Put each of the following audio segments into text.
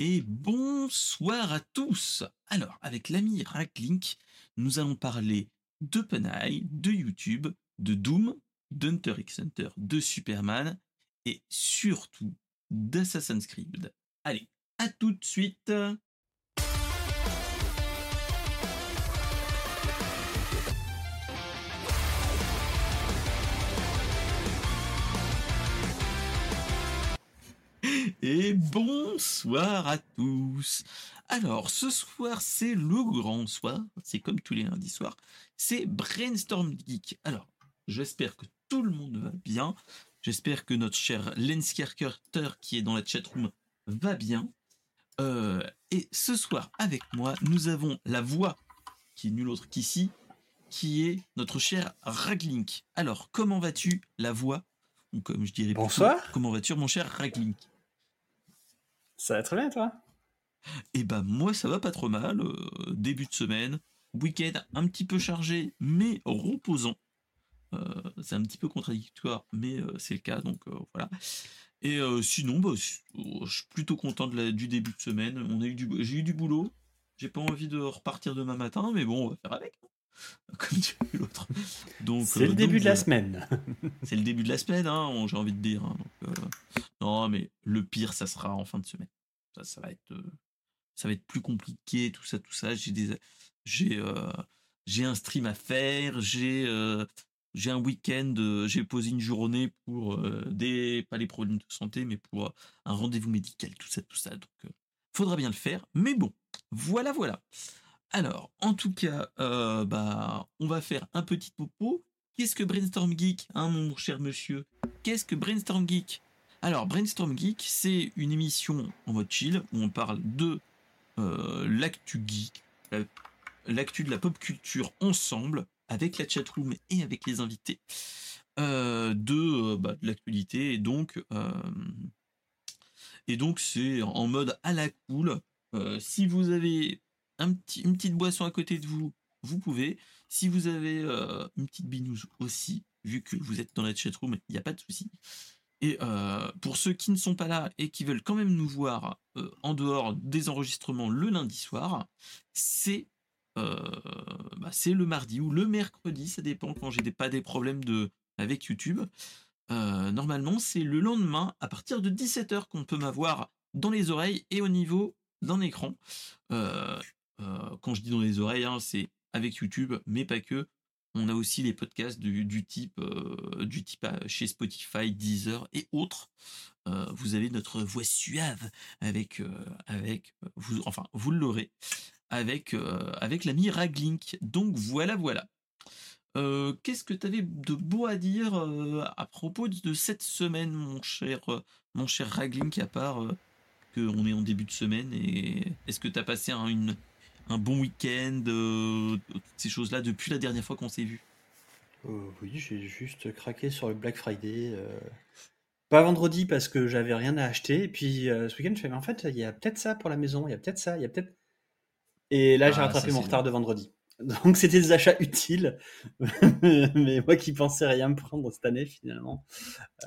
et bonsoir à tous. Alors, avec l'ami Racklink, nous allons parler d'OpenAI, de YouTube, de Doom, d'Hunter x Hunter, de Superman et surtout d'Assassin's Creed. Allez, à tout de suite Et bonsoir à tous. Alors, ce soir, c'est le grand soir. C'est comme tous les lundis soirs. C'est Brainstorm Geek. Alors, j'espère que tout le monde va bien. J'espère que notre cher Lenskerker qui est dans la chatroom va bien. Euh, et ce soir, avec moi, nous avons la voix qui est nulle autre qu'ici, qui est notre cher Raglink. Alors, comment vas-tu, la voix? Ou comme je dirais Bonsoir. comment vas-tu, mon cher Raglink? Ça va très bien, toi? Eh ben, moi, ça va pas trop mal. euh, début de semaine, week-end un petit peu chargé, mais reposant. Euh, c'est un petit peu contradictoire, mais euh, c'est le cas, donc voilà. Et sinon, bah, oh, je suis plutôt content de la- du début de semaine. On a eu du, j'ai eu du boulot. J'ai pas envie de repartir demain matin, mais bon, on va faire avec. Comme dirait l'autre. Donc, C'est le début donc, de la semaine. C'est le début de la semaine, hein, j'ai envie de dire. hein, donc, euh, non, mais le pire, ça sera en fin de semaine. Ça, ça va être, euh, ça va être plus compliqué, tout ça, tout ça. J'ai des, j'ai, euh, j'ai un stream à faire. J'ai, j'ai un week-end. euh, j'ai posé une journée pour euh, des, pas les problèmes de santé, mais pour euh, un rendez-vous médical, tout ça, tout ça. Donc, faudra bien le faire. Mais bon, voilà, voilà. Alors, en tout cas, euh, bah, on va faire un petit popo. Qu'est-ce que Brainstorm Geek, hein, mon cher monsieur? Qu'est-ce que Brainstorm Geek? Alors, Brainstorm Geek, c'est une émission en mode chill où on parle de euh, l'actu geek, la- l'actu de la pop culture ensemble, avec la chatroom et avec les invités, euh, de, euh, bah, de l'actualité. Et donc, euh, et donc c'est en mode à la cool. Euh, si vous avez petit, une petite boisson à côté de vous, vous pouvez. Si vous avez euh, une petite binouze aussi, vu que vous êtes dans la chatroom, il n'y a pas de souci. Et euh, pour ceux qui ne sont pas là et qui veulent quand même nous voir euh, en dehors des enregistrements le lundi soir, c'est bah, c'est le mardi ou le mercredi, ça dépend quand j'ai pas des problèmes de, avec YouTube. Normalement, c'est le lendemain à partir de 17h qu'on peut m'avoir dans les oreilles et au niveau d'un écran. Quand je dis dans les oreilles, hein, c'est avec YouTube, mais pas que. On a aussi les podcasts du, type, euh, du type euh, chez Spotify, Deezer et autres. Euh, vous avez notre voix suave avec, euh, avec euh, vous, enfin, vous l'aurez avec, euh, avec l'ami Raglink. Donc voilà, voilà. Euh, Qu'est-ce que tu avais de beau à dire euh, à propos de cette semaine, mon cher, euh, mon cher Raglink, à part euh, qu'on est en début de semaine et est-ce que tu as passé un, une- un bon week-end, euh, toutes ces choses-là depuis la dernière fois qu'on s'est vu Euh, oui, j'ai juste craqué sur le Black Friday. euh, Pas vendredi parce que j'avais rien à acheter. Et puis euh, ce week-end, je fais, mais en fait, il y a peut-être ça pour la maison, il y a peut-être ça, il y a peut-être. Et là, j'ai Ah, rattrapé mon retard de vendredi. Donc c'était des achats utiles. mais moi qui pensais rien me prendre cette année, finalement.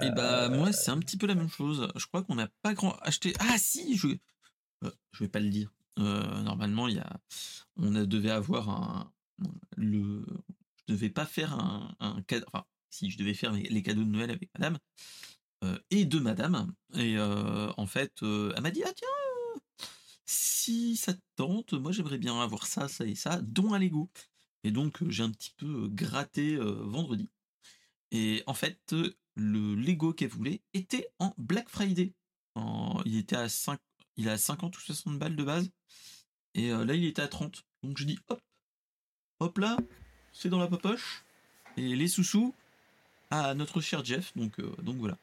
Et bah Euh, moi c'est un petit peu la même chose. Je crois qu'on n'a pas grand acheté. Ah si, je je vais pas le dire. Euh, normalement on devait avoir un le, je devais pas faire un, cadeau. Enfin si je devais faire les, cadeaux de Noël avec Madame euh, et de Madame. Et euh, en fait elle m'a dit ah tiens si ça te tente, moi j'aimerais bien avoir ça, ça et ça, dont un Lego. Et donc j'ai un petit peu gratté vendredi. Et en fait, le Lego qu'elle voulait était en Black Friday. Il était à 5, il à 50 ou 60 balles de base. Et euh, là, il était à 30. Donc je dis hop, hop là, c'est dans la poche. Et les sous-sous à notre cher Jeff. Donc, euh, donc voilà.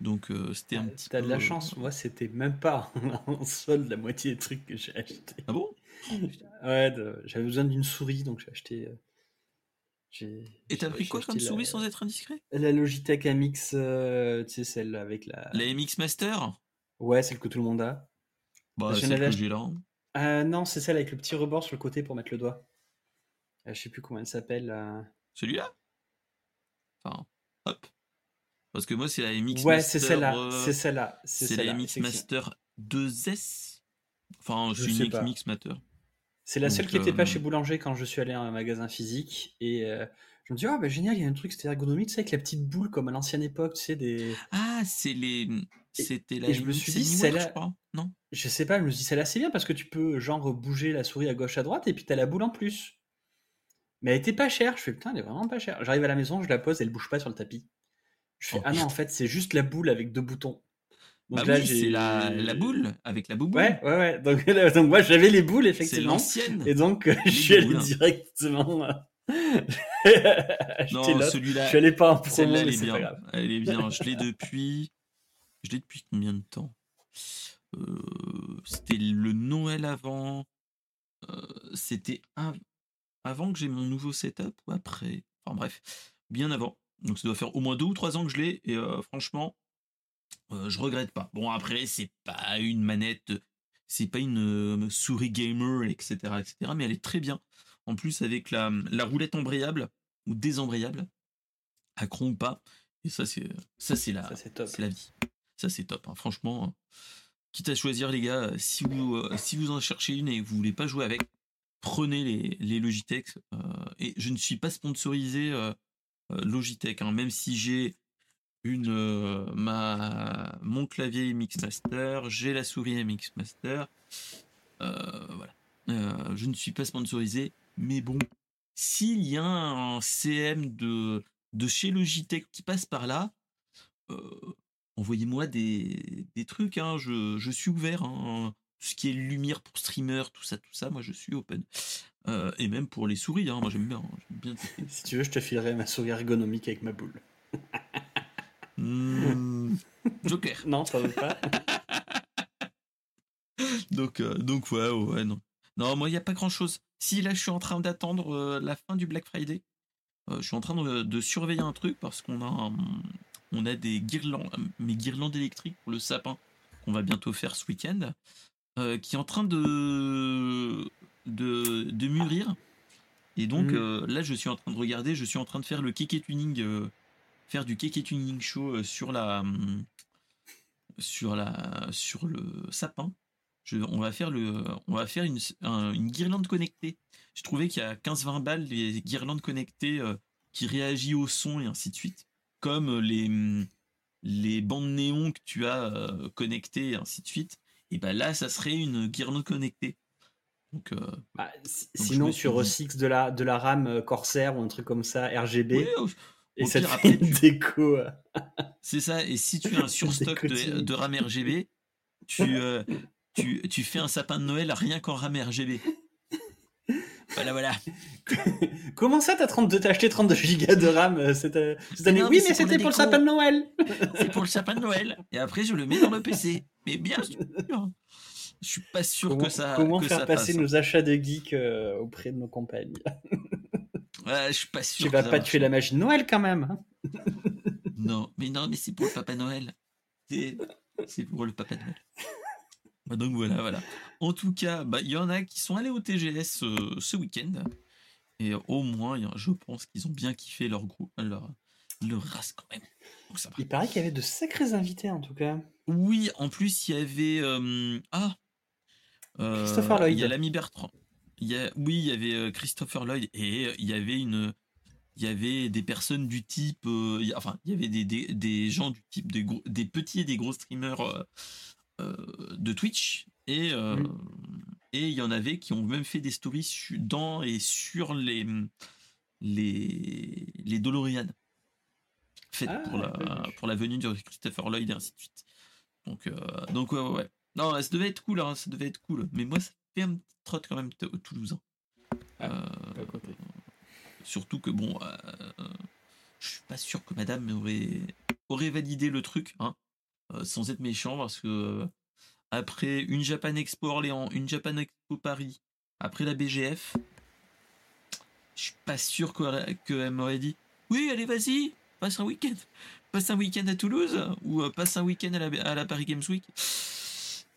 Donc euh, c'était un petit T'as de la chance, moi c'était même pas en solde la moitié des trucs que j'ai acheté. Ah bon? Ouais, de- j'avais besoin d'une souris donc j'ai acheté. j'ai- Et t'as pris quoi comme souris sans être indiscret? La Logitech MX, tu sais, celle avec la. La MX Master? Ouais, celle que tout le monde a. Bah, j'ai là. hein. Euh, non, c'est celle avec le petit rebord sur le côté pour mettre le doigt. Euh, je sais plus comment elle s'appelle. euh. Celui-là? Enfin, hop. Parce que moi, c'est la MX Ouais, Master. c'est celle-là. euh, C'est celle-là. C'est la MX. Master 2S. Enfin, Je c'est une. X-Mix Matter. C'est la seule qui n'était pas euh, chez Boulanger quand je suis allé à un magasin physique. Et euh, je me dis, ah bah génial, il y a un truc, c'était ergonomique, tu sais, avec la petite boule comme à l'ancienne époque, tu sais, des. Ah, c'est les. C'était la et je me suis dit, Mix c'est Anywhere, là- je crois. Non? Je sais pas, je me dis, c'est assez bien parce que tu peux, genre, bouger la souris à gauche, à droite, et puis t'as la boule en plus. Mais elle était pas chère. Je fais, putain, elle est vraiment pas chère. J'arrive à la maison, je la pose, elle bouge pas sur le tapis. Je fais, Oh, ah non, en fait, c'est juste la boule avec deux boutons. Donc Bah là, oui, c'est la, la boule avec la bouboule. Ouais, ouais, ouais. Donc, là, donc moi, j'avais les boules, c'est effectivement. l'ancienne. Et donc, euh, je suis allé directement. euh, Non, l'autre. Je celui-là, suis allé pas en promo, celle-là, elle mais c'est pas grave. Elle est bien. Je l'ai depuis. Je l'ai depuis combien de temps? Euh, C'était le Noël avant. Euh, C'était avant que j'ai mon nouveau setup ou après? Enfin bref, bien avant. Donc ça doit faire au moins deux ou trois ans que je l'ai et euh, franchement, je regrette pas. Bon après, c'est pas une manette, c'est pas une souris gamer, etc., etc. Mais elle est très bien. En plus avec la, la roulette embrayable ou désembrayable, accron ou pas. Et ça c'est ça c'est la c'est la vie. Ça, c'est top. hein. Franchement, euh, quitte à choisir, les gars, euh, si vous, euh, si vous en cherchez une et vous voulez pas jouer avec, prenez les, les Logitech. et je ne suis pas sponsorisé Logitech, hein, même si j'ai une ma mon clavier Mixmaster, j'ai la souris Mixmaster. Euh, voilà. Je ne suis pas sponsorisé, mais bon, s'il y a un CM de, de chez Logitech qui passe par là, envoyez-moi des, des trucs, hein, je, je suis ouvert. hein. Tout ce qui est lumière pour streamer, tout ça, tout ça, moi je suis open. Euh, et même pour les souris, hein, moi j'aime bien. hein, bien. Si tu veux, je te filerai ma souris ergonomique avec ma boule. Hmm, Joker. Non, ça veut pas. Donc, euh, donc ouais, ouais, non. Non, moi, il n'y a pas grand-chose. Si là, je suis en train d'attendre euh, la fin du Black Friday, euh, je suis en train de, de surveiller un truc parce qu'on a, un- on a des guirlandes, mes guirlandes électriques pour le sapin qu'on va bientôt faire ce week-end, euh, qui est en train de, de, de mûrir. Et donc Mhm. euh, là, je suis en train de regarder, je suis en train de faire le kéké tuning, euh, faire du kéké tuning show euh, sur la, sur la, sur le sapin. Je- on va faire le, on va faire une, un- une guirlande connectée. Je trouvais qu'il y a 15-20 balles les guirlandes connectées qui réagissent au son et ainsi de suite, comme les les bandes néons que tu as euh, connectées et ainsi de suite. Et ben là, ça serait une guirlande connectée. Donc euh, Bah, sinon, tu recycles de la, de la RAM euh, Corsair ou un truc comme ça, RGB, ouais, au- et au ça te pire, fait après, une tu- déco. C'est ça, et si tu as un surstock de, de RAM RGB, tu, euh, tu, tu fais un sapin de Noël rien qu'en RAM RGB. Voilà, voilà. Comment ça, t'as 32 t'as acheté 32 gigas de RAM euh, cette, euh, cette année non, Oui, mais mais c'est pour c'était pour le sapin de Noël. C'est pour le sapin de Noël. Et après, je le mets dans le PC. Mais bien sûr. Je suis pas sûr Comment, que ça. comment que faire ça passer passe. nos achats de geeks euh, auprès de nos compagnies Ouais, je suis pas sûr. Tu vas pas tuer la magie de Noël quand même. hein Non, mais non, mais c'est pour le Papa Noël. C'est pour le Papa Noël. Bah, donc voilà, voilà. En tout cas, bah, il y en a qui sont allés au TGS euh, ce week-end. Et au moins, je pense qu'ils ont bien kiffé leur groupe, leur, leur race quand même. Donc ça va. Il paraît qu'il y avait de sacrés invités en tout cas. Oui, en plus, il y avait. euh, ah Euh, Christopher Lloyd. Il y a l'ami Bertrand. Il y a, oui, il y avait euh, Christopher Lloyd et euh, il y avait une. Il y avait des personnes du type. euh, il y a- enfin, il y avait des, des, des gens du type des, gros- des petits et des gros streamers euh, euh, de Twitch. Et, euh, Mm. et il y en avait qui ont même fait des stories dans et sur les, les, les DeLorean. Faites Ah, pour, la, pour la venue de Christopher Lloyd et ainsi de suite. Donc, euh, donc ouais, ouais, ouais. Non, ça devait être cool, hein, ça devait être cool. Mais moi, ça fait un petit trot quand même au Toulousain. Ah, Euh, surtout que bon, euh, je suis pas sûr que Madame aurait, aurait validé le truc, hein, euh, sans être méchant, parce que euh, après une Japan Expo Orléans, une Japan Expo Paris, après la BGF, je suis pas sûr qu'elle qu'elle m'aurait dit oui, allez, vas-y, passe un week-end, passe un week-end à Toulouse ou euh, passe un week-end à la, à la Paris Games Week.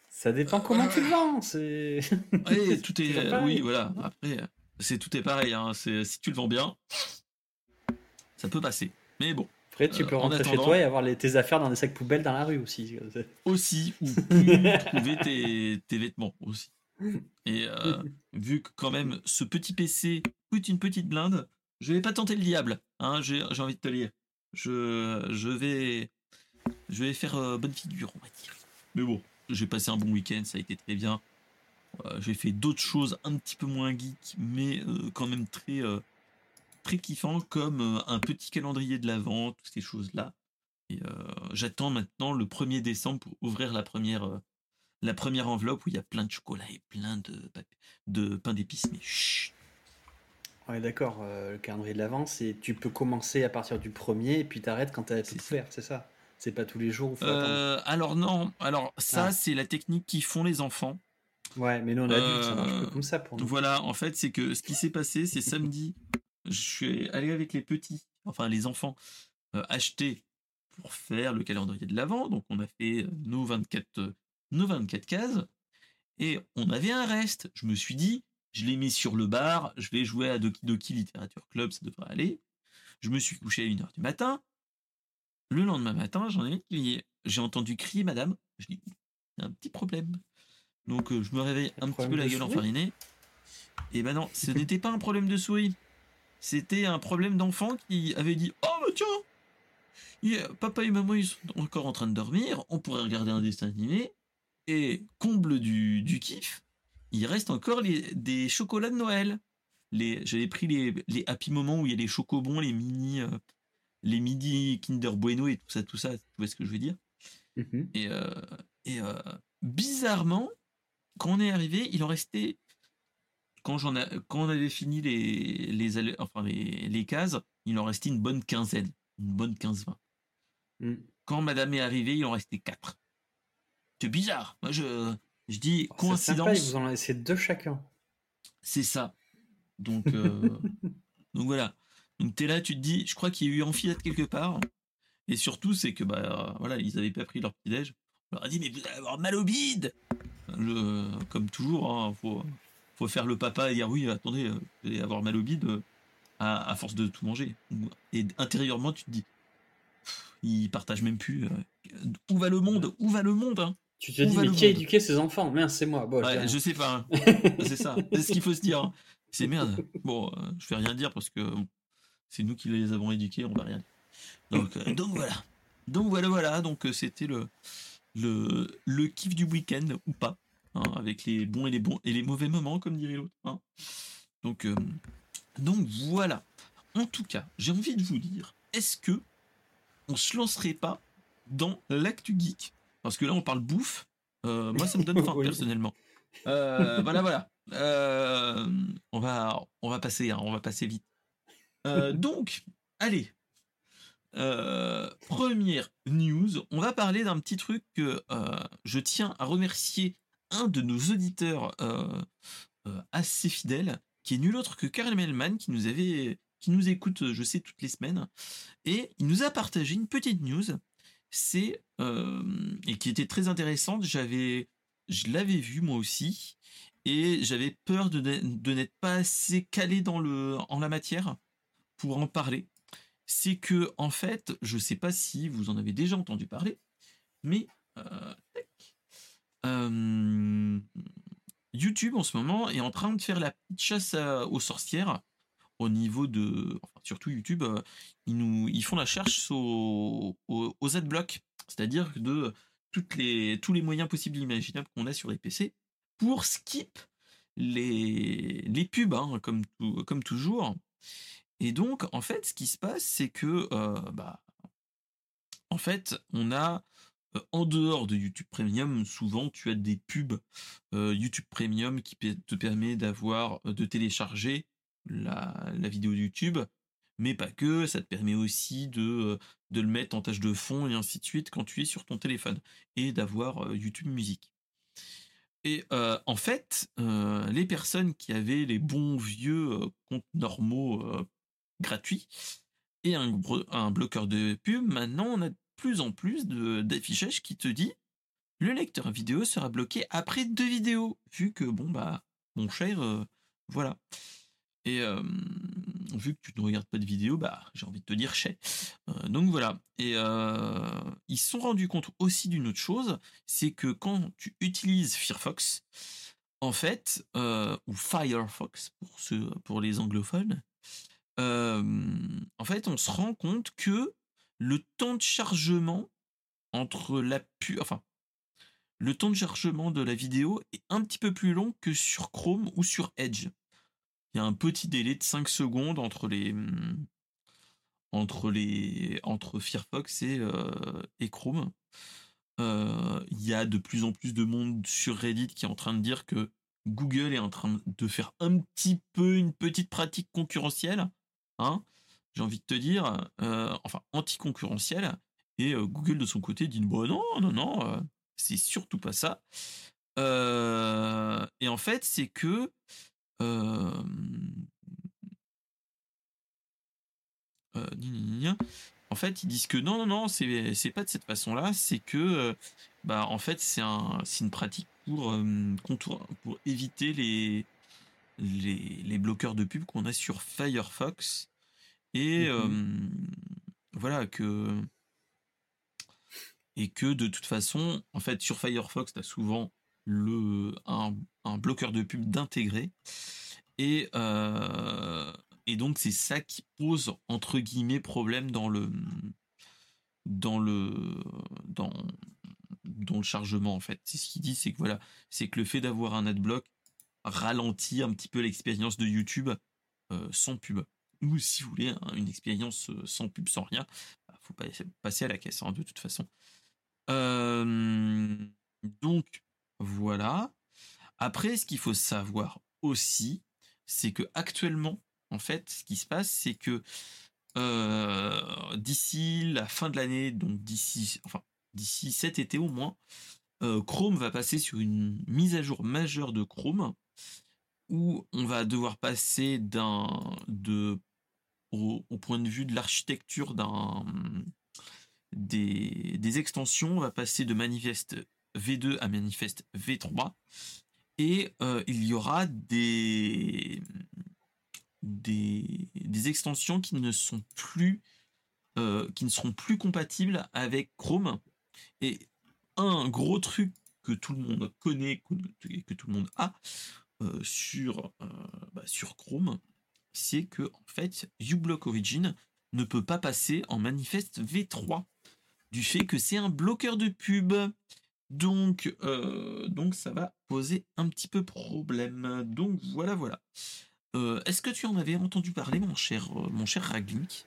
Ça dépend comment tu le vends. C'est. Ouais, tout est. oui, voilà. Après, c'est tout est pareil. Hein. C'est si tu le vends bien, ça peut passer. Mais bon, Après, tu peux en rentrer chez toi et avoir les- tes affaires dans des sacs poubelles dans la rue aussi. aussi ou trouver tes, tes vêtements aussi. Et euh, vu que quand même ce petit PC coûte une petite blinde, je vais pas tenter le diable. Hein, j'ai envie de te lire. Je, je vais je vais faire euh, bonne figure, on va dire. Mais bon, j'ai passé un bon week-end, ça a été très bien. Euh, j'ai fait d'autres choses un petit peu moins geek, mais euh, quand même très euh, très kiffant, comme euh, un petit calendrier de l'avant, toutes ces choses-là. Et euh, j'attends maintenant le 1er décembre pour ouvrir la première, euh, la première enveloppe où il y a plein de chocolat et plein de, de pain d'épices. Mais chut, Ouais, d'accord. euh, le calendrier de l'avant, c'est tu peux commencer à partir du premier et puis t'arrêtes quand t'as tout ouvert, c'est ça? C'est pas tous les jours où faut. Euh, alors non, alors ça Ah. c'est la technique qui font les enfants. Ouais, mais nous on adulte, ça marche euh, pas comme ça pour nous. Voilà, en fait c'est que ce qui s'est passé, c'est samedi, je suis allé avec les petits, enfin les enfants, euh, acheter pour faire le calendrier de l'avant. Donc on a fait euh, nos 24, euh, nos 24 cases et on avait un reste. Je me suis dit, je l'ai mis sur le bar, je vais jouer à Doki Doki Literature Club, ça devrait aller. Je me suis couché à 1h du matin. Le lendemain matin, j'en ai crié. J'ai entendu crier madame. Je dis, il y a un petit problème. Donc je me réveille un petit problème peu la gueule enfarinée. Et ben non, ce n'était pas un problème de souris. C'était un problème d'enfant qui avait dit Oh bah tiens Papa et maman ils sont encore en train de dormir, on pourrait regarder un dessin animé. Et comble du, du kiff, il reste encore les, des chocolats de Noël. Les, j'avais pris les, les happy moments où il y a les chocobons, les mini, euh, les midi Kinder Bueno et tout ça, tout ça, tu vois ce que je veux dire? Mhm. Et, euh, et euh, bizarrement, quand on est arrivé, il en restait. Quand, j'en a, quand on avait fini les, enfin les, les cases, il en restait une bonne quinzaine. Une bonne 15-20. Mm. Quand madame est arrivée, il en restait 4. C'est bizarre. Moi, je, je dis Oh, C'est sympa, ils coïncidence. vous en laissez deux chacun. C'est ça. Donc, euh, donc voilà. Donc t'es là, tu te dis, je crois qu'il y a eu enfilade quelque part. Et surtout, c'est que bah voilà, ils avaient pas pris leur petit déj. On leur a dit, mais vous allez avoir mal au bide. Le, comme toujours, hein, faut, faut faire le papa et dire oui, attendez, euh, vous allez avoir mal au bide euh, à, à force de tout manger. Et intérieurement, tu te dis, ils partagent même plus. euh, où va le monde? Où va le monde hein? Tu te Où dis, mais qui a éduqué ses enfants? Merde, c'est moi. Bon, je Ouais, sais pas. hein. c'est ça. C'est ce qu'il faut se dire. hein. C'est merde. Bon, euh, je vais rien dire parce que bon, c'est nous qui les avons éduqués, on va rien dire. Donc, euh, donc voilà. Donc voilà, voilà. Donc c'était le, le, le kiff du week-end ou pas, hein, avec les bons et les bons et les mauvais moments, comme dirait l'autre. hein. Donc, euh, donc voilà. En tout cas, j'ai envie de vous dire, est-ce que on se lancerait pas dans l'actu geek? Parce que là, on parle bouffe. Euh, moi, ça me donne faim Oui. personnellement. Euh, voilà, voilà. On va, on va passer, hein, on va passer vite. Donc, allez. Euh, première news, on va parler d'un petit truc que euh, je tiens à remercier un de nos auditeurs euh, euh, assez fidèles, qui est nul autre que Karl Melman, qui nous avait, qui nous écoute, je sais, toutes les semaines, et il nous a partagé une petite news. C'est euh, et qui était très intéressante. J'avais, je l'avais vu moi aussi, et j'avais peur de, n'être- pas assez calé dans le, en la matière pour en parler. C'est que en fait, je sais pas si vous en avez déjà entendu parler, mais euh, YouTube en ce moment est en train de faire la petite chasse aux sorcières au niveau de, surtout YouTube, euh, ils nous, ils font la chasse aux, aux, adblocks, c'est-à-dire de tous les moyens possibles et imaginables qu'on a sur les PC pour skip les, les pubs, hein, comme toujours. Et donc, en fait, ce qui se passe, c'est que, euh, bah, en fait, on a, euh, en dehors de YouTube Premium, souvent, tu as des pubs euh, YouTube Premium qui te permet d'avoir, euh, de télécharger la, vidéo YouTube, mais pas que, ça te permet aussi de, de le mettre en tâche de fond et ainsi de suite quand tu es sur ton téléphone, et d'avoir YouTube Musique. Et en fait, les personnes qui avaient les bons vieux comptes normaux gratuits et un, un bloqueur de pub, maintenant on a plus en plus d'affichage qui te dit le lecteur vidéo sera bloqué après deux vidéos, vu que bon bah mon cher, euh, voilà. Et, euh, vu que tu ne regardes pas de vidéo, bah, j'ai envie de te dire chez. donc voilà. Et ils se sont rendus compte aussi d'une autre chose, c'est que quand tu utilises Firefox, en fait, ou Firefox pour ceux, pour les anglophones, en fait, on se rend compte que le temps de chargement entre la pu, enfin, le temps de chargement de la vidéo est un petit peu plus long que sur Chrome ou sur Edge. Il y a un petit délai de 5 secondes entre les entre les entre Firefox et, et Chrome. Il y a de plus en plus de monde sur Reddit qui est en train de dire que Google est en train de faire un petit peu une petite pratique concurrentielle, hein, j'ai envie de te dire, enfin anticoncurrentielle, et Google de son côté dit bon non non non, c'est surtout pas ça. et en fait c'est que en fait, ils disent que non, non, non, c'est, pas de cette façon-là, c'est que, bah, en fait, c'est, un, une pratique pour, contour, pour éviter les, les, les, bloqueurs de pub qu'on a sur Firefox. Et mmh voilà, que. Et que de toute façon, en fait, sur Firefox, tu as souvent le, un, un bloqueur de pub d'intégrer. Et, euh, et donc c'est ça qui pose entre guillemets problème dans le dans le dans dans le chargement en fait. C'est ce qu'il dit, c'est que voilà, c'est que le fait d'avoir un adblock ralentit un petit peu l'expérience de YouTube euh, sans pub. Ou si vous voulez hein, une expérience euh, sans pub, sans rien, bah, faut pas passer à la caisse hein, de toute façon. donc voilà. Après, ce qu'il faut savoir aussi, c'est que actuellement, en fait, ce qui se passe, c'est que euh, d'ici la fin de l'année, donc d'ici, enfin, d'ici cet été au moins, euh, Chrome va passer sur une mise à jour majeure de Chrome où on va devoir passer d'un de au, point de vue de l'architecture d'un des, extensions, on va passer de manifeste V2 à manifeste V3 et euh, il y aura des, des, extensions qui ne sont plus euh, qui ne seront plus compatibles avec Chrome. Et un gros truc que tout le monde connaît, que, tout le monde a euh, bah, sur Chrome, c'est que en fait, uBlock Origin ne peut pas passer en manifeste V3 du fait que c'est un bloqueur de pub. Donc, euh, donc ça va poser un petit peu problème. Donc voilà, voilà. Euh, est-ce que tu en avais entendu parler, mon cher, euh, mon cher Raglink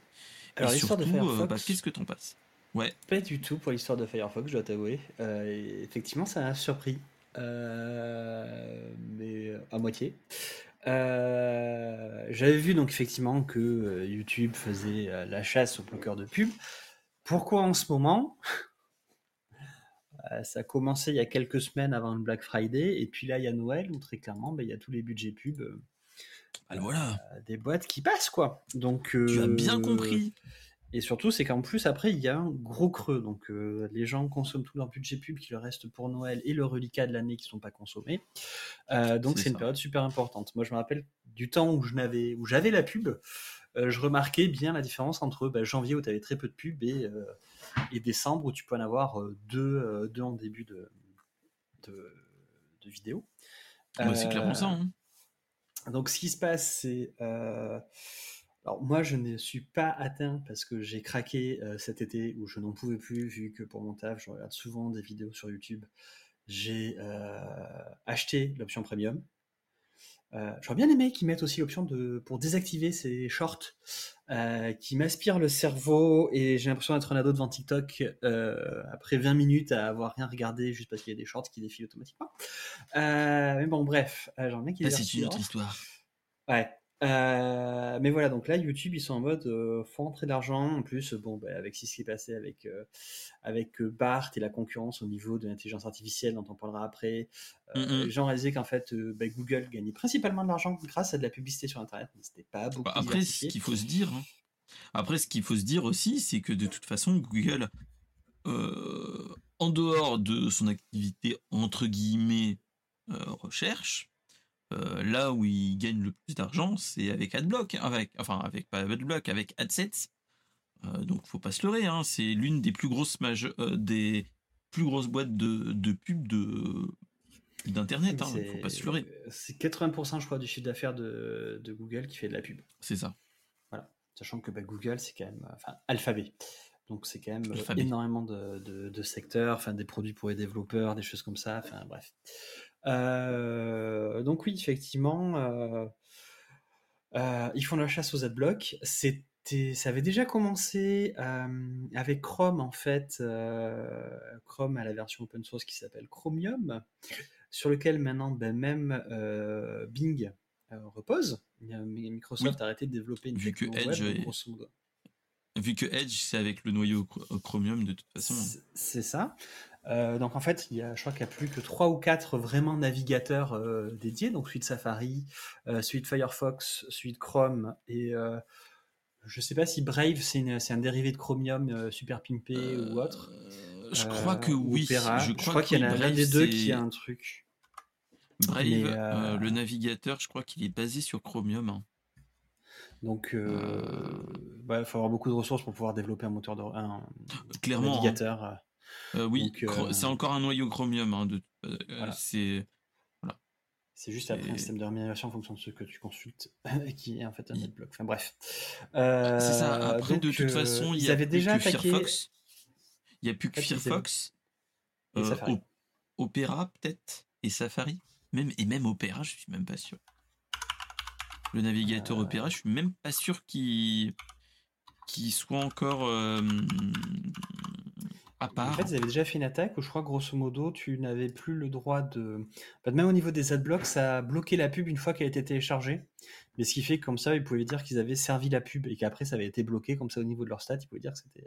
Alors l'histoire de Firefox, bah, qu'est-ce que t'en passes Ouais. Pas du tout pour l'histoire de Firefox, je dois t'avouer. effectivement, ça m'a surpris, mais à moitié. J'avais vu donc effectivement que YouTube faisait la chasse au bloqueur de pub. Pourquoi en ce moment? Euh, ça a commencé il y a quelques semaines avant le Black Friday, et puis là, il y a Noël, où très clairement, ben, il y a tous les budgets pub. Euh, Alors voilà. Euh, des boîtes qui passent, quoi. Donc, tu as bien compris. Et surtout, c'est qu'en plus, après, il y a un gros creux. Donc, les gens consomment tout leur budget pub qui leur reste pour Noël et le reliquat de l'année qui ne sont pas consommés. donc, c'est une période super importante. Moi, je me rappelle du temps où j'avais la pub. je remarquais bien la différence entre bah, janvier où tu avais très peu de pub et et décembre où tu peux en avoir euh, deux, euh, deux en début de, de, vidéo. c'est clairement ça. Hein. Euh, donc ce qui se passe, c'est... Alors moi, je ne suis pas atteint parce que j'ai craqué cet été où je n'en pouvais plus vu que pour mon taf, je regarde souvent des vidéos sur YouTube. J'ai acheté l'option premium. Euh, J'aurais bien aimé qu'ils mettent aussi l'option de pour désactiver ces shorts euh, qui m'aspirent le cerveau et j'ai l'impression d'être un ado devant TikTok euh, après 20 minutes à avoir rien regardé juste parce qu'il y a des shorts qui défilent automatiquement. Euh, mais bon, bref, euh, j'aimerais qu'ils. C'est une autre histoire. Ouais. Euh, mais voilà, donc là, YouTube, ils sont en mode euh, faut d'argent. En plus, bon, bah, avec ce qui s'est passé avec, euh, avec euh, BART et la concurrence au niveau de l'intelligence artificielle, dont on parlera après, mm -hmm. les gens réalisaient qu'en fait, bah, Google gagnait principalement de l'argent grâce à de la publicité sur Internet, mais c'était pas beaucoup. Bah, après, ce qu'il faut se dire, hein. après, ce qu'il faut se dire aussi, c'est que de toute façon, Google, en dehors de son activité entre guillemets recherche, là où ils gagnent le plus d'argent, c'est avec AdBlock, avec, enfin avec pas AdBlock, avec AdSense. donc faut pas se leurrer, hein, c'est l'une des plus grosses des plus grosses boîtes de, de pub de d'internet, hein, faut pas se leurrer. C'est 80% je crois du chiffre d'affaires de, de, Google qui fait de la pub. C'est ça. Voilà, sachant que bah, Google c'est quand même, enfin Alphabet. Donc c'est quand même énormément de, de, secteurs, enfin des produits pour les développeurs, des choses comme ça, enfin bref. Euh, donc oui, effectivement, euh, euh, ils font la chasse aux adblocks. C'était, ça avait déjà commencé avec Chrome en fait. Chrome a la version open source qui s'appelle Chromium, sur lequel maintenant ben, même Bing repose. Microsoft a arrêté de développer une Vu que Edge web, Vu que Edge, c'est avec le noyau Chromium de toute façon. C'est ça. Euh, donc en fait, il y a, je crois qu'il n'y a plus que 3 ou 4 vraiment navigateurs euh, dédiés, donc suite Safari, suite Firefox, suite Chrome, et je ne sais pas si Brave c'est un dérivé de Chromium super pimpé ou autre. Je crois que oui. Je crois, qu'il y en a l'un des deux qui a un truc. Brave, le navigateur, je crois qu'il est basé sur Chromium. Hein. Donc, euh, euh. il faut avoir beaucoup de ressources pour pouvoir développer un moteur de un, Clairement, hein. navigateur. Euh, oui, c'est encore un noyau Chromium. Hein, de, C'est voilà. Juste après un système de rémunération en fonction de ce que tu consultes, qui est en fait un adblock. Enfin bref. c'est ça. Après, de toute façon, il y a déjà que Firefox. Il n'y a plus que Firefox. Opera peut-être et Safari. Même, et même Opera, je suis même pas sûr le navigateur euh. Opera. Je suis même pas sûr qu'il soit encore euh, à part. En fait, ils avaient déjà fait une attaque où je crois grosso modo tu n'avais plus le droit de. même au niveau des adblocks, ça a bloqué la pub une fois qu'elle a été téléchargée. Mais ce qui fait que comme ça, ils pouvaient dire qu'ils avaient servi la pub et qu'après ça avait été bloqué comme ça au niveau de leur stats. Ils pouvaient dire que c'était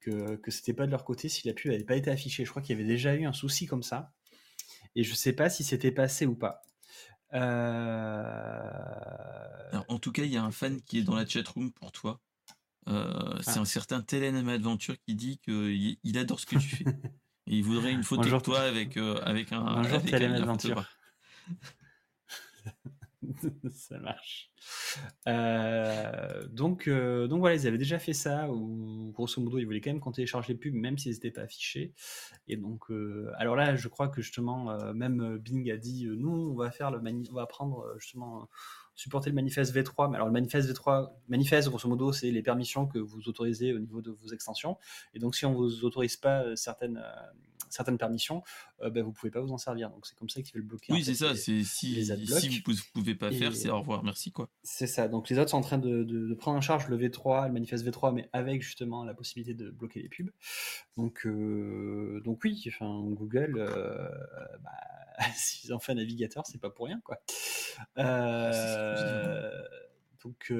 que, que c'était pas de leur côté si la pub n'avait pas été affichée. Je crois qu'il y avait déjà eu un souci comme ça. Et je sais pas si c'était passé ou pas. Euh, en tout cas, il y a un fan qui est dans la chatroom pour toi. Euh, c'est ah. un certain Telen Adventure qui dit qu'il il adore ce que tu fais. Et il voudrait une photo de toi avec, euh, avec un. Bonjour Adventure. ça marche. Euh, donc, euh, donc voilà, ils avaient déjà fait ça, ou grosso modo, ils voulaient quand même qu'on télécharge les pubs, même s'ils n'étaient pas affichés. Et donc, euh, alors là, je crois que justement, même Bing a dit, nous, on va faire le on va prendre justement supporter le manifeste V3. Mais alors le manifeste V3, manifeste grosso modo, c'est les permissions que vous autorisez au niveau de vos extensions. Et donc si on vous autorise pas certaines certaines permissions, euh, ben, vous pouvez pas vous en servir. Donc c'est comme ça qu'il veut le bloquer. Oui, c'est ça. C'est si, si vous pouvez pas faire, c'est au revoir, merci quoi. C'est ça. Donc les autres sont en train de, prendre en charge le V3, le manifeste V3, mais avec justement la possibilité de bloquer les pubs. Donc euh, donc oui, enfin Google, euh, bah, s'ils ont fait un navigateur, c'est pas pour rien quoi. donc,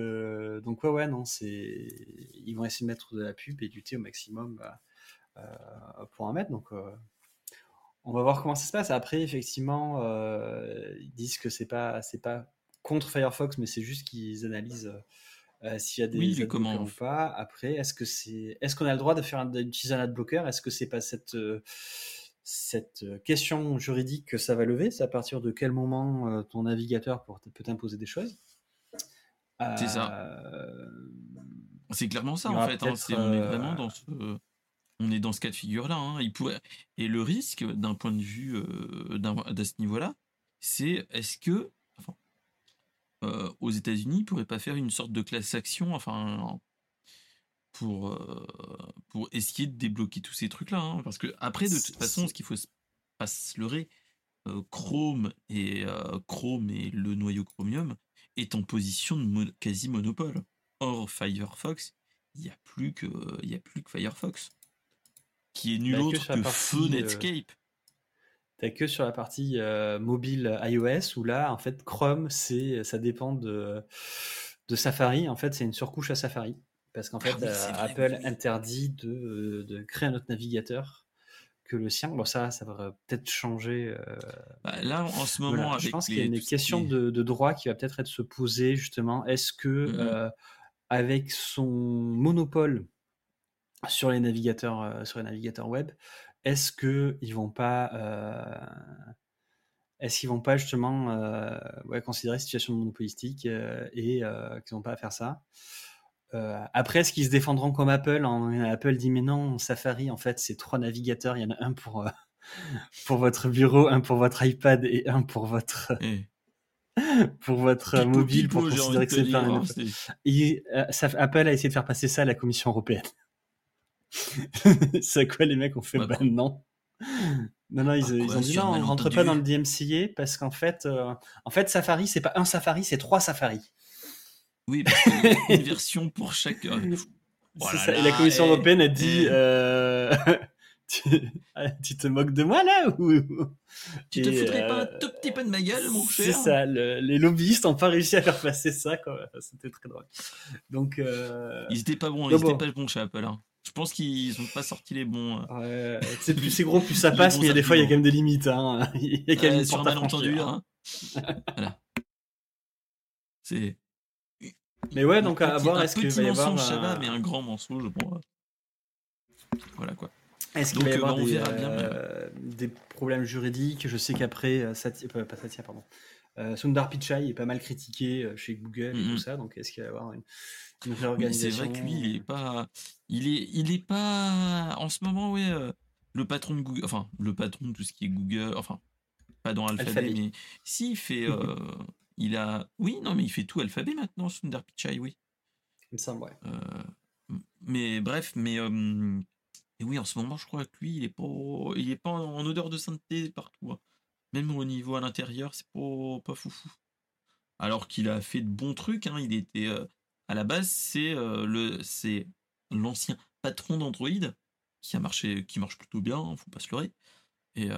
donc ouais, ouais, non, c'est ils vont essayer de mettre de la pub et lutter au maximum bah, euh, pour un mètre. Donc, euh, on va voir comment ça se passe. Après, effectivement, euh, ils disent que c'est pas, c'est pas contre Firefox, mais c'est juste qu'ils analysent s'il y a des oui, ou pas. Après, est-ce que c'est, est-ce qu'on a le droit de faire d'utiliser un adblocker Est-ce que c'est pas cette cette question juridique que ça va lever? C'est à partir de quel moment ton navigateur peut t'imposer des choses? C'est ça. C'est clairement ça en fait. Hein. on est vraiment dans ce on est dans ce cas de figure-là. Hein. Il pourrait... Et le risque, d'un point de vue euh, de ce niveau-là, c'est est-ce que, euh, aux États-Unis, ils pourraient pas faire une sorte de classe action, enfin, pour euh, essayer de débloquer tous ces trucs-là, hein. parce que après, de toute façon, ce qu'il faut pas se leurrer, Chrome et Chrome et le noyau Chromium est en position de quasi monopole. Or, Firefox, il n'y a plus que Firefox qui est nul autre que, feu euh, Netscape. T'as que sur la partie euh, mobile iOS où là, en fait, Chrome, c'est, ça dépend de, de Safari. En fait, c'est une surcouche à Safari. Parce qu'en fait, ah euh, Apple interdit de, de, créer un autre navigateur que le sien. Bon, ça, ça va peut-être changer. Bah, là, en ce moment, je pense qu'il y a une question de, de, droit qui va peut-être être se poser justement. Est-ce que, mm-hmm. avec son monopole sur les navigateurs, euh, sur les navigateurs web, est-ce que ils vont pas, euh, est-ce qu'ils vont pas justement euh, ouais, considérer situation monopolistique euh, et euh, qu'ils vont pas à faire ça? Après, est-ce qu'ils se défendront comme Apple Apple dit mais non, Safari, en fait, c'est trois navigateurs. Il y en a un pour, pour votre bureau, un pour votre iPad et un pour votre... pour votre mobile pour considérer que c'est pas un... Apple a essayé de faire passer ça à la Commission européenne. c'est quoi les mecs ont fait bah, non non, non, ils, ont dit non, on rentre pas dans le DMCA parce qu'en fait, euh, en fait, Safari, c'est pas un Safari, c'est trois Safari. Oui, une version pour chaque. Euh, oh et la Commission européenne a dit euh, tu, te moques de moi là ou Tu te foutrais pas un tout petit peu de ma gueule, mon cher? C'est ça, les lobbyistes n'ont pas réussi à faire passer ça, C'était très drôle. Donc. Ils étaient pas bons, ils étaient pas bons chez Apple. Hein. Je pense qu'ils ont pas sorti les bons. Euh. Ouais, c'est plus c'est gros, plus ça passe, mais il y a des fois, il y a quand même des limites. Hein. Il y a quand même sur un malentendu. Hein. voilà. C'est. Mais ouais, donc à voir, est-ce qu'il va y avoir. ça va, mais un grand mensonge, bon. Voilà quoi. Est-ce qu'il va y avoir euh, des, euh, des, problèmes juridiques? Je sais qu'après, Satya, pas Satya, pardon. Sundar Pichai est pas mal critiqué chez Google et tout ça, donc est-ce qu'il va y avoir une, c'est vrai que lui, il est pas, il est, il est pas en ce moment, ouais, euh, le patron de Google, enfin le patron de tout ce qui est Google, enfin pas dans Alphabet, mais si il fait, euh, il a, oui, non, mais il fait tout Alphabet maintenant, Sundar Pichai, oui. Il me semble, ouais. Euh, mais bref, mais et oui, en ce moment, je crois que lui, il est pas, il est pas en, odeur de sainteté partout. Hein. Même au niveau à l'intérieur, c'est pas, pas foufou. Alors qu'il a fait de bons trucs, hein. il était à la base, c'est euh, le c'est l'ancien patron d'Android qui a marché, qui marche plutôt bien, hein, faut pas se leurrer. Et euh,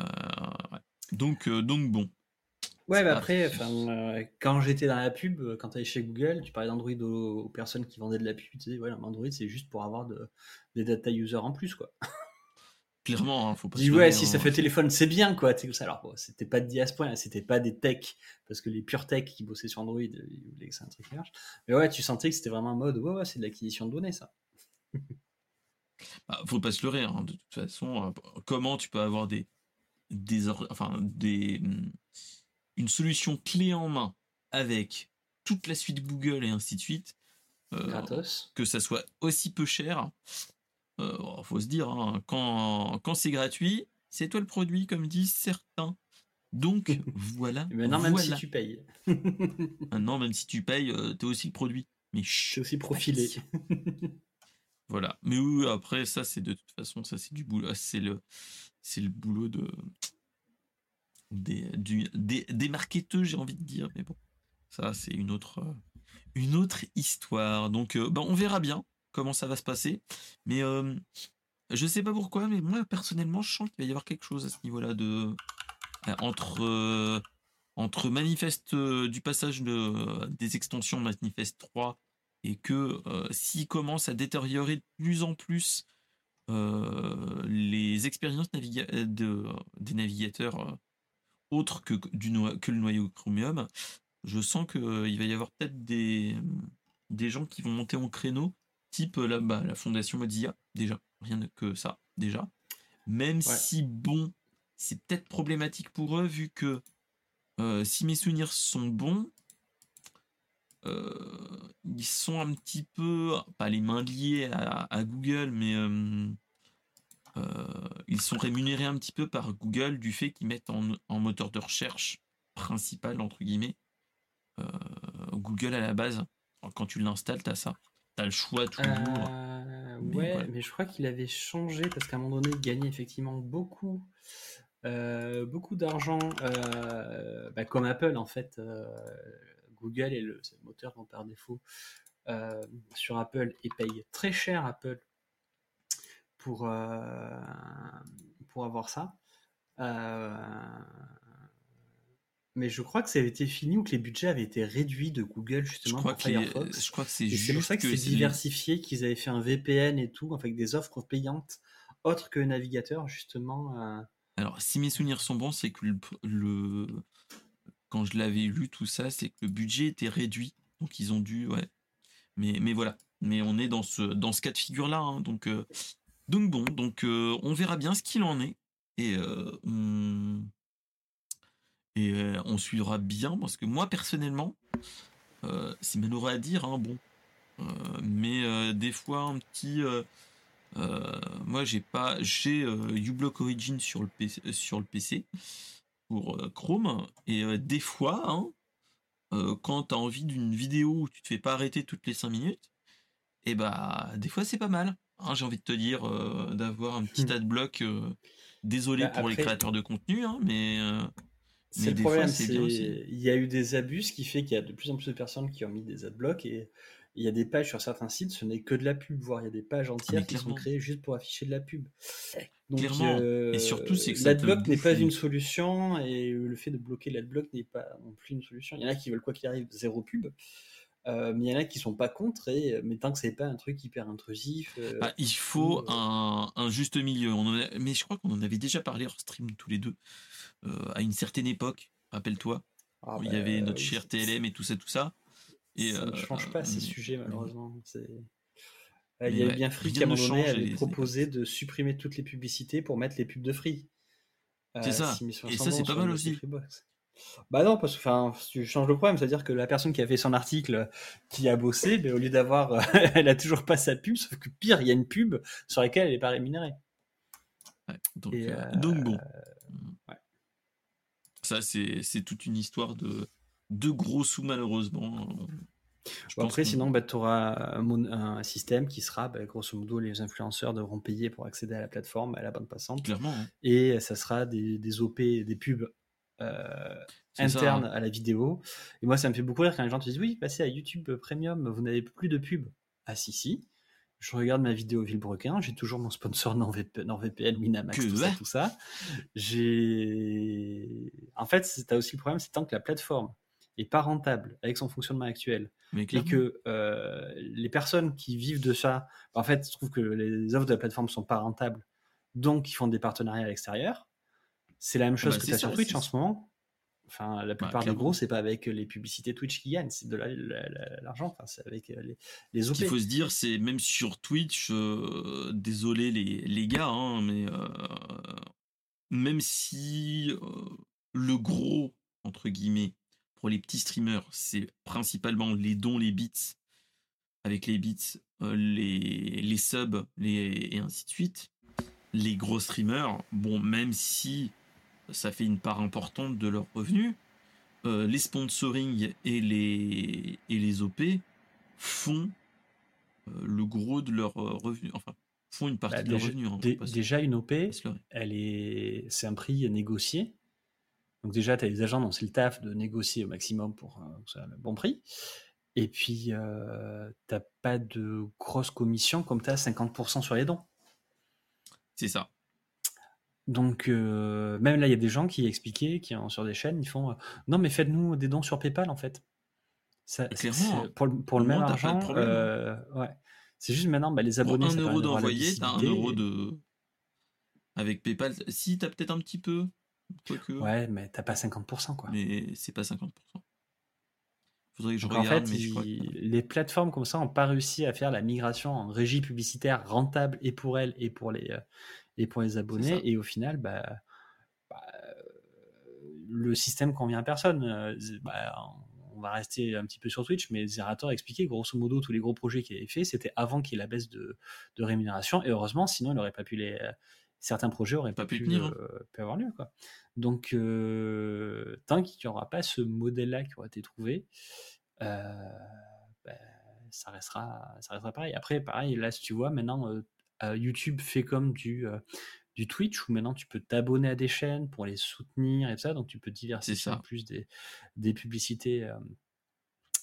donc, euh, donc bon. Ouais, mais après, quand j'étais dans la pub, quand tu allais chez Google, tu parlais d'Android aux, personnes qui vendaient de la pub, tu disais, ouais, Android, c'est juste pour avoir de, des data users en plus, quoi. Clairement, hein, faut pas. Dis ouais, si ça hein. fait téléphone, c'est bien quoi. Alors c'était pas de diaspora, c'était pas des techs parce que les pure tech qui bossaient sur Android, ils voulaient que c'est un truc marche. Mais ouais, tu sentais que c'était vraiment un mode. Ouais, ouais, c'est de l'acquisition de données ça. bah, faut pas se leurrer. Hein. De toute façon, euh, comment tu peux avoir des des enfin des hmm, une solution clé en main avec toute la suite Google et ainsi de suite. Euh. Que ça soit aussi peu cher euh, faut se dire, hein, quand, quand c'est gratuit, c'est toi le produit, comme disent certains. Donc voilà. Maintenant, même si tu payes. Maintenant, même si tu payes, euh, t'es aussi le produit. Mais t'es aussi profilé. voilà. Mais oui, après, ça, c'est de toute façon, ça, c'est du boulot. C'est le, c'est le boulot de. Des, des, des marketeurs, j'ai envie de dire. Mais bon, ça, c'est une autre, une autre histoire. Donc, euh, bah, on verra bien comment ça va se passer. Mais euh, je sais pas pourquoi, mais moi personnellement, je sens qu'il va y avoir quelque chose à ce niveau-là de euh, entre euh, manifeste du passage de, des extensions manifeste 3 et que s'il commence à détériorer de plus en plus les expériences de, des navigateurs autres que, du que le noyau Chromium, je sens qu'il va y avoir peut-être des gens qui vont monter en créneau type euh, là, bah, la fondation Mozilla, déjà, rien que ça, déjà. Même si, bon, c'est peut-être problématique pour eux, vu que euh, si mes souvenirs sont bons, euh, ils sont un petit peu, pas les mains liées à, Google, mais ils sont rémunérés un petit peu par Google du fait qu'ils mettent en, en, moteur de recherche principal, entre guillemets, Google à la base. Quand tu l'installes, tu as ça. T'as le choix toujours. Euh, ouais, mais je crois qu'il avait changé parce qu'à un moment donné, il gagnait effectivement beaucoup, euh, beaucoup d'argent, euh, bah, comme Apple en fait. Google est le, moteur par défaut sur Apple et paye très cher Apple pour, pour avoir ça. Mais je crois que ça avait été fini ou que les budgets avaient été réduits de Google justement pour Firefox. je crois que c'est juste pour ça que, c'est diversifié, qu'ils avaient fait un VPN et tout, avec des offres payantes autres que le navigateur justement. Euh. Alors, si mes souvenirs sont bons, c'est que le, quand je l'avais lu tout ça, c'est que le budget était réduit, donc ils ont dû, ouais. Mais, mais voilà. Mais on est dans ce dans ce cas de figure là, hein. donc euh, donc bon, donc euh, on verra bien ce qu'il en est et on Et euh, on suivra bien parce que moi personnellement, euh, c'est malheureux à dire, hein, bon, euh, mais des fois un petit, moi j'ai pas, j'ai uBlock Origin sur le PC, sur le PC pour Chrome et des fois, hein, euh, quand tu as envie d'une vidéo où tu te fais pas arrêter toutes les 5 minutes, et bah des fois c'est pas mal. hein, j'ai envie de te dire euh, d'avoir un petit Hmm. adblock. euh, désolé Bah, pour les créateurs de contenu, hein, mais C'est le problème, c'est il y a eu des abus, ce qui fait qu'il y a de plus en plus de personnes qui ont mis des adblocks et il y a des pages sur certains sites, ce n'est que de la pub, voire il y a des pages entières qui sont créées juste pour afficher de la pub. Donc, Clairement. euh, Et surtout, c'est que l'adblock n'est pas une solution et le fait de bloquer l'adblock n'est pas non plus une solution. Il y en a qui veulent quoi qu'il arrive zéro pub, euh, mais il y en a qui sont pas contre et mais tant que c'est pas un truc hyper intrusif. euh, Ah, il faut euh, un, un juste milieu. On en a- mais je crois qu'on en avait déjà parlé hors stream tous les deux euh, à une certaine époque. Rappelle-toi, ah où il y bah, avait notre cher TLM et tout ça, tout ça. Et ça ne euh, change pas ces euh, sujets malheureusement. C'est- Euh, Il y a eu ouais, bien Free qui à un moment donné avait proposé de supprimer toutes les publicités pour mettre les pubs de Free. C'est ça. 6500 Et ça, c'est pas mal aussi. Freebox. Bah non, parce que enfin, tu changes le problème, c'est-à-dire que la personne qui a fait son article, qui a bossé, mais au lieu d'avoir, elle a toujours pas sa pub, sauf que pire, il y a une pub sur laquelle elle n'est pas rémunérée. Ouais, donc, Et, euh, euh, donc bon. ouais. Ça, c'est toute une histoire de, de gros sous, malheureusement. Je Bon, pense après, sinon, bah, tu auras un, mon- un système qui sera, bah, grosso modo, les influenceurs devront payer pour accéder à la plateforme, à la bande passante. Clairement. hein. et ça sera des, des OP, des pubs euh, ça, internes hein. à la vidéo. Et moi, ça me fait beaucoup rire quand les gens te disent Oui, passez à YouTube Premium, vous n'avez plus de pubs. Ah, si, si. Je regarde ma vidéo Villebrequin, j'ai toujours mon sponsor NordVP- NordVPN, Winamax, Que tout ça, tout ça. J'ai. En fait, tu as aussi le problème, c'est tant que la plateforme est pas rentable avec son fonctionnement actuel Mais et que euh, les personnes qui vivent de ça, en fait, je trouve que les offres de la plateforme sont pas rentables, donc ils font des partenariats à l'extérieur. C'est la même chose bah, que tu as sur Twitch en ce moment. Enfin, la plupart des gros, c'est pas avec les publicités Twitch qui gagnent, c'est de la- la- la- l'argent, enfin, c'est avec euh, les, les Ce qu'il faut se dire, c'est même sur Twitch, euh, désolé les, les gars, hein, mais euh, même si euh, le gros, entre guillemets, pour les petits streamers, c'est principalement les dons, les bits, avec les bits, euh, les, les subs, les, et ainsi de suite. Les gros streamers, bon, même si ça fait une part importante de leurs revenus, euh, les sponsoring et les, et les OP font euh, le gros de leurs euh, revenus, enfin, font une partie Bah, de leurs revenus. hein, déjà, une OP, elle est, c'est un prix négocié. Donc déjà, tu as des agents dont c'est le taf de négocier au maximum pour euh, le bon prix. Et puis, euh, t'as pas de grosse commission comme tu as 50% sur les dons. C'est ça. Donc, euh, même là, il y a des gens qui expliquaient, qui ont sur des chaînes, ils font euh, Non, mais faites-nous des dons sur PayPal, en fait. Ça, c'est- clairement, pour, le- pour le même argent, euh, ouais. C'est juste maintenant, bah, les Pour abonnés, un ça euro d'envoyer, t'as un visibilité. euro de. Avec PayPal, si t'as peut-être un petit peu, quoique, Ouais, mais t'as pas 50%, quoi. mais c'est pas 50%. Faudrait que je Donc en fait, mais je crois que- les plateformes comme ça n'ont pas réussi à faire la migration en régie publicitaire rentable et pour elles et pour les, euh, et pour les abonnés. Et au final, bah, bah, euh, le système convient à personne. Euh, bah, on va rester un petit peu sur Twitch, mais Zerator expliquait grosso modo tous les gros projets qu'il avait fait, c'était avant qu'il y ait la baisse de, de rémunération. Et heureusement, sinon, il n'aurait pas pu les. euh, Certains projets auraient Pas pas, pu tenir, hein. euh, pu avoir lieu. Quoi. Donc, euh, tant qu'il n'y aura pas ce modèle-là qui aura été trouvé, euh, ben, ça, restera, ça restera pareil. Après, pareil, là, si tu vois, maintenant, YouTube fait comme du, euh, du Twitch, où maintenant tu peux t'abonner à des chaînes pour les soutenir et tout ça, donc tu peux diversifier en plus des, des publicités. euh,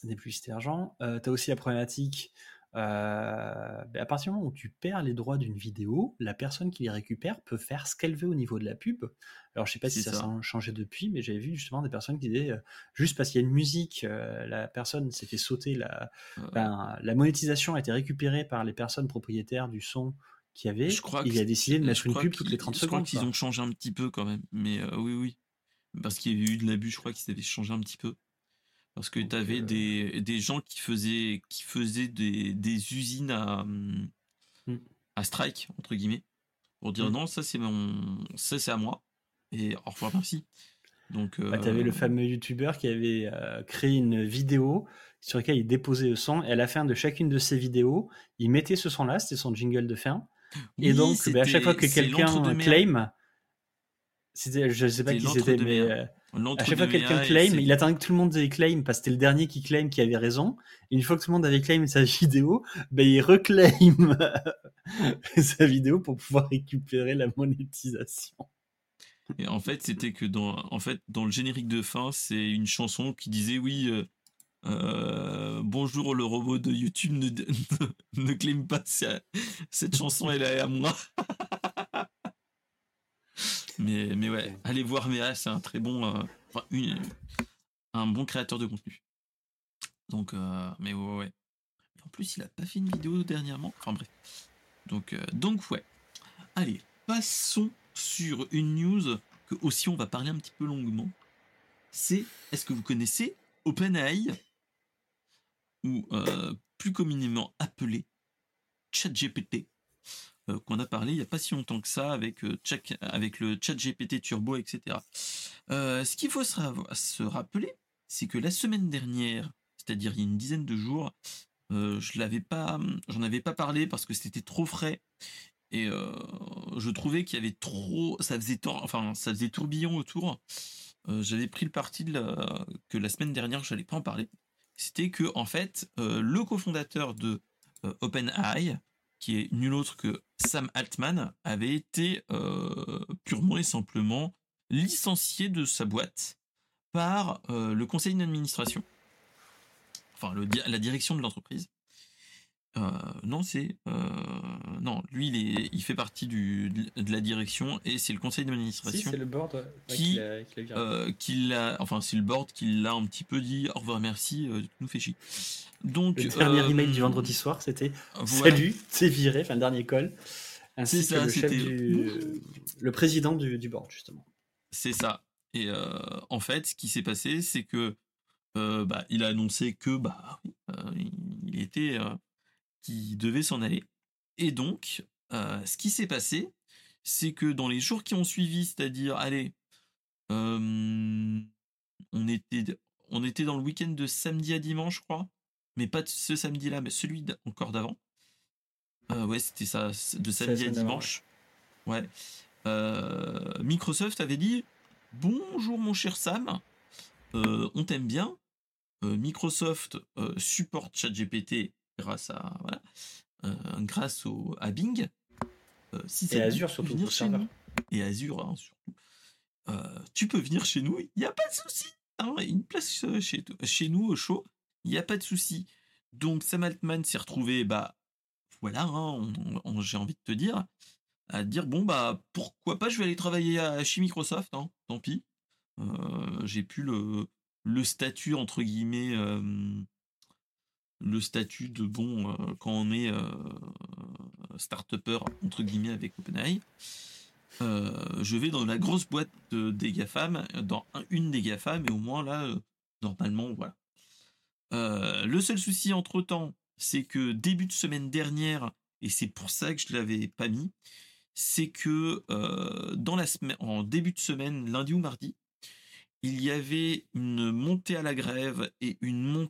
des publicités argent. tu as aussi la problématique, euh, ben, à partir du moment où tu perds les droits d'une vidéo, la personne qui les récupère peut faire ce qu'elle veut au niveau de la pub. Alors je sais pas si ça, ça. a changé depuis, mais j'avais vu justement des personnes qui disaient, euh, juste parce qu'il y a une musique, euh, la personne s'est fait sauter, la, ben, la monétisation a été récupérée par les personnes propriétaires du son qu'il avait, Je crois il a décidé de mettre une pub toutes les 30 Je crois secondes. qu'ils ont changé un petit peu quand même. Mais oui, oui. Parce qu'il y avait eu de l'abus, je crois qu'ils avaient changé un petit peu. Parce que tu avais euh, des, des gens qui faisaient, qui faisaient des, des usines à, hum, Mm. à strike, entre guillemets, pour dire Mm. non, ça c'est mon, ça c'est à moi. Et au revoir, merci. Donc, bah, tu avais le fameux youtubeur qui avait créé une vidéo sur laquelle il déposait le son, et à la fin de chacune de ses vidéos, il mettait ce son-là, c'était son jingle de fin. et donc, bah, à chaque fois que quelqu'un claim, je sais pas qui c'était, mais euh, à chaque fois que quelqu'un claim, il attendait que tout le monde ait claim parce que c'était le dernier qui claim qui avait raison. Et une fois que tout le monde avait claim sa vidéo, ben il reclaim sa vidéo pour pouvoir récupérer la monétisation. Et en fait, c'était que dans, en fait, dans le générique de fin, c'est une chanson qui disait oui. Euh, euh, bonjour le robot de YouTube ne, ne, ne claim pas cette chanson elle est à moi mais, mais ouais, allez voir Méa, c'est un très bon, euh, un bon créateur de contenu. Donc, euh, mais ouais, ouais. En plus, il a pas fait une vidéo dernièrement. Enfin bref. Donc, euh, donc ouais. Allez, passons sur une news que aussi on va parler un petit peu longuement. C'est, est-ce que vous connaissez OpenAI ou plus communément appelé ChatGPT? Euh, qu'on a parlé il n'y a pas si longtemps que ça avec, euh, avec le chat GPT Turbo, etc. Euh, ce qu'il faut se, rappeler, c'est que la semaine dernière, c'est-à-dire il y a une dizaine de jours, je l'avais pas, avais pas parlé parce que c'était trop frais et je trouvais qu'il y avait trop, ça faisait enfin ça faisait tourbillon autour. j'avais pris le parti de que la semaine dernière je n'allais pas en parler. C'était que en fait le cofondateur de OpenAI, qui est nul autre que Sam Altman, avait été euh, purement et simplement licencié de sa boîte par euh, le conseil d'administration, enfin la direction de l'entreprise. Euh, non, c'est non, lui il, il fait partie du, de la direction et c'est le conseil d'administration. c'est le board qui, qui l'a, enfin c'est le board qui l'a un petit peu dit au revoir, merci, nous fait chier. Donc, le dernier euh, email du vendredi soir, c'était Salut, c'est viré, enfin, le dernier call. Ainsi ça, le le président du, du board, justement. C'est ça. Et euh, en fait, ce qui s'est passé, c'est que euh, bah, il a annoncé que bah il était qui devait s'en aller. Et donc, ce qui s'est passé, c'est que dans les jours qui ont suivi, c'est-à-dire, allez, on était on était dans le week-end de samedi à dimanche, je crois mais pas ce samedi-là, mais celui encore d'avant. Euh, ouais, c'était ça, de samedi à dimanche. Ouais. Euh, Microsoft avait dit Bonjour mon cher Sam, euh, on t'aime bien. Microsoft supporte ChatGPT grâce à voilà, grâce au à Bing. si Et Azure surtout. Venir chez nous. Et Azure hein, surtout. tu peux venir chez nous, il n'y a pas de souci. Hein, une place chez, chez nous au show il n'y a pas de souci. Donc Sam Altman s'est retrouvé, bah voilà, hein, j'ai envie de te dire, à dire bon bah pourquoi pas, je vais aller travailler à, chez Microsoft, hein, tant pis. Euh, j'ai plus le, le statut entre guillemets, euh, le statut de bon euh, quand on est start-upper entre guillemets avec OpenAI. je vais dans la grosse boîte des GAFAM, dans une des GAFAM, et au moins là, normalement, voilà. Euh, le seul souci entre temps, c'est que début de semaine dernière, et c'est pour ça que je ne l'avais pas mis, c'est que euh, dans la en début de semaine, lundi ou mardi, il y avait une montée à la grève et une,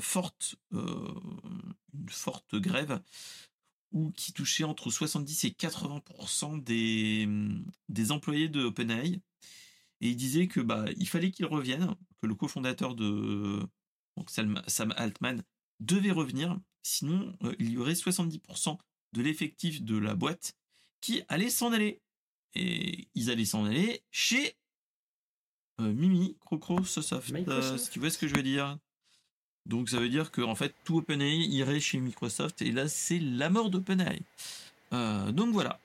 forte, euh, une forte grève où, qui touchait entre 70 et 80% des, des employés de OpenAI. Et il disait que bah, il fallait qu'il revienne, que le cofondateur de, Sam Altman, devait revenir, sinon euh, il y aurait 70% de l'effectif de la boîte qui allait s'en aller. Et ils allaient s'en aller chez euh, Mimi, Crocro, Sosoft, euh, si tu vois ce que je veux dire. Donc ça veut dire que en fait tout OpenAI irait chez Microsoft et là c'est la mort d'OpenAI. donc voilà.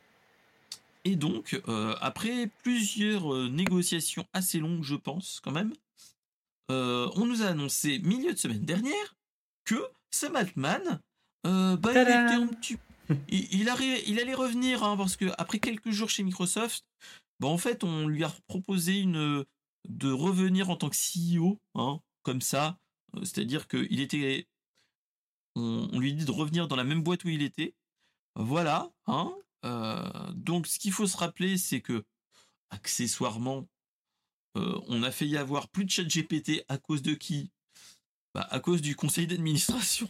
Et donc après plusieurs négociations assez longues je pense quand même, euh, on nous a annoncé milieu de semaine dernière que Sam Altman, euh, bah, il, allait revenir hein, parce que après quelques jours chez Microsoft, bah, en fait, on lui a proposé une, de revenir en tant que CEO, hein, comme ça. Euh, c'est-à-dire qu'il était. On, lui dit de revenir dans la même boîte où il était. Voilà. Hein, donc, ce qu'il faut se rappeler, c'est que, accessoirement, on a failli avoir plus de chat GPT à cause de qui? Bah, À cause du conseil d'administration.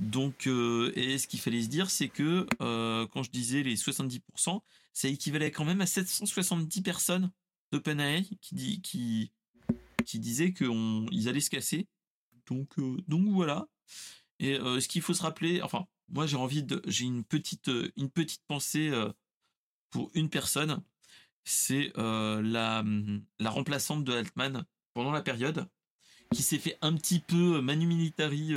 Donc, et ce qu'il fallait se dire, c'est que quand je disais les 70%, ça équivalait quand même à 770 personnes d'OpenAI qui, qui, disaient qu'ils allaient se casser. Donc, donc voilà. Et ce qu'il faut se rappeler, enfin, moi j'ai envie de, j'ai une petite, petite pensée pour une personne, c'est la, la remplaçante de Altman pendant la période, qui s'est fait un petit peu manu militari.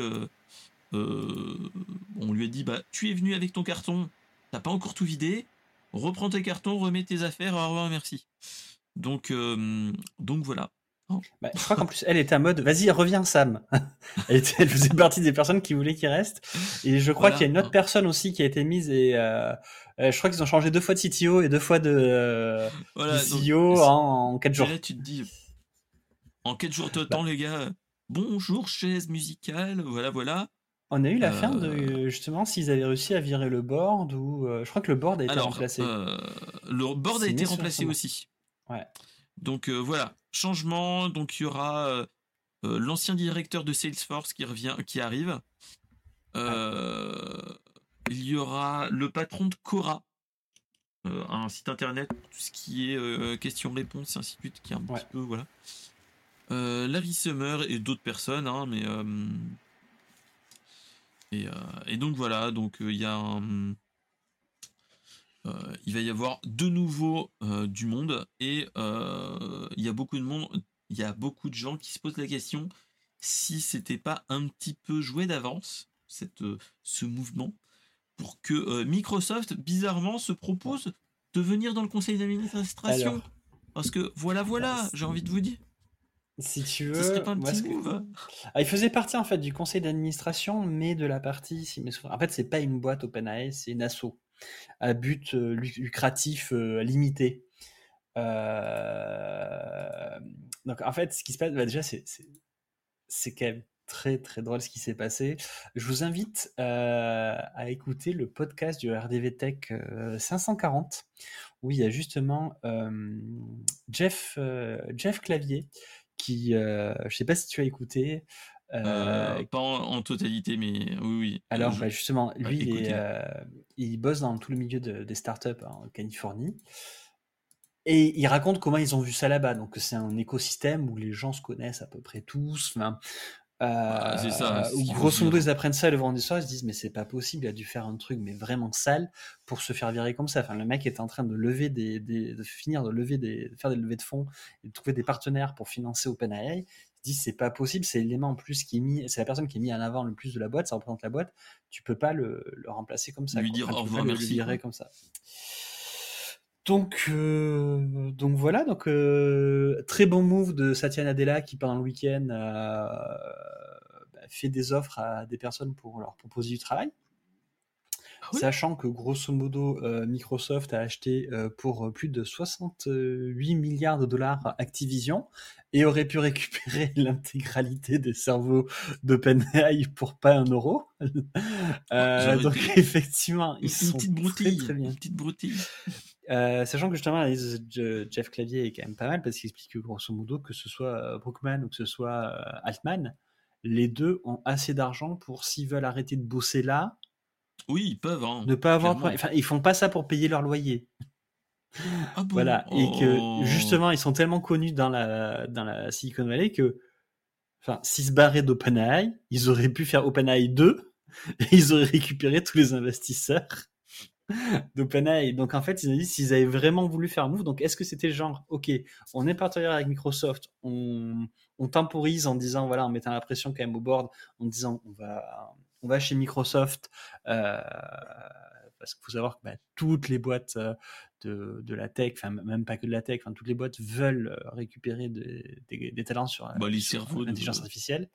on lui a dit bah tu es venu avec ton carton, t'as pas encore tout vidé, reprends tes cartons, remets tes affaires, au revoir, merci. Donc, donc voilà. Bah, je crois qu'en plus, elle était en mode, vas-y, reviens Sam. elle, faisait partie des personnes qui voulaient qu'il reste. Et je crois qu'il y a une autre personne aussi qui a été mise et euh, euh, je crois qu'ils ont changé deux fois de CTO et deux fois de, euh, CEO en, jours. Là, tu te dis, en quatre jours de temps, bah. les gars, bonjour chaise musicale, voilà, voilà. On a eu la fin de justement s'ils avaient réussi à virer le board ou je crois que le board a été remplacé. le board a été remplacé aussi. Ouais. Donc voilà, changement. Donc il y aura euh, euh, l'ancien directeur de Salesforce qui revient, qui arrive. Euh, il y aura le patron de Cora, un site internet pour tout ce qui est questions-réponses ainsi de suite, qui est un petit peu voilà. Larry Summer et d'autres personnes, hein, mais et, et, donc voilà, donc il y a un euh, il va y avoir de nouveau euh, du monde et euh, il y a beaucoup de monde, il y a beaucoup de gens qui se posent la question si c'était pas un petit peu joué d'avance cette ce mouvement pour que Microsoft bizarrement se propose de venir dans le conseil d'administration. Parce que voilà voilà j'ai envie de vous dire. Si tu veux, pas un petit ah, il faisait partie en fait du conseil d'administration, mais de la partie. Si En fait, c'est pas une boîte OpenAI, c'est une asso à but lucratif limité. donc en fait, ce qui se passe, bah, déjà, c'est quand même très très drôle ce qui s'est passé. Je vous invite à écouter le podcast du RDV Tech 540 où il y a justement Jeff, Jeff Clavier qui, je ne sais pas si tu as écté, euh, pas en, totalité, mais oui, oui. Alors, bah, justement, lui, il, euh, il, bosse dans tout le milieu des startups en Californie. Et il raconte comment ils ont vu ça là-bas. Donc, c'est un écosystème où les gens se connaissent à peu près tous. Enfin, euh, c'est ça. Où, grosso modo, ils apprennent ça le vendredi soir. Ils se disent, mais c'est pas possible. Il a dû faire un truc, mais vraiment sale pour se faire virer comme ça. Enfin, le mec est en train de lever des, de finir de lever des, de faire des levées de fonds et de trouver des partenaires pour financer OpenAI dit c'est pas possible, c'est l'élément en plus qui est mis, c'est la personne qui est mis en avant le plus de la boîte, ça représente la boîte, tu peux pas le, remplacer comme ça. Lui dire au revoir, merci. comme ça. Donc, euh, donc voilà, donc euh, très bon move de Satya Nadella qui pendant le week-end a bah, fait des offres à des personnes pour leur proposer du travail. Ah Sachant que grosso modo, euh, Microsoft a acheté pour plus de 68 milliards de dollars Activision, et aurait pu récupérer l'intégralité des cerveaux d'OpenAI pour pas un euro. euh, donc effectivement, ils sont très, très bien. Une petite broutille. Euh, sachant que justement l'analyse de Jeff Clavier est quand même pas mal parce qu'il explique que grosso modo que ce soit euh, Brookman ou que ce soit euh, Altman, les deux ont assez d'argent pour s'ils veulent arrêter de bosser là. Oui, ils peuvent. Hein, ne pas avoir. Enfin, ils font pas ça pour payer leur loyer. Ah voilà, et que oh. justement, ils sont tellement connus dans la, dans la Silicon Valley que, enfin, s'ils se barraient d'OpenAI, ils auraient pu faire OpenAI 2 et ils auraient récupéré tous les investisseurs d'OpenAI. Donc en fait, ils ont dit s'ils avaient vraiment voulu faire un move, donc est-ce que c'était genre, ok, on est partenaire avec Microsoft, on, on temporise en disant, voilà, en mettant la pression quand même au board, en disant, on va, on va chez Microsoft. Euh, parce qu'il faut savoir que bah, toutes les boîtes euh, de, de, la tech, enfin même pas que de la tech, enfin toutes les boîtes veulent euh, récupérer des, des, talents sur, bah, l'intelligence artificielle.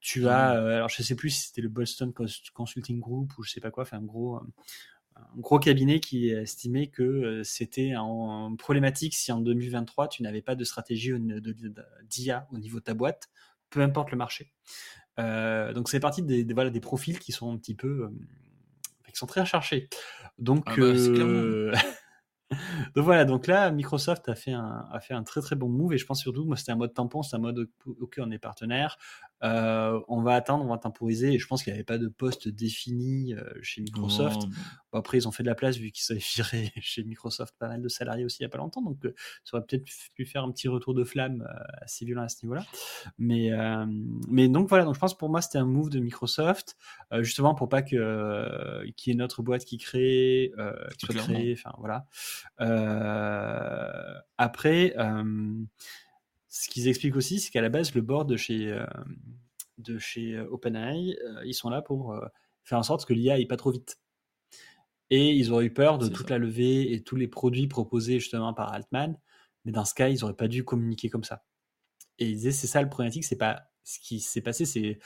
Tu as, euh, alors je sais plus si c'était le Boston Consulting Group ou je sais pas quoi, enfin un gros, un gros cabinet qui estimait que c'était en problématique si en 2023 tu n'avais pas de stratégie d'IA au niveau de ta boîte, peu importe le marché. Donc c'est parti des, voilà, des profils qui sont un petit peu sont très recherchés. Donc, ah bah, euh, donc voilà, donc là, Microsoft a fait, un, a fait un très très bon move et je pense surtout, moi c'était un mode tampon, c'est un mode ok, on est partenaire, euh, on va attendre, on va temporiser et je pense qu'il n'y avait pas de poste défini euh, chez Microsoft. Bon, après, ils ont fait de la place vu qu'ils avaient viré chez Microsoft pas mal de salariés aussi il n'y a pas longtemps, donc euh, ça aurait peut-être pu faire un petit retour de flamme assez violent à ce niveau-là. Mais, mais donc voilà, donc je pense pour moi c'était un move de Microsoft, justement pour pas que qu'il y ait notre boîte qui crée, qui soit créée, enfin voilà. Euh, après, euh, ce qu'ils expliquent aussi, c'est qu'à la base, le board de chez, euh, de chez OpenAI, ils sont là pour faire en sorte que l'IA aille pas trop vite. Et ils auraient eu peur de toute la levée et tous les produits proposés justement par Altman. Mais dans ce cas, ils n'auraient pas dû communiquer comme ça. Et ils disaient, c'est ça le problématique, c'est pas ce qui s'est passé, c'est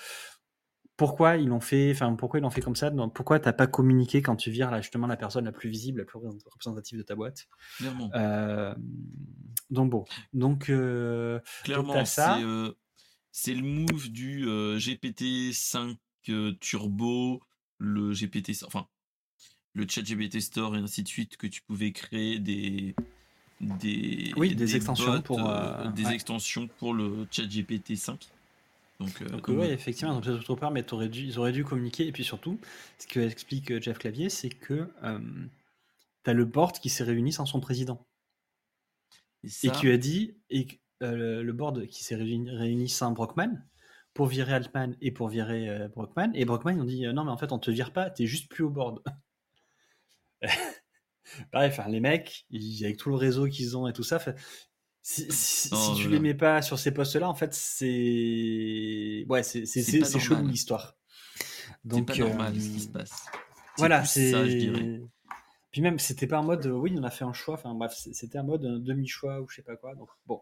pourquoi ils l'ont fait, enfin pourquoi ils l'ont fait comme ça Pourquoi t'as pas communiqué quand tu vires là, justement la personne la plus visible, la plus représentative de ta boîte? Clairement. Euh, donc bon, donc euh, clairement euh, c'est le move du GPT 5 Turbo, le GPT, enfin le Chat GPT Store et ainsi de suite que tu pouvais créer des des oui des, extensions pour des extensions pour le Chat GPT 5 donc, euh, oui, effectivement, donc ça trop peur, mais dû, ils auraient dû communiquer. Et puis surtout, ce que explique euh, Jeff Clavier, c'est que euh, tu as le board qui s'est réuni sans son président. Et, qui a dit, et, le board qui s'est réuni, sans Brockman, pour virer Altman et pour virer Brockman. Et Brockman, ils ont dit non, mais en fait, on te vire pas, tu es juste plus au board. Bref, les mecs, avec tout le réseau qu'ils ont et tout ça, si, tu les mets pas sur ces postes-là, en fait, c'est ouais, c'est c'est chaud l'histoire. Donc c'est pas normal ce qui se passe. Voilà, c'est. Ça, je dirais. Puis même, c'était pas en mode, oui, on a fait un choix. Enfin bref, c'était un mode un demi-choix ou je sais pas quoi. Donc bon,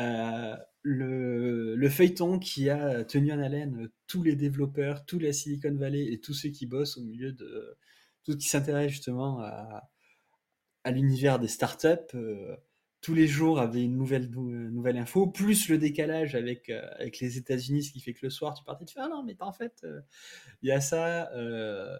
euh, le, le, feuilleton qui a tenu en haleine tous les développeurs, tous la Silicon Valley et tous ceux qui bossent au milieu de tout ce qui s'intéresse justement à, à l'univers des startups. Euh, tous les jours avait une nouvelle, nouvelle info, plus le décalage avec, euh, avec les États-Unis, ce qui fait que le soir, tu partais, tu fais Ah non, mais en fait, euh, il y a ça. Euh.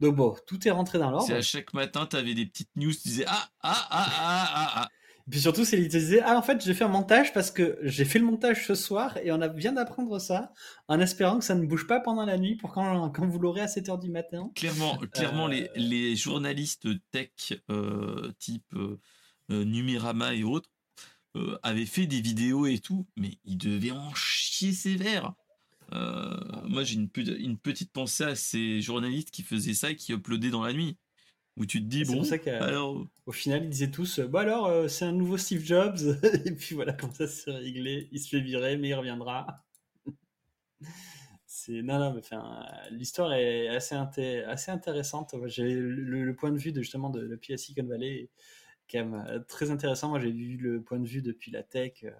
Donc bon, tout est rentré dans l'ordre. C'est à chaque matin, tu avais des petites news, tu disais Ah, ah, ah, ah, ah, ah. Et puis surtout, c'est disaient Ah, en fait, j'ai fait un montage parce que j'ai fait le montage ce soir et on a vient d'apprendre ça en espérant que ça ne bouge pas pendant la nuit pour quand, quand vous l'aurez à 7 h du matin. Clairement, clairement les, les journalistes tech type euh, Numérama et autres, euh, avaient fait des vidéos et tout, mais ils devaient en chier sévère. Euh, moi, j'ai une, une, petite pensée à ces journalistes qui faisaient ça et qui uploadaient dans la nuit. Où tu te dis, bon, alors... au final, ils disaient tous, bon alors, c'est un nouveau Steve Jobs, et puis voilà, comme ça c'est réglé, il se fait virer, mais il reviendra. c'est non, non, mais enfin, l'histoire est assez, assez intéressante. J'ai le, point de vue de justement de, de Silicon Valley euh, très intéressant. Moi, j'ai vu le point de vue depuis la tech euh,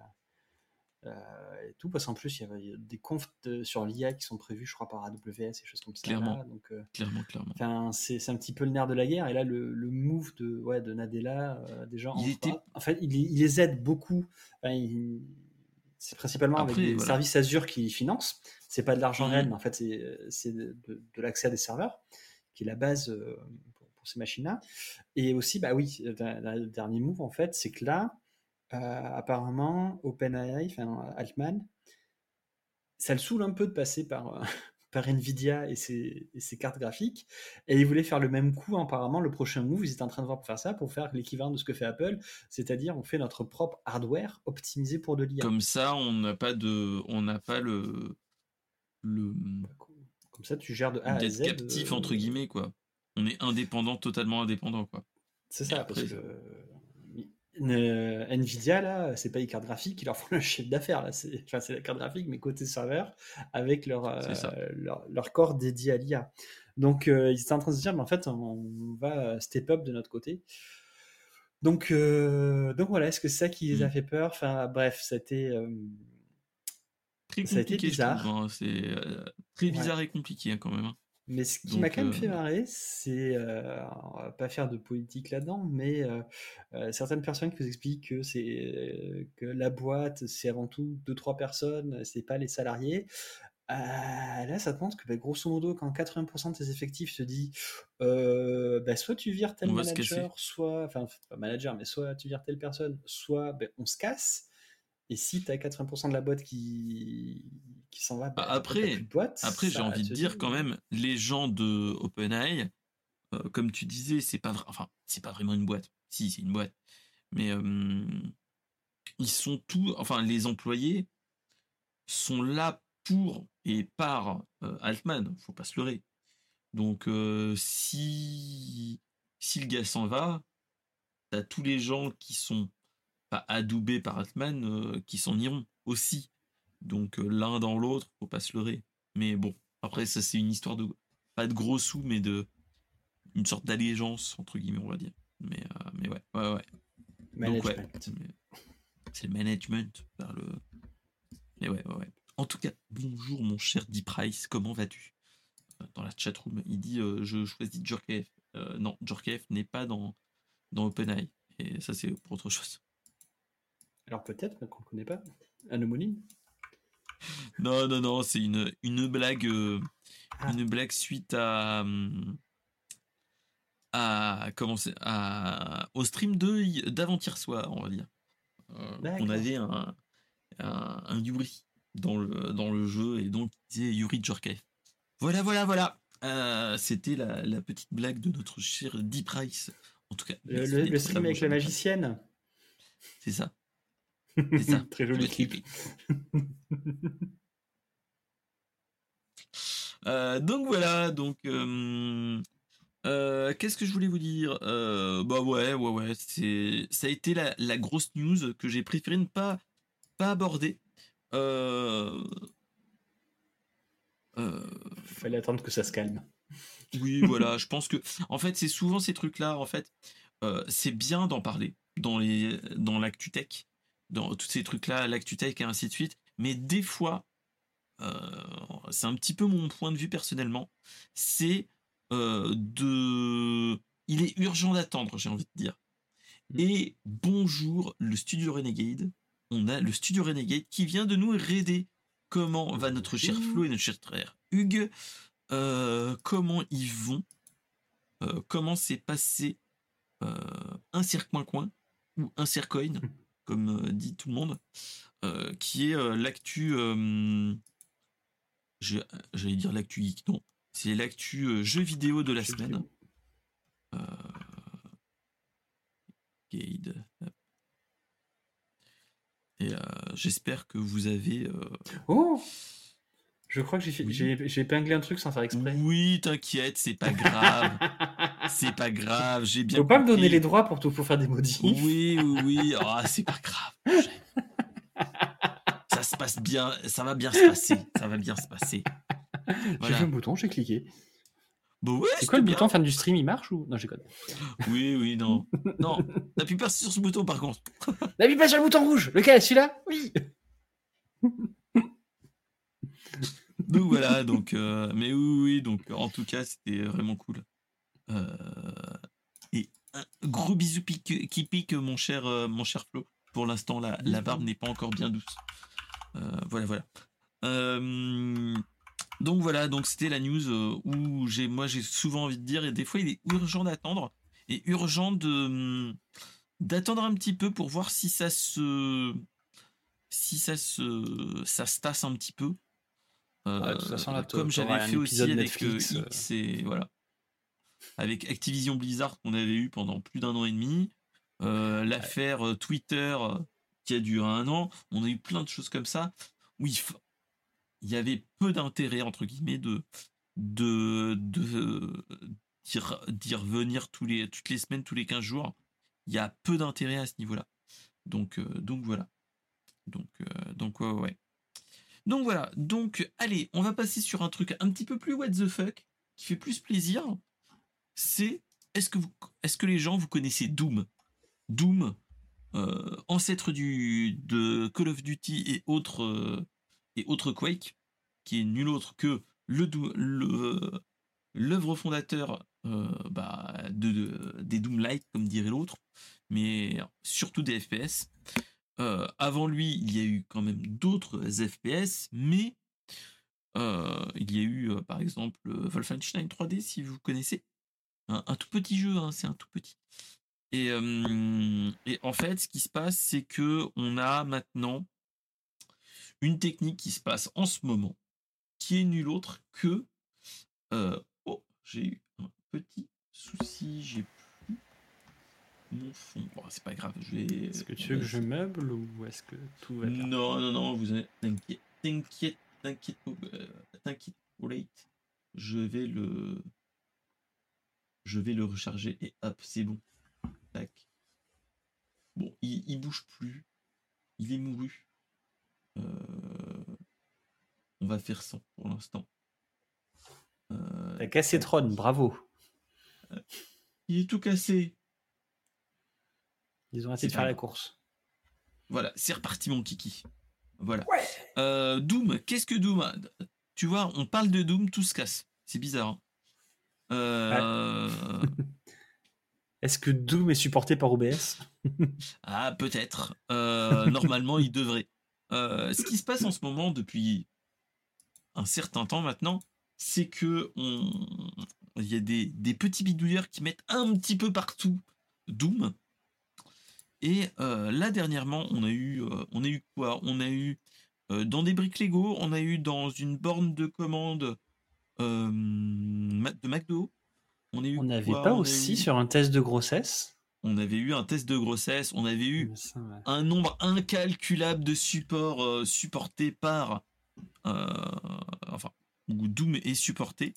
euh, et tout, parce qu'en plus, il y a des confs sur l'IA qui sont prévus, je crois, par AWS et choses comme ça. Clairement. donc, clairement, clairement. C'est un petit peu le nerf de la guerre. Et là, le, move de, ouais, de Nadella, des gens. Il en, fait, il, les aide beaucoup. c'est principalement avec des services Azure qui financent. C'est pas de l'argent mmh. réel, mais en fait, c'est de, de l'accès à des serveurs, qui est la base ces machines-là. Et aussi, bah oui, le dernier move, en fait, c'est que là, euh, apparemment, OpenAI, enfin Altman, ça le saoule un peu de passer par, euh, par Nvidia et ses, cartes graphiques. Et ils voulaient faire le même coup, apparemment, le prochain move, ils étaient en train de voir pour faire ça, pour faire l'équivalent de ce que fait Apple, c'est-à-dire on fait notre propre hardware optimisé pour de l'IA. Comme ça, on n'a pas de, on n'a pas le, le, comme ça, tu gères de A à Z. captif entre guillemets quoi on est indépendant, totalement indépendant, quoi. C'est ça, parce que euh, Nvidia, là, c'est pas les cartes graphiques qui leur font le chiffre d'affaires, là. C'est, enfin, c'est la carte graphique, mais côté serveur, avec leur, euh, leur, corps dédié à l'IA. Donc, euh, ils étaient en train de se dire, mais en fait, on, va step up de notre côté. Donc, donc voilà, est-ce que c'est ça qui les a hmm. fait peur? Enfin, bref, ça a été bizarre. Hein. C'est très bizarre et compliqué, hein, quand même. Hein. Mais ce qui m'a quand même fait marrer, c'est, euh, on va pas faire de politique là-dedans, mais certaines personnes qui vous expliquent que c'est que la boîte, c'est avant tout deux trois personnes, c'est pas les salariés. Ah, là, ça te montre que bah, grosso modo, quand 80% de tes effectifs te dit euh, bah, soit tu vires tel On se manager, soit, enfin, pas manager, mais soit tu vires telle personne, soit bah, on se casse. Et si tu as 80% de la boîte qui, qui s'en va, Bah, après, plus de boîte. après j'ai envie de dire quand même, les gens de OpenAI, euh, comme tu disais, c'est pas enfin, c'est pas vraiment une boîte. Si, c'est une boîte. Mais euh, ils sont tous, enfin, les employés sont là pour et par euh, Altman, faut pas se leurrer. Donc, euh, si, si le gars s'en va, t'as tous les gens qui sont pas adoubés par Altman euh, qui s'en iront aussi. Donc, euh, l'un dans l'autre, faut pas se leurrer. Mais bon, après, ça, c'est une histoire de, pas de gros sous, mais de, une sorte d'allégeance, entre guillemets, on va dire. Mais, euh, mais ouais, ouais, ouais. Donc, ouais, management. c'est- le management vers le. Mais ouais, ouais, ouais. En tout cas, bonjour mon cher Deep Price, comment vas-tu? Dans la chatroom, il dit Je choisis Djorkaeff. Euh, non, Djorkaeff n'est pas dans, dans OpenAI. Et ça, c'est pour autre chose. Alors peut-être mais qu'on ne connaît pas. Un homonyme Non, non, non, c'est une, une blague. euh, Ah. Une blague suite à. à comment c'est à, au stream d'avant-hier soir, on va dire. Euh, on avait un, un, un Yuri dans le, dans le jeu et donc il disait Yuri Djorkaeff. Voilà, voilà, voilà. Euh, C'était la, la petite blague de notre cher Deep Price. En tout cas, Le, stream avec la magicienne. C'est ça. C'est ça. Très joli clip. Euh, donc voilà, donc euh, euh, qu'est-ce que je voulais vous dire? Euh, Bah ouais, ouais, ouais, c'est ça a été la, la grosse news que j'ai préféré ne pas pas aborder. Euh, euh, Fallait attendre que ça se calme. oui, voilà, je pense que en fait c'est souvent ces trucs-là. En fait, euh, c'est bien d'en parler dans les dans l'actu tech, dans tous ces trucs-là, l'actu tech et ainsi de suite. Mais des fois, euh, c'est un petit peu mon point de vue personnellement, c'est euh, de... Il est urgent d'attendre, j'ai envie de dire. Mm. Et bonjour, le studio Renegade. On a le studio Renegade qui vient de nous raider. Comment va notre cher Bonjour. Flo et notre cher frère Hugues Euh, Comment ils vont Comment s'est passé un cirque-coin-coin ou un circoin, comme euh, dit tout le monde, euh, qui est euh, l'actu euh, J'allais dire l'actu geek, non. C'est l'actu jeu vidéo de la semaine. Guide. Et j'espère que vous avez. Oh Je crois que Oui. j'ai épinglé un truc sans faire exprès. Oui, t'inquiète, c'est pas grave. c'est pas grave, j'ai bien. Faut pas me donner les droits pour, tout, pour faire des modifs. Oui, oui, oui. Ah, c'est pas grave. Ça se passe bien, ça va bien se passer. Ça va bien se passer. J'ai un bouton, j'ai cliqué. Bon, ouais, C'est quoi le c'était bouton fin du stream Il marche ou? Non, j'ai code. bien. Oui, oui, non. Non, n'appuie pas sur ce bouton par contre. N'appuie pas sur le bouton rouge Lequel? Celui-là? Oui Donc voilà, donc, euh, mais oui, oui, donc en tout cas, c'était vraiment cool. Euh, et un gros bisou pique- qui pique, mon cher, euh, mon cher Flo. Pour l'instant, la, la barbe n'est pas encore bien douce. Euh, voilà, voilà. Euh, donc voilà, donc c'était la news où j'ai, moi, j'ai souvent envie de dire, et des fois, il est urgent d'attendre et urgent de d'attendre un petit peu pour voir si ça se si ça se ça se tasse un petit peu. Euh, Ouais, de toute façon, là, comme j'avais fait aussi avec Netflix. X et voilà. Avec Activision Blizzard qu'on avait eu pendant plus d'un an et demi, euh, l'affaire euh, Twitter euh, qui a duré un an, on a eu plein de choses comme ça où il, y avait peu d'intérêt entre guillemets de de de d'y re- d'y revenir toutes les semaines, tous les 15 jours. Il y a peu d'intérêt à ce niveau-là. Donc donc voilà. Donc donc ouais. Donc voilà, donc allez, on va passer sur un truc un petit peu plus what the fuck, qui fait plus plaisir. C'est est-ce que vous, est-ce que les gens vous connaissez Doom? Doom, euh, ancêtre du de Call of Duty et autres euh, et Quake, qui est nul autre que le le l'œuvre fondateur euh, bah, de, de- des Doomlight, comme dirait l'autre, mais surtout des FPS. Avant lui, il y a eu quand même d'autres FPS, mais il y a eu, par exemple, Wolfenstein 3D, si vous connaissez. Un, tout petit jeu, hein, c'est un tout petit. Et, et, en fait, ce qui se passe, c'est que on a maintenant une technique qui se passe en ce moment, qui est nulle autre que. oh, j'ai eu un petit souci, j'ai plus mon fond. Bon, c'est pas grave, je vais. Est-ce que tu veux que je meuble ou est-ce que tout va bien? Non, non, non, vous t'inquiète, t'inquiète, t'inquiète, euh, t'inquiète, je vais le. Je vais le recharger et hop, c'est bon. Tac. Bon, il, il bouge plus. Il est mouru. Euh, on va faire sans pour l'instant. Euh, T'as cassé Tron, bravo. Euh, il est tout cassé. Ils ont essayé de faire la course. Voilà, c'est reparti mon kiki. Voilà. Doom, qu'est-ce que Doom Tu vois, on parle de Doom, tout se casse. C'est bizarre. Hein. Est-ce que Doom est supporté par OBS Ah, peut-être. normalement, il devrait. Euh, ce qui se passe en ce moment depuis un certain temps maintenant, c'est que il y a des, petits bidouilleurs qui mettent un petit peu partout Doom. Et euh, là dernièrement, on a eu, euh, on a eu quoi? On a eu dans des briques Lego, on a eu dans une borne de commande de McDo. On n'avait pas aussi sur un test de grossesse? On avait eu un test de grossesse, on avait eu un nombre incalculable de supports euh, supportés par, euh, enfin, où Doom est supporté.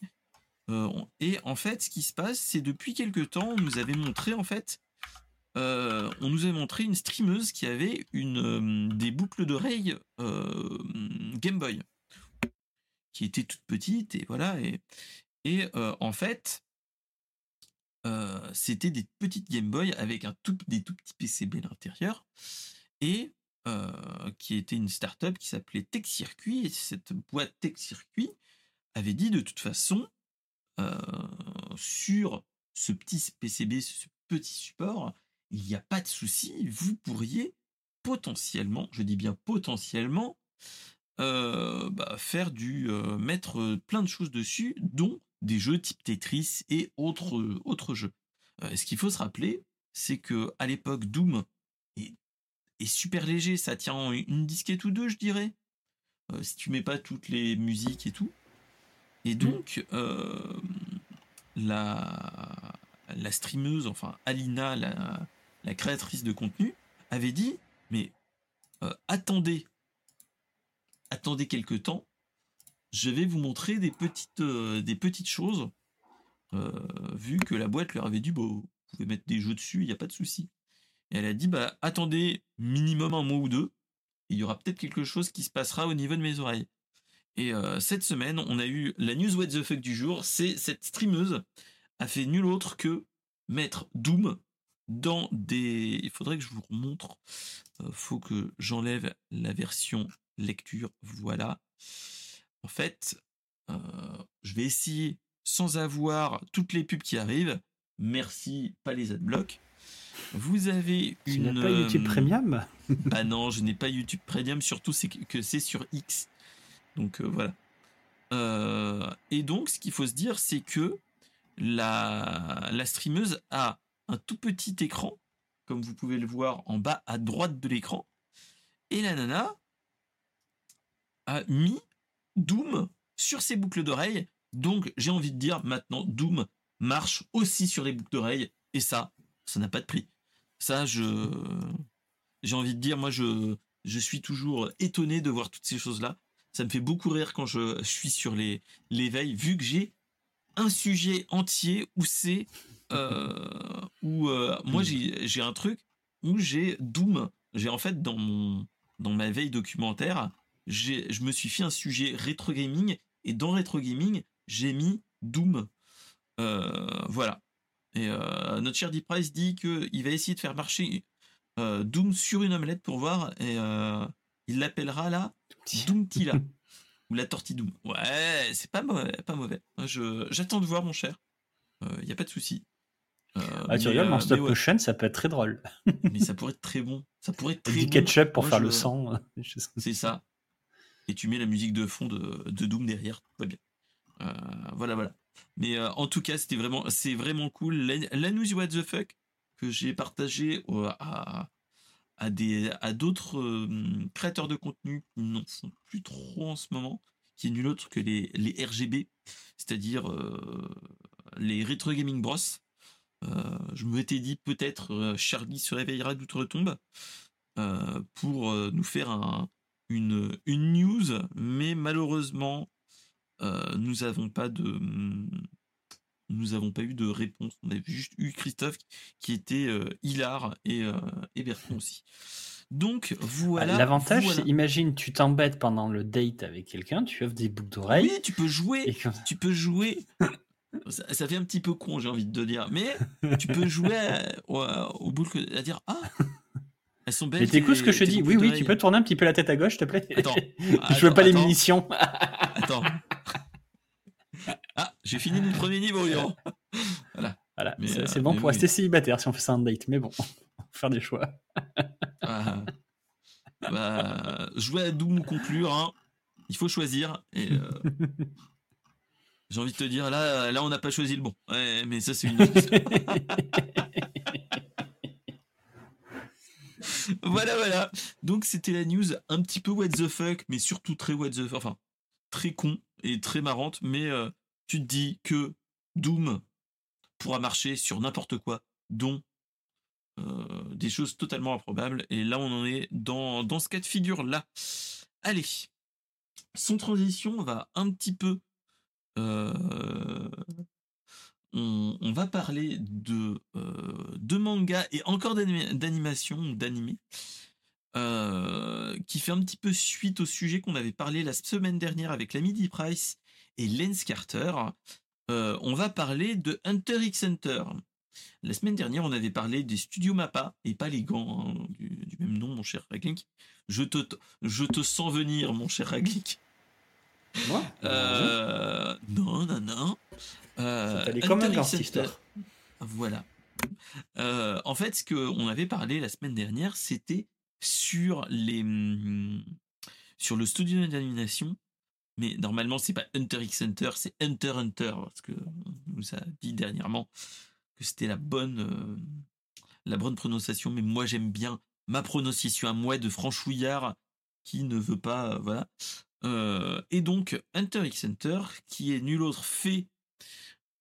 Euh, et en fait, ce qui se passe, c'est depuis quelques temps, on nous avait montré en fait, on nous avait montré une streameuse qui avait une des boucles d'oreilles Game Boy, qui était toute petite et voilà et et en fait, euh, c'était des petites Game Boy avec un tout, des tout petits PCB à l'intérieur et euh, qui était une startup qui s'appelait Tech Circuit et cette boîte Tech Circuit avait dit de toute façon euh, sur ce petit PCB, ce petit support, il n'y a pas de souci, vous pourriez potentiellement, je dis bien potentiellement, bah, faire du mettre plein de choses dessus, dont des jeux type Tetris et autres, autres jeux. Euh, ce qu'il faut se rappeler, c'est que à l'époque, Doom est, super léger, ça tient une disquette ou deux, je dirais. Euh, si tu mets pas toutes les musiques et tout. Et mmh. donc, euh, la, la streameuse, enfin Alina, la, la créatrice de contenu, avait dit Mais attendez, attendez quelques temps, je vais vous montrer des petites, euh, choses. Euh, vu que la boîte leur avait dit, bon, vous pouvez mettre des jeux dessus, il n'y a pas de souci. Et elle a dit, bah, attendez minimum un mois ou deux, il y aura peut-être quelque chose qui se passera au niveau de mes oreilles. Et euh, cette semaine, on a eu la news what the fuck du jour, c'est cette streameuse a fait nul autre que mettre Doom dans des... Il faudrait que je vous remontre. faut que j'enlève la version lecture. Voilà. En fait, euh, je vais essayer sans avoir toutes les pubs qui arrivent. Merci, pas les adblocks. Vous avez une. Tu n'as pas YouTube euh, Premium? Bah non, je n'ai pas YouTube Premium, surtout c'est que c'est sur X. Donc euh, voilà. et donc, ce qu'il faut se dire, c'est que la, la streameuse a un tout petit écran, comme vous pouvez le voir en bas à droite de l'écran. Et la nana a mis Doom sur ses boucles d'oreilles. Donc j'ai envie de dire maintenant, Doom marche aussi sur les boucles d'oreilles. Et ça, ça n'a pas de prix. Ça, je j'ai envie de dire, moi je, je suis toujours étonné de voir toutes ces choses-là. Ça me fait beaucoup rire quand je, suis sur les l'éveil, vu que j'ai un sujet entier où c'est euh, où euh, moi j'ai un truc où j'ai Doom. J'ai en fait dans mon dans ma veille documentaire, je me suis fait un sujet rétro gaming et dans rétro gaming, j'ai mis Doom. Euh, voilà. Et euh, notre cher Deep Price dit qu'il va essayer de faire marcher euh, Doom sur une omelette pour voir et il l'appellera là Doom Tila ou la tortille Doom. Ouais, c'est pas mauvais, pas mauvais. j'attends de voir mon cher. Il n'y a pas de souci. ah, tu rigoles, en stop motion, ça peut être très drôle. mais ça pourrait être très bon. Ça pourrait être très du ketchup pour faire le sang. c'est ça. Et tu mets la musique de fond de, de Doom derrière, tout va bien. Euh, voilà, voilà. Mais euh, en tout cas, c'était vraiment, c'est vraiment cool. La, la news What the fuck que j'ai partagé à, à des à d'autres euh, créateurs de contenu qui n'en font plus trop en ce moment, qui est nul autre que les, les RGB, c'est-à-dire les Retro Gaming Bros. je m'étais dit peut-être Charlie se réveillera d'outre-tombe pour nous faire un, une, une news, mais malheureusement, nous n'avons pas de nous n'avons pas eu de réponse. On a juste eu Christophe qui était hilar et, et Bertrand aussi. Donc Bah, voilà. L'avantage, voilà. c'est imagine, tu t'embêtes pendant le date avec quelqu'un, tu offres des boucles d'oreilles. Oui, tu peux jouer. Tu peux jouer. Ça, ça fait un petit peu con, j'ai envie de te dire, mais tu peux jouer à- au, au boucle à dire ah elles sont belles. Mais t'écoutes ce que je dis. Oui, oui, tu peux tourner un petit peu la tête à gauche, s'il te plaît. Attends, je veux pas les munitions. Attends. Ah, j'ai fini mon premier niveau, Yoran. Voilà, c'est euh, c'est bon pour oui. rester célibataire si on fait ça en date. Mais bon, faire des choix. Ah. Bah, jouer à Doom ou conclure, hein, il faut choisir. Et euh, j'ai envie de te dire, là, là, on n'a pas choisi le bon. Ouais, mais ça, c'est une. Voilà, voilà. Donc, c'était la news un petit peu what the fuck, mais surtout très what the fuck. Enfin, très con et très marrante. Mais euh, tu te dis que Doom pourra marcher sur n'importe quoi, dont euh, des choses totalement improbables. Et là, on en est dans, ce cas de figure-là. Allez. Sans transition, on va un petit peu. euh, on, va parler de, euh, manga et encore d'anima- d'animation d'animé. euh, qui fait un petit peu suite au sujet qu'on avait parlé la semaine dernière avec la Midi Price et Lance Carter. Euh, on va parler de Hunter x Hunter. La semaine dernière, on avait parlé des studios Mappa et pas les gants hein, du, même nom, mon cher Raglink. Je te, je te sens venir, mon cher Raglink. Moi Euh, non, non, non. Euh, Ça t'allait comme un x cette histoire. Voilà. Euh, en fait, ce qu'on avait parlé la semaine dernière, c'était sur les hum, sur le studio d'animation. Mais normalement, c'est pas Hunter x Hunter, c'est Hunter Hunter parce que on nous a dit dernièrement que c'était la bonne euh, la bonne prononciation. Mais moi, j'aime bien ma prononciation à moi de franchouillard qui ne veut pas, euh, voilà. Euh, et donc Hunter x Hunter, qui est nul autre fait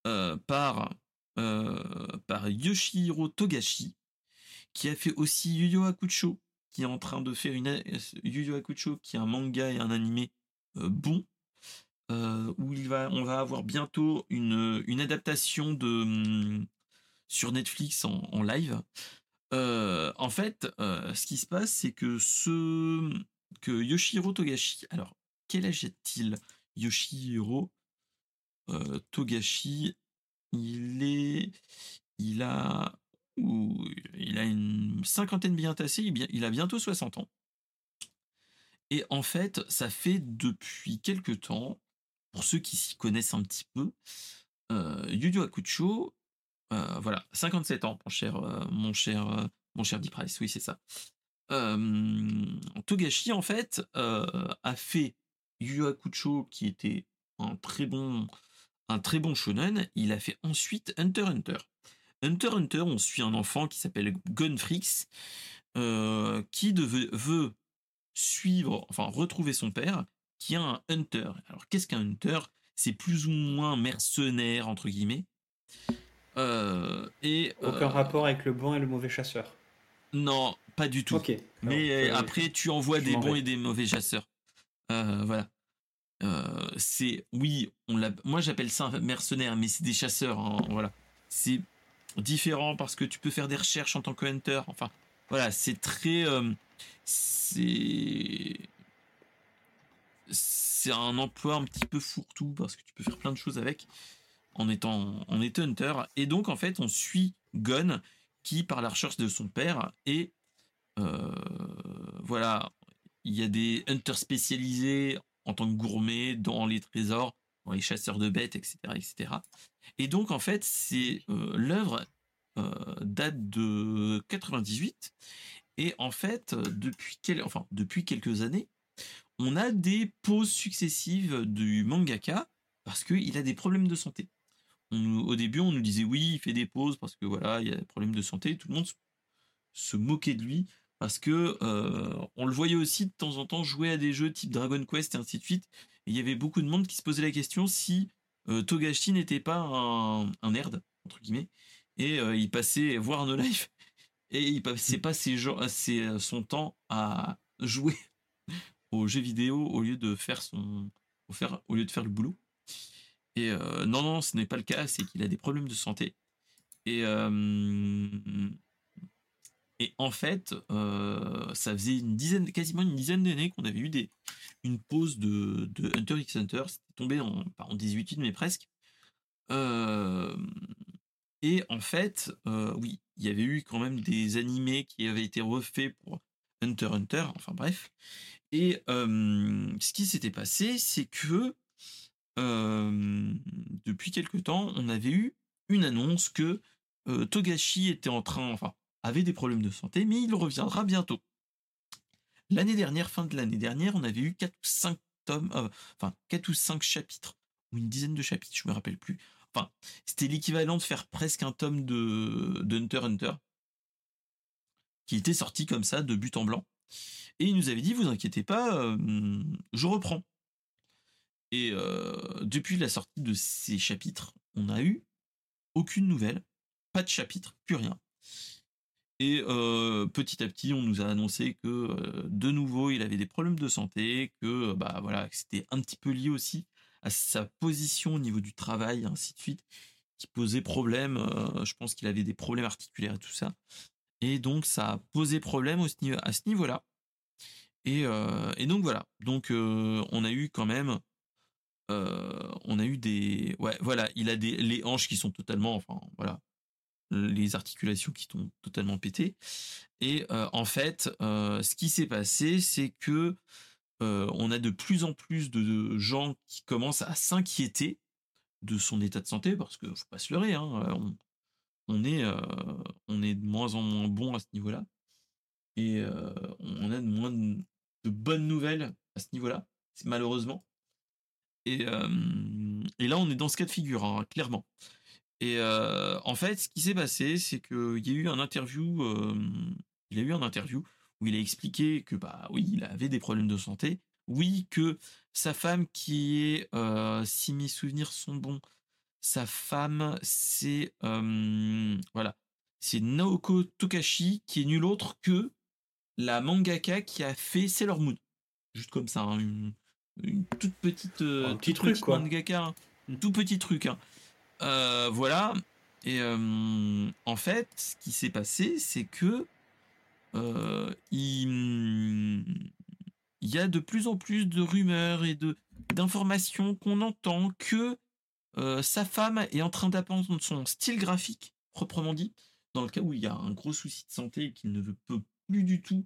euh, par euh, par Yoshihiro Togashi, qui a fait aussi Yu Yu qui est en train de faire une Yu qui est un manga et un animé euh, bon, où il va, on va avoir bientôt une, une adaptation de hum, sur Netflix en, en live. En fait, ce qui se passe, c'est que ce que Yoshihiro Togashi, alors quel âge a-t-il Yoshihiro euh, Togashi, il est, il a, il a une cinquantaine bien tassée, il, a bientôt 60 ans. Et en fait, ça fait depuis quelque temps, pour ceux qui s'y connaissent un petit peu, euh, Yu Yu Hakusho, euh, voilà, 57 ans, mon cher, euh, mon cher, euh, mon cher Deep Price, oui, c'est ça. Togashi, en fait, a fait Yu Hakusho, qui était un très bon, un très bon shonen. Il a fait ensuite Hunter Hunter. Hunter Hunter, on suit un enfant qui s'appelle Gunfrix, euh, qui deve- veut suivre, enfin retrouver son père, qui est un hunter. Alors qu'est-ce qu'un hunter? C'est plus ou moins mercenaire entre guillemets. Euh, et Aucun euh, rapport avec le bon et le mauvais chasseur. Non, pas du tout. Mais Alors, après, tu envoies des bons vais. et des mauvais chasseurs. Euh, voilà. Euh, c'est oui, on l'a. Moi, j'appelle ça un mercenaire, mais c'est des chasseurs. hein, voilà. C'est différent parce que tu peux faire des recherches en tant que hunter. Enfin, voilà, c'est très. euh, c'est. C'est un emploi un petit peu fourre-tout parce que tu peux faire plein de choses avec en étant, en étant hunter. Et donc, en fait, on suit Gun qui, par la recherche de son père, euh, voilà, il y a des hunters spécialisés en tant que gourmets dans les trésors, dans les chasseurs de bêtes, etc., etc. Et donc, en fait, c'est euh, l'œuvre euh, date de 98 et en fait, depuis quelques années, on a des pauses successives du mangaka parce qu'il a des problèmes de santé. au début, on nous disait oui, il fait des pauses parce que voilà, il y a des problèmes de santé. Tout le monde se moquait de lui parce que euh, on le voyait aussi de temps en temps jouer à des jeux type Dragon Quest et ainsi de suite. il y avait beaucoup de monde qui se posait la question si euh, Togashi n'était pas un, nerd entre guillemets et euh, il passait voir No Life et il passait pas ses, son temps à jouer aux jeux vidéo au lieu de faire son faire, au lieu de faire le boulot. Et non non, ce n'est pas le cas, c'est qu'il a des problèmes de santé. Et et en fait, euh, ça faisait une dizaine, quasiment une dizaine d'années qu'on avait eu des, une pause de, Hunter x Hunter. C'était tombé en, en 18 mais presque. Euh, et en fait, euh, oui, il y avait eu quand même des animés qui avaient été refaits pour Hunter x Hunter. Enfin bref. Et ce qui s'était passé, c'est que depuis quelque temps, on avait eu une annonce que Togashi était en train, enfin, avait des problèmes de santé, mais il reviendra bientôt. L'année dernière, fin de l'année dernière, on avait eu 4 ou 5 tomes, euh, enfin 4 ou 5 chapitres, ou une dizaine de chapitres, je me rappelle plus. Enfin, c'était l'équivalent de faire presque un tome de, Hunter Hunter, qui était sorti comme ça, de but en blanc. Et il nous avait dit, vous inquiétez pas, euh, je reprends. Et euh, depuis la sortie de ces chapitres, on n'a eu aucune nouvelle, pas de chapitre, plus rien. Et petit à petit, on nous a annoncé que de nouveau, il avait des problèmes de santé, que bah voilà, c'était un petit peu lié aussi à sa position au niveau du travail, ainsi de suite, qui posait problème. je pense qu'il avait des problèmes articulaires et tout ça. Et donc, ça a posé problème au, à ce niveau-là. Et, et, donc voilà. Donc, on a eu quand même. on a eu des. Ouais, voilà, il a des les hanches qui sont totalement. Enfin, voilà les articulations qui sont totalement pétées. Et euh, en fait, euh, ce qui s'est passé, c'est que euh, on a de plus en plus de, gens qui commencent à s'inquiéter de son état de santé, parce que faut pas se leurrer, hein, on, est, de moins en moins bon à ce niveau-là. Et on a de moins de, bonnes nouvelles à ce niveau-là, malheureusement. Et, et, là, on est dans ce cas de figure, hein, clairement. Et en fait, ce qui s'est passé, c'est qu'il y a eu un interview, il a eu un interview où il a expliqué que bah oui, il avait des problèmes de santé, oui que sa femme qui est, si mes souvenirs sont bons, sa femme c'est voilà, c'est Naoko Tokashi qui est nul autre que la mangaka qui a fait Sailor Moon, juste comme ça, hein, une, toute petite, un petit truc quoi, mangaka, un mmh. tout petit truc. Hein. Euh, voilà. Et euh, en fait, ce qui s'est passé, c'est que euh, il, y a de plus en plus de rumeurs et de d'informations qu'on entend que sa femme est en train d'apprendre son style graphique, proprement dit, dans le cas où il y a un gros souci de santé et qu'il ne peut plus du tout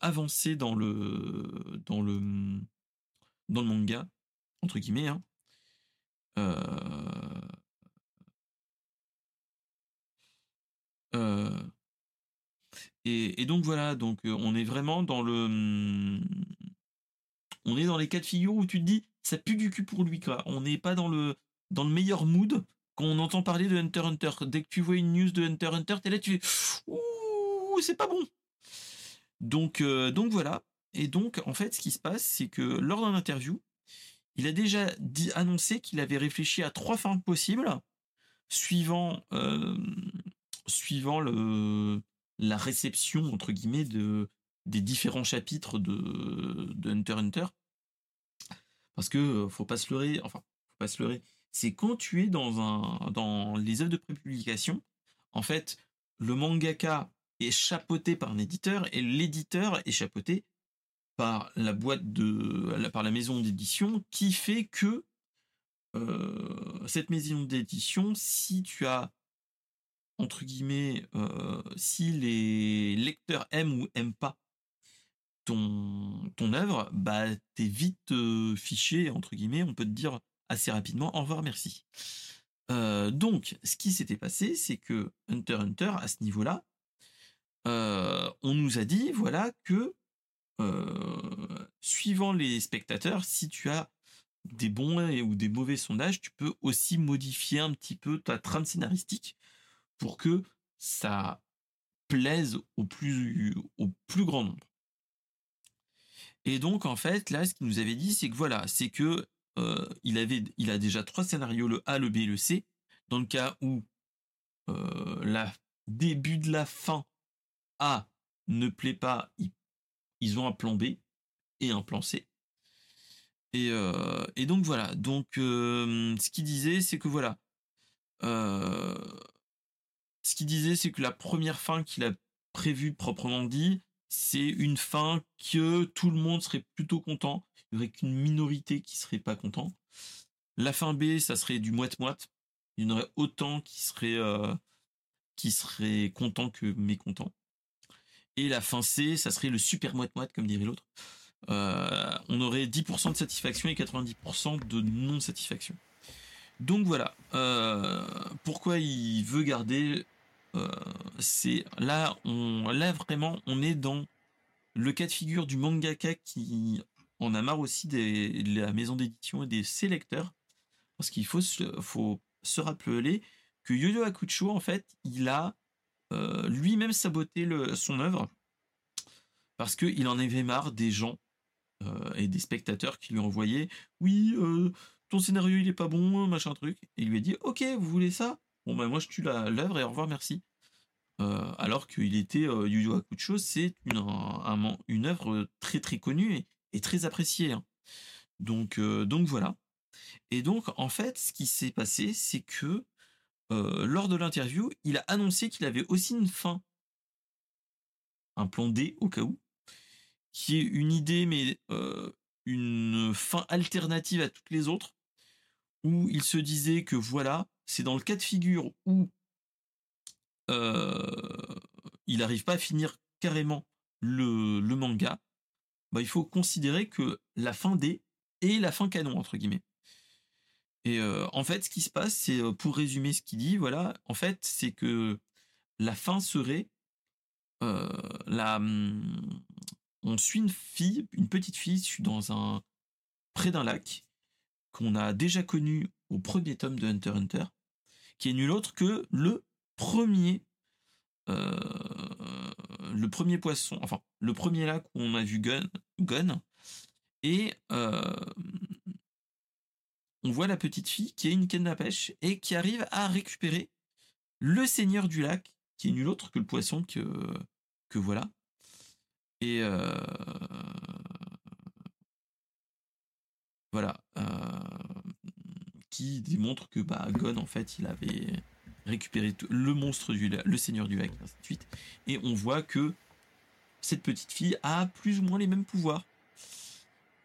avancer dans le dans le dans le manga entre guillemets. Hein. Et, donc voilà, donc euh, on est vraiment dans le, hmm, on est dans les cas de figure où tu te dis ça pue du cul pour lui quoi. On n'est pas dans le dans le meilleur mood quand on entend parler de Hunter Hunter. Dès que tu vois une news de Hunter Hunter, t'es là tu fais ouh c'est pas bon. Donc euh, donc voilà. Et donc en fait ce qui se passe c'est que lors d'un interview, il a déjà dit, annoncé qu'il avait réfléchi à trois fins possibles suivant suivant la réception, entre guillemets, de, des différents chapitres de, de Hunter Hunter. Parce que, euh, faut pas se leurrer, enfin, faut pas se leurrer, c'est quand tu es dans, un, dans les œuvres de prépublication, en fait, le mangaka est chapeauté par un éditeur et l'éditeur est chapeauté par la boîte de par la maison d'édition qui fait que euh, cette maison d'édition si tu as entre guillemets, euh, si les lecteurs aiment ou aiment pas ton, ton œuvre, bah, t'es vite euh, fiché, entre guillemets, on peut te dire assez rapidement au revoir, merci. Euh, donc, ce qui s'était passé, c'est que Hunter Hunter, à ce niveau-là, on nous a dit, voilà, que suivant les spectateurs, si tu as des bons ou des mauvais sondages, tu peux aussi modifier un petit peu ta trame scénaristique pour que ça plaise au plus, au plus grand nombre. Et donc, en fait, là, ce qu'il nous avait dit, c'est que voilà, c'est que euh, il, avait, il a déjà trois scénarios, le A, le B et le C. Dans le cas où euh, la début de la fin A ne plaît pas, ils, ont un plan B et un plan C. Et, euh, et donc voilà. Donc ce qu'il disait, c'est que voilà. Ce qu'il disait, c'est que la première fin qu'il a prévue proprement dit, c'est une fin que tout le monde serait plutôt content. Il n'y aurait qu'une minorité qui serait pas content. La fin B, ça serait du moite-moite. Il y en aurait autant qui seraient, euh, qui seraient contents que mécontents. Et la fin C, ça serait le super moite-moite, comme dirait l'autre. Euh, on aurait 10% de satisfaction et 90% de non-satisfaction. Donc voilà. Euh, pourquoi il veut garder c'est là, on, là vraiment, on est dans le cas de figure du mangaka qui en a marre aussi des, de la maison d'édition et des sélecteurs. Parce qu'il faut, se rappeler que Yo-Yo en fait, il a euh, lui-même saboté son œuvre parce qu'il en avait marre des gens euh, et des spectateurs qui lui envoyaient Oui, ton scénario il est pas bon, machin truc. Et il lui a dit Ok, vous voulez ça? Bon, ben moi je tue l'œuvre et au revoir, merci. Euh, alors qu'il était euh, Yu Yu Hakusho, c'est une, une œuvre très très connue et, très appréciée. Hein. Donc, euh, donc voilà. Et donc en fait, ce qui s'est passé, c'est que lors de l'interview, il a annoncé qu'il avait aussi une fin, un plan D au cas où, qui est une idée mais une fin alternative à toutes les autres, où il se disait que voilà, c'est dans le cas de figure où euh, il n'arrive pas à finir carrément le, manga, bah, il faut considérer que la fin D est la fin canon, entre guillemets. Et euh, en fait, ce qui se passe, c'est euh, pour résumer ce qu'il dit, voilà, en fait, c'est que la fin serait la, hum, on suit une fille, une petite fille, dans un près d'un lac qu'on a déjà connu au premier tome de Hunter Hunter, qui est nul autre que le premier euh, le premier poisson, enfin le premier lac où on a vu Gun, Gun et euh, on voit la petite fille qui a une canne à pêche et qui arrive à récupérer le seigneur du lac, qui est nul autre que le poisson que, que voilà. Et euh, voilà. qui démontre que bah, Gon, en fait, il avait récupérer le monstre du le seigneur du lac, ainsi de suite. Et on voit que cette petite fille a plus ou moins les mêmes pouvoirs.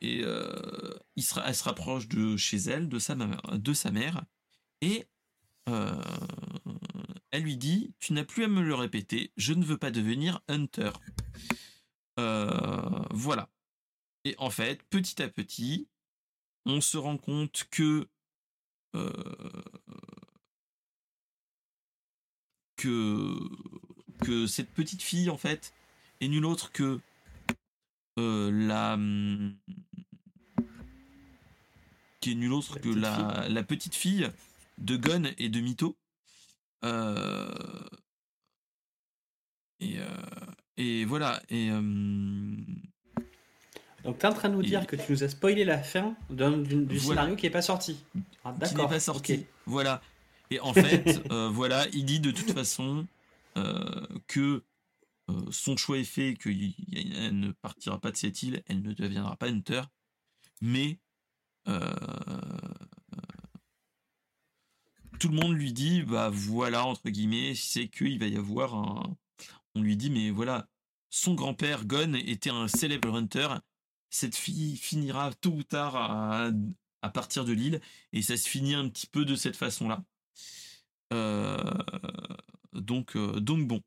Et euh, il sera, elle se rapproche de chez elle, de sa, de sa mère, et euh, elle lui dit Tu n'as plus à me le répéter, je ne veux pas devenir Hunter. Euh, voilà. Et en fait, petit à petit, on se rend compte que que, que cette petite fille, en fait, est nulle autre que euh, la. qui est nulle autre que la, la, petite fille de Gon et de Mito. Euh, et, euh, et voilà. Et. Donc tu es en train de nous dire que tu nous as spoilé la fin du scénario qui n'est pas sorti. Ah, qui n'est pas sorti. Voilà. Et en fait, euh, voilà, il dit de toute façon euh, que euh, son choix est fait, qu'elle ne partira pas de cette île, elle ne deviendra pas Hunter, mais tout le monde lui dit, bah voilà, entre guillemets, c'est qu'il va y avoir un... On lui dit, mais voilà, son grand-père, Gon, était un célèbre hunter. Cette fille finira tôt ou tard à, partir de l'île, et ça se finit un petit peu de cette façon-là. Euh, donc, euh, donc bon.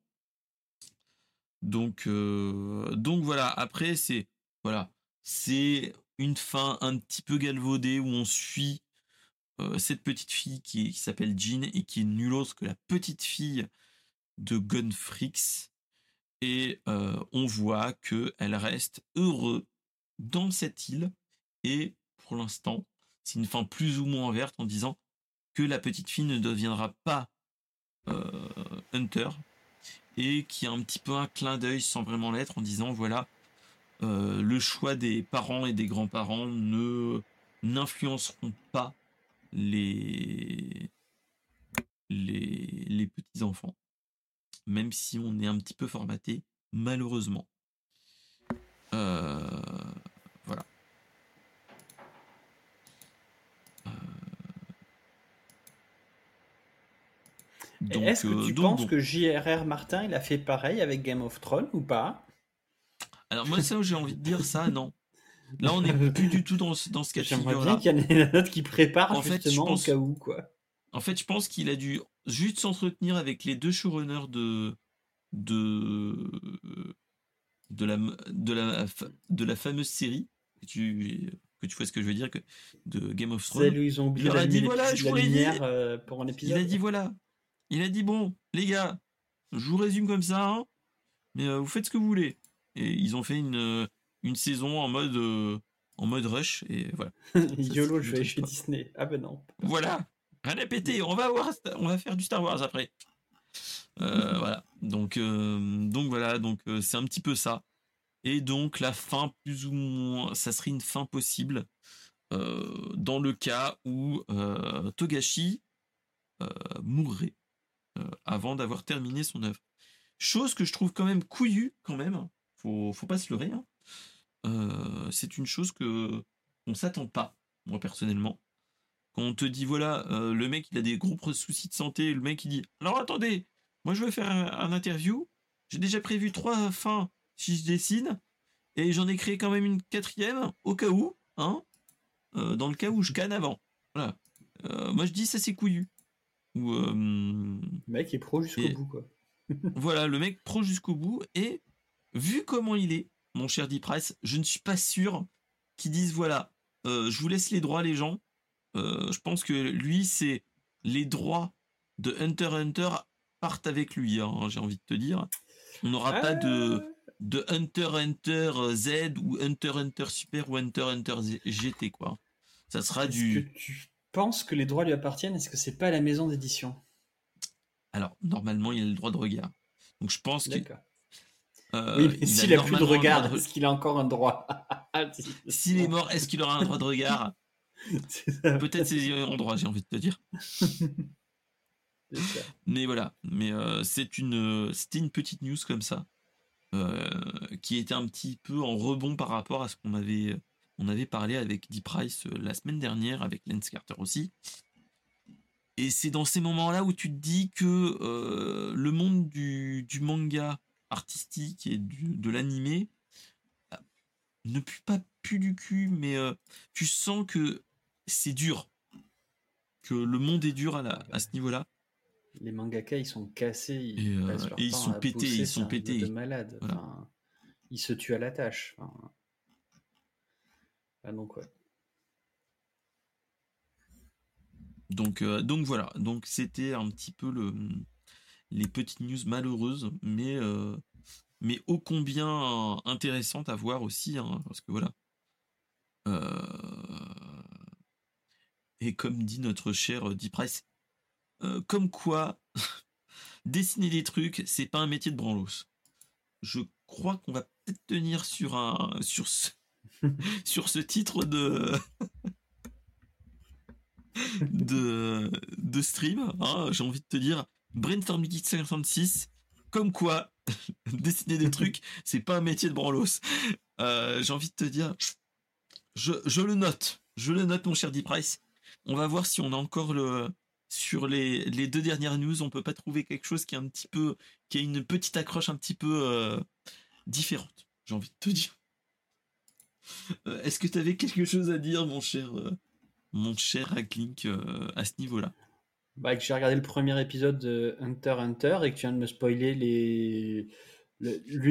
Donc, euh, donc voilà. Après, c'est voilà, c'est une fin un petit peu galvaudée où on suit cette petite fille qui, s'appelle Jean et qui est nulle autre que la petite fille de Gunfrix. Et on voit qu'elle reste heureux dans cette île. Et pour l'instant, c'est une fin plus ou moins verte en disant que la petite fille ne deviendra pas Hunter. Et qui a un petit peu un clin d'œil sans vraiment l'être en disant voilà, le choix des parents et des grands-parents ne n'influenceront pas les, les, les petits-enfants. Même si on est un petit peu formaté, malheureusement. Euh, Est-ce que euh, tu penses que J.R.R. Martin il a fait pareil avec Game of Thrones ou pas? Alors moi ça j'ai envie de dire ça non. Là, on n'est plus du tout dans, dans ce cas de J'aimerais bien qu'il y ait une note qui prépare en justement fait, au cas où, quoi. En fait, je pense qu'il a dû juste s'entretenir avec les deux showrunners de de de la de la de la fameuse série que tu que tu vois ce que je veux dire que de Game of Thrones. Ils ont oublié il a dit voilà, je euh, pour un épisode. Il a dit voilà. Il a dit bon, les gars, je vous résume comme ça, hein, mais euh, vous faites ce que vous voulez. Et ils ont fait une une saison en mode euh, en mode rush et voilà. YOLO, je vais chez Disney. Ah ben non. Voilà. Rien à péter. On va voir, on va faire du Star Wars après. Euh, voilà. Donc euh, donc voilà. Donc c'est un petit peu ça. Et donc la fin plus ou moins, ça serait une fin possible dans le cas où Togashi mourrait avant d'avoir terminé son œuvre. Chose que je trouve quand même couillue quand même. Faut faut pas se leurrer. Hein. Euh, c'est une chose que on s'attend pas, moi personnellement. Quand on te dit voilà, euh, le mec il a des gros soucis de santé, le mec il dit alors attendez, moi je veux faire un, interview, j'ai déjà prévu trois fins si je dessine, et j'en ai créé quand même une quatrième au cas où, hein, euh, dans le cas où je canne avant. Voilà. moi je dis ça c'est couillu. Ou, le mec est pro jusqu'au bout quoi. voilà, le mec pro jusqu'au bout et vu comment il est, mon cher Deep Price, je ne suis pas sûr qu'ils disent voilà, euh, je vous laisse les droits, les gens. Euh, je pense que lui, c'est les droits de Hunter Hunter partent avec lui, hein, j'ai envie de te dire. On n'aura pas de, euh. de Hunter Hunter Z ou Hunter Hunter Super ou Hunter Hunter GT, quoi. Ça sera du. Tu penses que les droits lui appartiennent Est-ce que c'est pas la maison d'édition? Alors, normalement, il a le droit de regard. Donc, je pense que euh, oui, mais s'il a, plus de regard, est-ce qu'il a encore un droit? S'il est mort, est-ce qu'il aura un droit de regard? Peut-être c'est un droit, j'ai envie de te dire. mais voilà, mais euh, c'est une, c'était une petite news comme ça, euh, qui était un petit peu en rebond par rapport à ce qu'on avait, on avait parlé avec Deep Price la semaine dernière, avec Lance Carter aussi. Et c'est dans ces moments-là où tu te dis que le monde du, du manga artistique et de l'animé euh, ne pue pas plus du cul, mais euh, tu sens que c'est dur, que le monde est dur à, ce niveau-là. Les mangaka, ils sont cassés, ils, euh, ils sont pétés, ils sont pétés. De ils se tuent à la tâche. Ah, donc ouais. Donc, voilà, donc c'était un petit peu le, les petites news malheureuses, mais, euh, mais ô combien intéressantes à voir aussi, hein, parce que voilà. Euh, et comme dit notre cher euh, comme quoi dessiner des trucs, c'est pas un métier de branlos. Je crois qu'on va peut-être tenir sur un sur ce, sur ce titre de de, stream. Hein, j'ai envie de te dire, Brainstorm 56, comme quoi, dessiner des trucs, c'est pas un métier de branlos. Euh, j'ai envie de te dire, je, le note, je le note, mon cher Deep Price. On va voir si on a encore le, sur les, deux dernières news, on peut pas trouver quelque chose qui est un petit peu, qui a une petite accroche un petit peu euh, différente. J'ai envie de te dire. Euh, est-ce que tu avais quelque chose à dire, mon cher, mon cher Hacklink, à ce niveau-là? Bah, que j'ai regardé le premier épisode de Hunter Hunter et que tu viens de me spoiler les.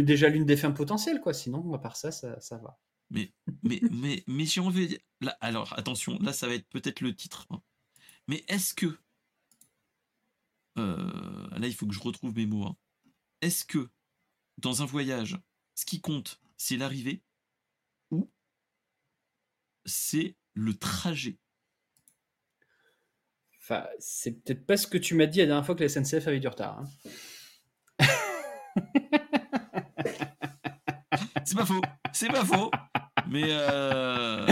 déjà l'une des fins potentielles, quoi. Sinon, à part ça, ça, ça va. Mais, mais, mais, mais j'ai envie. Là, alors, attention, là, ça va être peut-être le titre. Hein. Mais est-ce que. Euh, là, il faut que je retrouve mes mots. Hein. Est-ce que dans un voyage, ce qui compte, c'est l'arrivée c'est le trajet Enfin, c'est peut-être pas ce que tu m'as dit la dernière fois que la SNCF avait du retard. hein. C'est pas faux, c'est pas faux. Mais euh,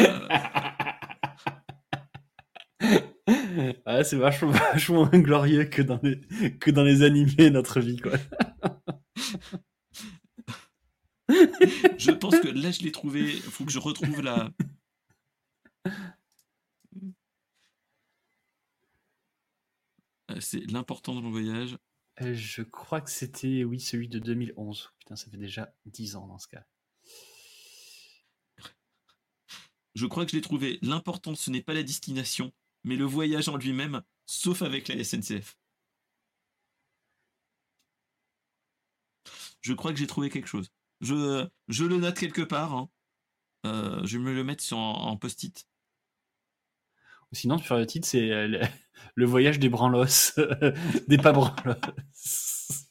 Ah, c'est vachement, vachement moins glorieux que dans les, que dans les animés, notre vie, quoi. je pense que là, je l'ai trouvé. Il faut que je retrouve la. Euh, C'est l'important dans le voyage. Euh, Je crois que c'était, oui, celui de 2011. Putain, ça fait déjà 10 ans dans ce cas. Je crois que je l'ai trouvé. L'important, ce n'est pas la destination, mais le voyage en lui-même, sauf avec la SNCF. Je crois que j'ai trouvé quelque chose. Je, je le note quelque part. hein. Euh, je vais me le mettre sur, en, en post-it. Sinon, sur le titre, c'est euh, le, voyage des branlos. des pas branlos.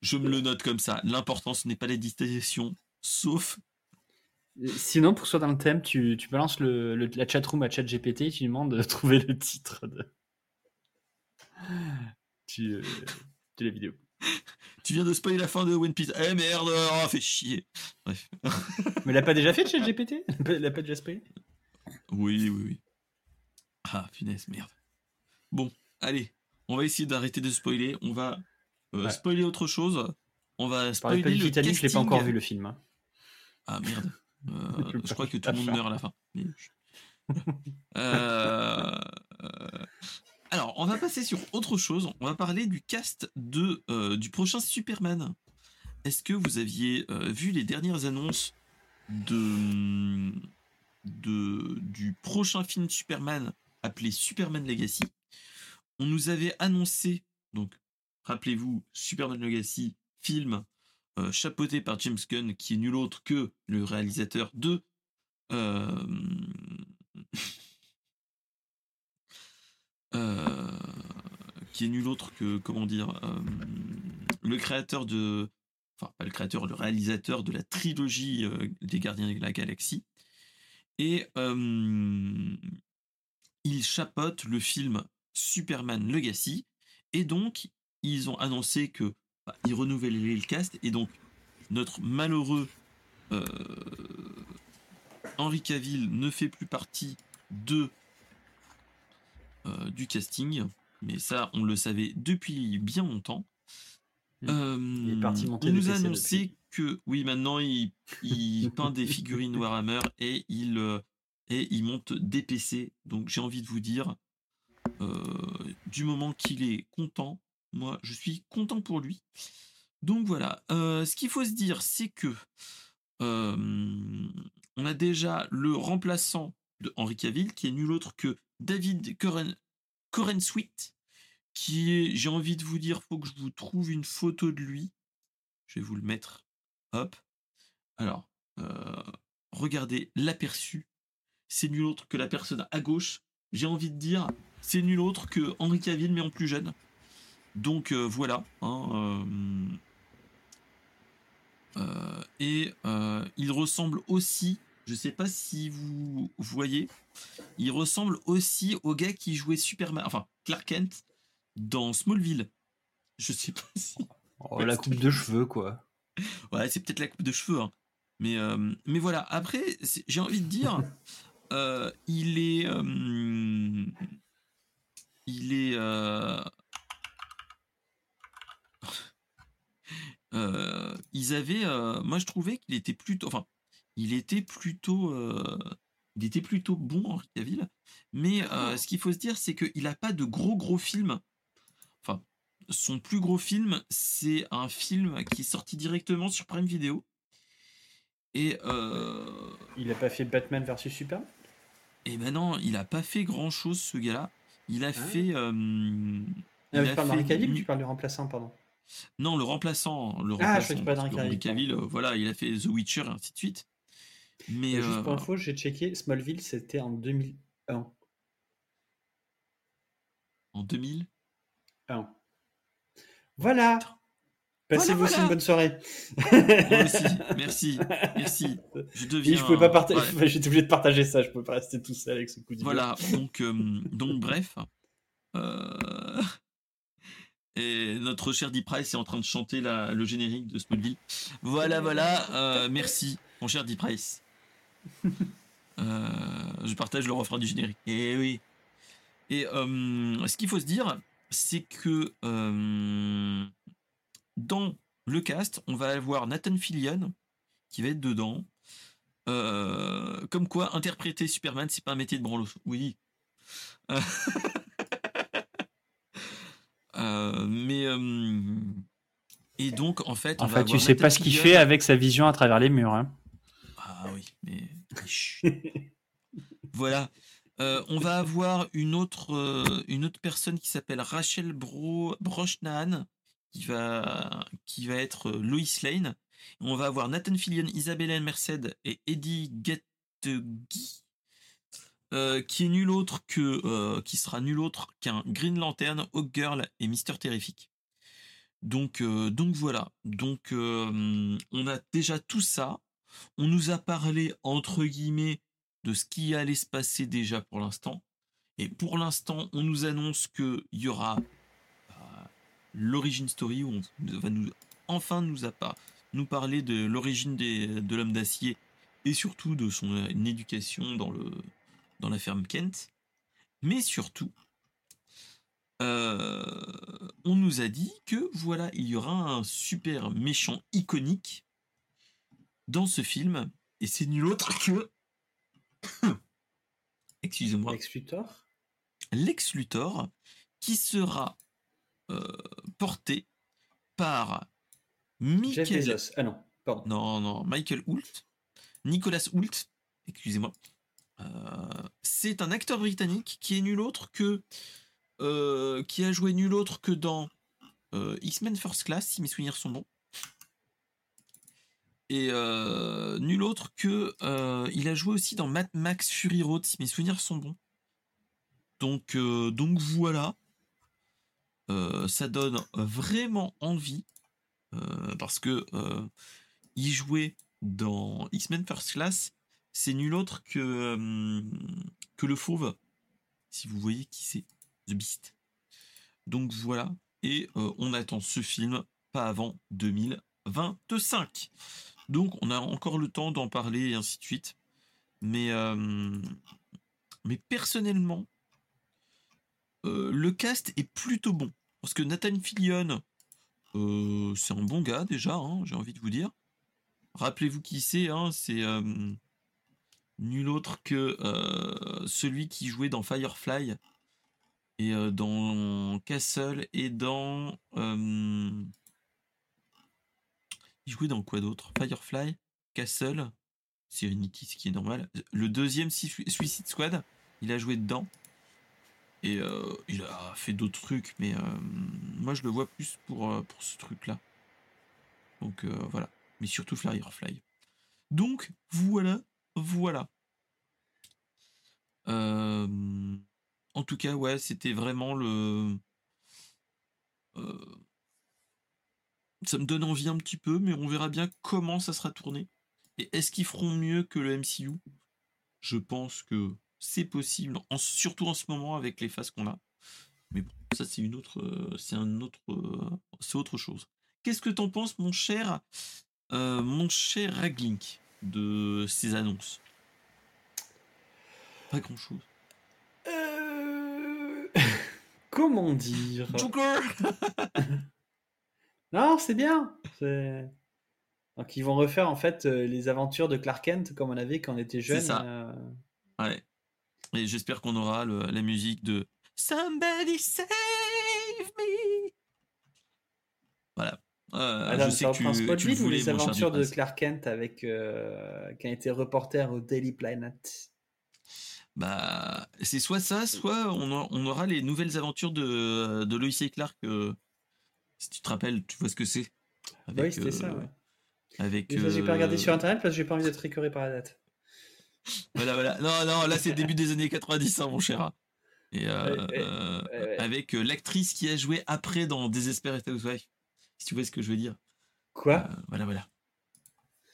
Je me le note comme ça. L'important, ce n'est pas la destination, sauf. Sinon, pour soi dans le thème, tu, tu balances le, le- la chatroom à ChatGPT et tu lui demandes de trouver le titre de, tu, euh, de la vidéo. Tu viens de spoiler la fin de One Piece. Eh merde, oh, fait chier. Bref. Mais l'a pas déjà fait, ChatGPT Elle l'a pas déjà spoilé? Oui, oui, oui. Ah, punaise, merde. Bon, allez, on va essayer d'arrêter de spoiler. On va euh, Ouais. spoiler autre chose. On va spoiler pas le Titanic, je l'ai pas casting. encore vu le film. hein. Ah merde. Euh, Je crois que tout le monde meurt à la fin. Euh, Alors, on va passer sur autre chose. On va parler du cast euh, du prochain Superman. Est-ce que vous aviez euh, vu les dernières annonces de, du prochain film Superman appelé Superman Legacy? On nous avait annoncé, donc rappelez-vous, Superman Legacy, film euh, chapeauté par James Gunn, qui est nul autre que le réalisateur de qui est nul autre que comment dire euh, le créateur de enfin pas le créateur le réalisateur de la trilogie euh, des Gardiens de la Galaxie. Et euh, il chapeaute le film Superman Legacy. Et donc ils ont annoncé que bah, ils le cast. Et donc notre malheureux euh, Henry Cavill ne fait plus partie de euh, du casting, mais ça on le savait depuis bien longtemps. Mm. Euh, parti on des nous a annoncé depuis. que oui maintenant il, il peint des figurines Warhammer et il euh, et il monte des PC. Donc j'ai envie de vous dire, euh, du moment qu'il est content, moi je suis content pour lui. Donc voilà, Euh, ce qu'il faut se dire, c'est que euh, on a déjà le remplaçant de Henry Cavill, qui est nul autre que David Coren, Sweet, qui est, j'ai envie de vous dire, faut que je vous trouve une photo de lui. Je vais vous le mettre. Hop. Alors, euh, regardez l'aperçu. C'est nul autre que la personne à gauche. J'ai envie de dire, c'est nul autre que Henry Cavill, mais en plus jeune. Donc euh, voilà. hein, euh, et il ressemble aussi, je sais pas si vous voyez, il ressemble aussi au gars qui jouait Superman, enfin Clark Kent dans Smallville. Je sais pas si. Oh, la coupe de cheveux, quoi. Ouais, c'est peut-être la coupe de cheveux. hein. Mais, euh, mais voilà, après, j'ai envie de dire, euh, il est. euh, il est. ils avaient. moi, je trouvais qu'il était plutôt. Enfin, il était plutôt. euh, il était plutôt bon, Henri Cavill. Mais euh, ce qu'il faut se dire, c'est qu'il n'a pas de gros, gros films. Enfin, son plus gros film, c'est un film qui est sorti directement sur Prime Video. Et, euh, Il a pas fait Batman versus Superman? Et maintenant, il a pas fait grand chose, ce gars-là. Il a fait. euh, Ah, il tu a parles fait Cavill tu parles du remplaçant, pardon Non, le remplaçant. Le Ah, remplaçant je d'Henri Henry Cavill, Cavill, euh, voilà, il a fait The Witcher et ainsi de suite. Mais Et Juste euh, pour info, j'ai checké, Smallville, c'était en 2001. en 2000, Un. Voilà Passez-vous aussi une bonne soirée. Moi aussi, merci, merci. Je deviens. je pouvais pas partager. J'étais obligé de partager ça. Je peux pas rester tout seul avec ce coup de Voilà. Donc, euh, donc bref. Euh, et notre cher Deep Price est en train de chanter la, le générique de Smallville. Voilà, voilà. Euh, merci, mon cher Deep Price. Je partage le refrain du générique. Et eh oui. Et ce qu'il faut se dire, c'est que dans le cast, on va avoir Nathan Fillion qui va être dedans. Euh, comme quoi, interpréter Superman, c'est pas un métier de branlos. Oui. Euh, mais et donc en fait, en fait, tu sais pas ce qu'il fait avec sa vision à travers les murs. Hein. Ah oui, mais voilà. Euh, on va avoir une autre, une autre personne qui s'appelle Rachel Bro qui va, être euh, Lois Lane. On va avoir Nathan Fillion, Isabelle Merced et Eddie Gettegui, euh, qui nul autre euh, qui sera nul autre qu'un Green Lantern, Hawk Girl et Mister Terrific. Donc, donc voilà. Donc, on a déjà tout ça. On nous a parlé entre guillemets de ce qui allait se passer déjà pour l'instant. Et pour l'instant, on nous annonce qu'il y aura l'origine story où on va nous enfin nous a nous parler de l'origine de l'homme d'acier et surtout de son éducation dans la ferme Kent. Mais surtout, euh, on nous a dit que voilà, il y aura un super méchant iconique dans ce film, et c'est nul autre que. Excusez-moi. Lex Luthor Lex Luthor, qui sera euh, porté par Michael. Ah non, pardon. Non, non, Michael Hoult. Nicolas Hoult, excusez-moi. Euh, c'est un acteur britannique qui est nul autre que. Euh, qui a joué nul autre que dans X-Men First Class, si mes souvenirs sont bons. Et nul autre que. il a joué aussi dans Mad Max Fury Road, si mes souvenirs sont bons. Donc, donc voilà. Euh, ça donne vraiment envie euh, parce que euh, y jouer dans X-Men First Class, c'est nul autre que, que le fauve, si vous voyez qui c'est, The Beast. Donc voilà, et on attend ce film pas avant 2025. Donc on a encore le temps d'en parler et ainsi de suite. Mais, mais personnellement, euh, le cast est plutôt bon. Parce que Nathan Fillion, euh, c'est un bon gars déjà, hein, j'ai envie de vous dire. Rappelez-vous qui c'est, hein, c'est euh, nul autre que celui qui jouait dans Firefly et dans Castle et dans... il jouait dans quoi d'autre? Firefly, Castle, Serenity, ce qui est normal. Le deuxième Suicide Squad, il a joué dedans. Et euh, il a fait d'autres trucs, mais euh, moi je le vois plus pour, euh, pour ce truc-là. Donc voilà. Mais surtout Firefly. Donc voilà, voilà. en tout cas, ouais, c'était vraiment le. Ça me donne envie un petit peu, mais on verra bien comment ça sera tourné. Et est-ce qu'ils feront mieux que le MCU Je pense que c'est possible, surtout en ce moment avec les phases qu'on a. Mais bon, ça c'est une autre, euh, c'est un autre, euh, c'est autre chose. Qu'est-ce que t'en penses, mon cher, euh, mon cher Raglink, de ces annonces? Pas grand chose. Comment dire? Joker Non, c'est bien. Donc ils vont refaire en fait les aventures de Clark Kent comme on avait quand on était jeune. C'est ça. Ouais. Et j'espère qu'on aura la musique de Somebody Save Me. Voilà. Euh, je sais que tu, tu voulais les aventures de Clark Kent avec euh, qui a été reporter au Daily Planet. Bah, c'est soit ça, soit on, aura les nouvelles aventures de, de Lois et Clark. Euh, si tu te rappelles, tu vois ce que c'est. Oui, c'était ça. Ouais. Avec. J'ai pas regardé sur internet parce que j'ai pas envie d'être écœuré par la date. Voilà, voilà. Non, non, là c'est début des années 90, hein, mon cher. Et euh, euh, avec euh, l'actrice qui a joué après dans Desperate Housewives. Si tu vois ce que je veux dire. Quoi? Euh, Voilà, voilà.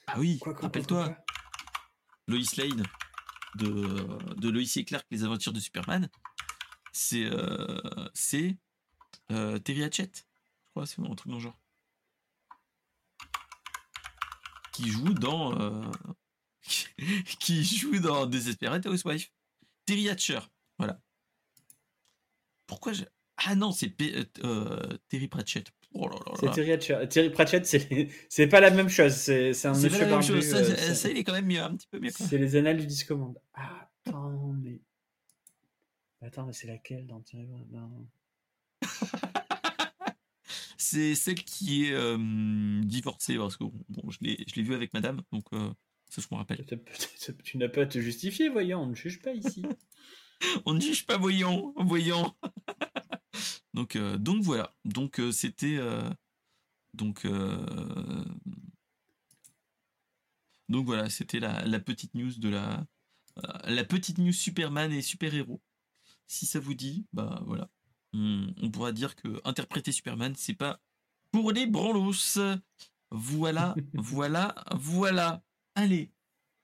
Ah oui, rappelle-toi, Lois Lane de, de Lois et Clark, Les Aventures de Superman, c'est euh, c'est euh, Terry Hatchett, crois, c'est un truc dans le genre. Qui joue dans. euh, qui joue dans Desperate Housewife. Terry Hatcher, voilà. Pourquoi je. Ah non, c'est P- euh, euh, Terry Pratchett. Oh là là C'est là. Terry Hatcher. Terry Pratchett, c'est c'est pas la même chose. C'est un C'est pas monsieur la même chose. Ça, euh, ça, ça, il est quand même mieux, un petit peu mieux. C'est les annales du disque monde. Ah, attends, mais. Attends, mais c'est laquelle dans Terry non. C'est celle qui est euh, divorcée parce que bon, je l'ai vue avec madame, donc euh, ça je me rappelle. Tu n'as pas à te justifier, voyons, on ne juge pas ici. On ne juge pas voyons, voyons. donc euh, donc voilà. Donc euh, c'était donc donc voilà, c'était la, la petite news de la la petite news Superman et super héros. Si ça vous dit, bah voilà, on, on pourra dire que interpréter Superman, c'est pas pour les branlos. Voilà, voilà, voilà. Allez,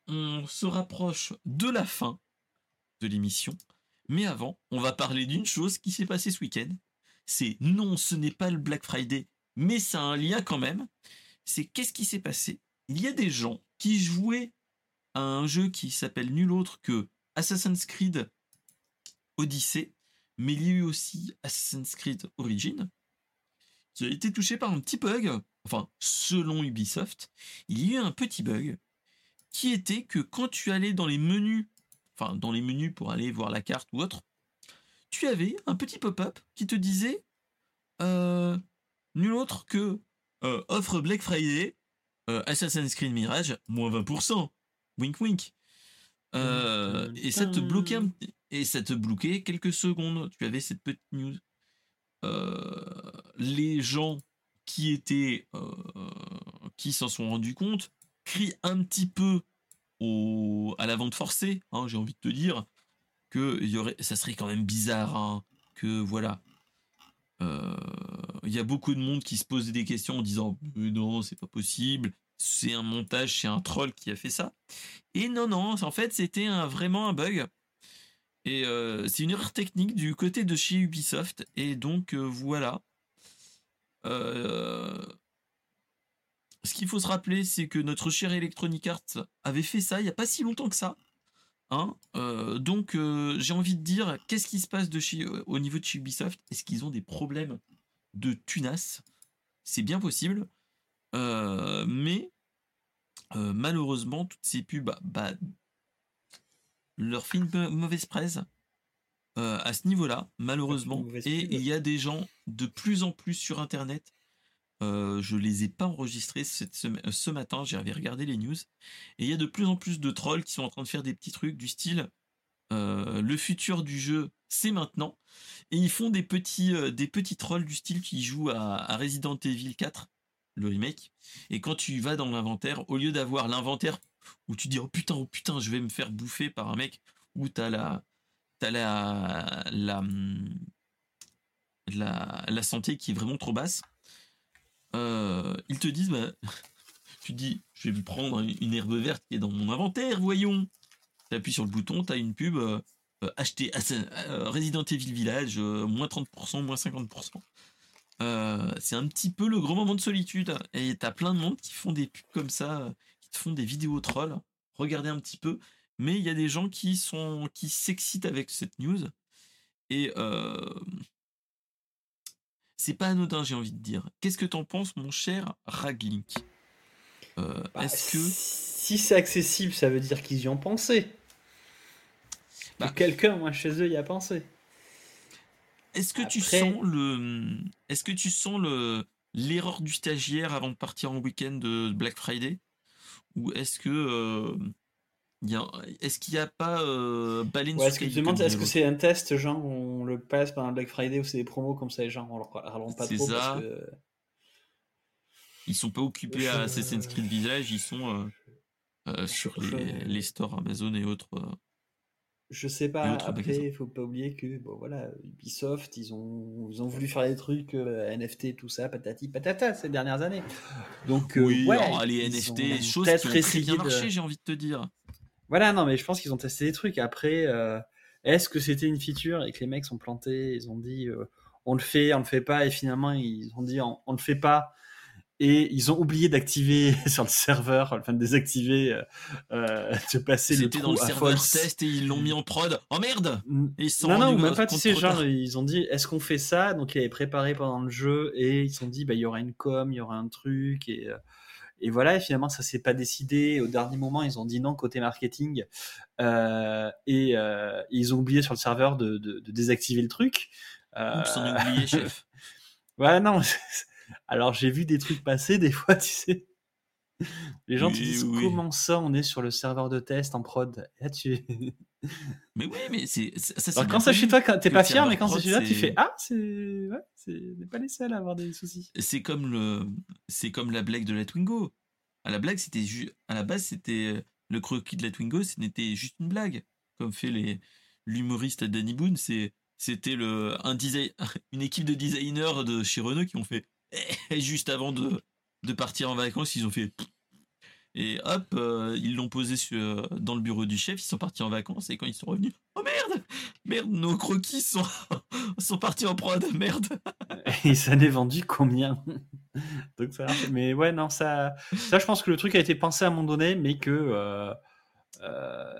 on se rapproche de la fin de l'émission. Mais avant, on va parler d'une chose qui s'est passée ce week-end. C'est non, ce n'est pas le Black Friday, mais ça a un lien quand même. C'est qu'est-ce qui s'est passé? Il y a des gens qui jouaient à un jeu qui s'appelle nul autre que Assassin's Creed Odyssey, mais il y a eu aussi Assassin's Creed Origin, qui a été touché par un petit bug. Enfin, selon Ubisoft, il y a eu un petit bug qui était que quand tu allais dans les menus enfin dans les menus pour aller voir la carte ou autre, tu avais un petit pop-up qui te disait euh, nul autre que euh, offre Black Friday, euh, Assassin's Creed Mirage, moins 20%. Wink wink. Et ça te bloquait un- et ça te bloquait quelques secondes. Tu avais cette petite news. Euh, les gens qui étaient euh, qui s'en sont rendus compte crient un petit peu à la vente forcée, hein, j'ai envie de te dire, que ça serait quand même bizarre, hein, que voilà. Euh, Il y a beaucoup de monde qui se posait des questions en disant Mais non, c'est pas possible, c'est un montage, c'est un troll qui a fait ça. Et non, non, en fait, c'était vraiment un bug. Et euh, c'est une erreur technique du côté de chez Ubisoft. Et donc, euh, voilà. Euh, ce qu'il faut se rappeler, c'est que notre cher Electronic Arts avait fait ça il n'y a pas si longtemps que ça. Hein donc, j'ai envie de dire, qu'est-ce qui se passe de chez, au niveau de chez Ubisoft? Est-ce qu'ils ont des problèmes de tunas C'est bien possible. Mais malheureusement, toutes ces pubs bah, leur fait une mau- mauvaise presse euh, à ce niveau-là, malheureusement. Et il y a des gens de plus en plus sur Internet. Euh, je les ai pas enregistrés cette semaine- euh, ce matin, j'avais regardé les news. Et il y a de plus en plus de trolls qui sont en train de faire des petits trucs du style euh, le futur du jeu, c'est maintenant. Et ils font des petits, euh, des petits trolls du style qui jouent à, à Resident Evil 4, le remake. Et quand tu vas dans l'inventaire, au lieu d'avoir l'inventaire où tu dis oh putain, oh putain, je vais me faire bouffer par un mec, où t'as la, t'as la, la, la, santé qui est vraiment trop basse, euh, ils te disent bah, tu dis je vais me prendre une herbe verte qui est dans mon inventaire, voyons. Tu appuies sur le bouton, tu as une pub euh, euh, acheter euh, Resident Evil Village, euh, moins 30%, moins 50%. Euh, c'est un petit peu le grand moment de solitude. Et t'as plein de monde qui font des pubs comme ça, font des vidéos trolls. Regardez un petit peu. Mais il y a des gens qui sont qui s'excitent avec cette news. Et euh, c'est pas anodin, j'ai envie de dire. Qu'est-ce que t'en penses, mon cher Raglink? Euh, Bah, Est-ce que Si c'est accessible, ça veut dire qu'ils y ont pensé. Que Bah. quelqu'un, moi, chez eux, y a pensé. Est-ce que tu sens le est-ce que tu sens le l'erreur du stagiaire avant de partir en week-end de Black Friday? Ou est-ce que euh, est-ce qu'il n'y a pas euh, baleine Ouais, est-ce que tu demandes, est-ce que c'est un test, genre, on le passe pendant le Black Friday ou c'est des promos comme ça, les gens, on leur rallonge pas trop ça. parce que. Ils sont pas occupés à Assassin's Creed Village, ils sont euh, euh, sur les stores Amazon et autres. Euh. Je sais pas, après, il faut pas oublier que, bon voilà, Ubisoft, ils ont, ils ont voulu faire des trucs, euh, NFT, tout ça, patati patata, ces dernières années. Donc, euh, oui, ouais, oh, les NFT, choses qui ont très bien marché, j'ai envie de te dire. Voilà, non, mais je pense qu'ils ont testé des trucs. Après, euh, est-ce que c'était une feature et que les mecs sont plantés, ils ont dit, on le fait, on le fait pas, et finalement, ils ont dit, on, on le fait pas, et ils ont oublié d'activer sur le serveur, enfin de désactiver, euh, euh de passer le trou dans le serveur test et ils l'ont mis en prod. Oh merde ils Non, non, même pas, tu sais, genre, ils ont dit, est-ce qu'on fait ça? Donc, ils avaient préparé pendant le jeu et ils se sont dit, bah, il y aura une com, il y aura un truc et. Euh, et voilà, et finalement, ça s'est pas décidé. Au dernier moment, ils ont dit non côté marketing. Euh, et, euh, ils ont oublié sur le serveur de, de, de désactiver le truc. Euh... Oups, on a oublié, chef. ouais, non, alors j'ai vu des trucs passer des fois, tu sais. Les gens te disent comment ça on est sur le serveur de test en prod? tu... mais oui, mais c'est ça. Alors quand c'est chez toi, t'es pas fier, mais quand c'est chez toi, tu fais ah, c'est ouais, n'est pas les seuls à avoir des soucis. C'est comme le, c'est comme la blague de la Twingo. À la blague, c'était à la base, c'était le croquis de la Twingo, c'était juste une blague, comme fait les l'humoriste Danny Boone. C'est c'était le un design, une équipe de designers de chez Renault qui ont fait et juste avant de, de partir en vacances, ils ont fait. Et hop, euh, ils l'ont posé sur, dans le bureau du chef, ils sont partis en vacances, et quand ils sont revenus, oh merde Merde, nos croquis sont, partis en prod, merde Et ça n'est vendu combien? Donc ça Mais ouais, non, ça, ça, je pense que le truc a été pensé à un moment donné, mais que. Euh, euh,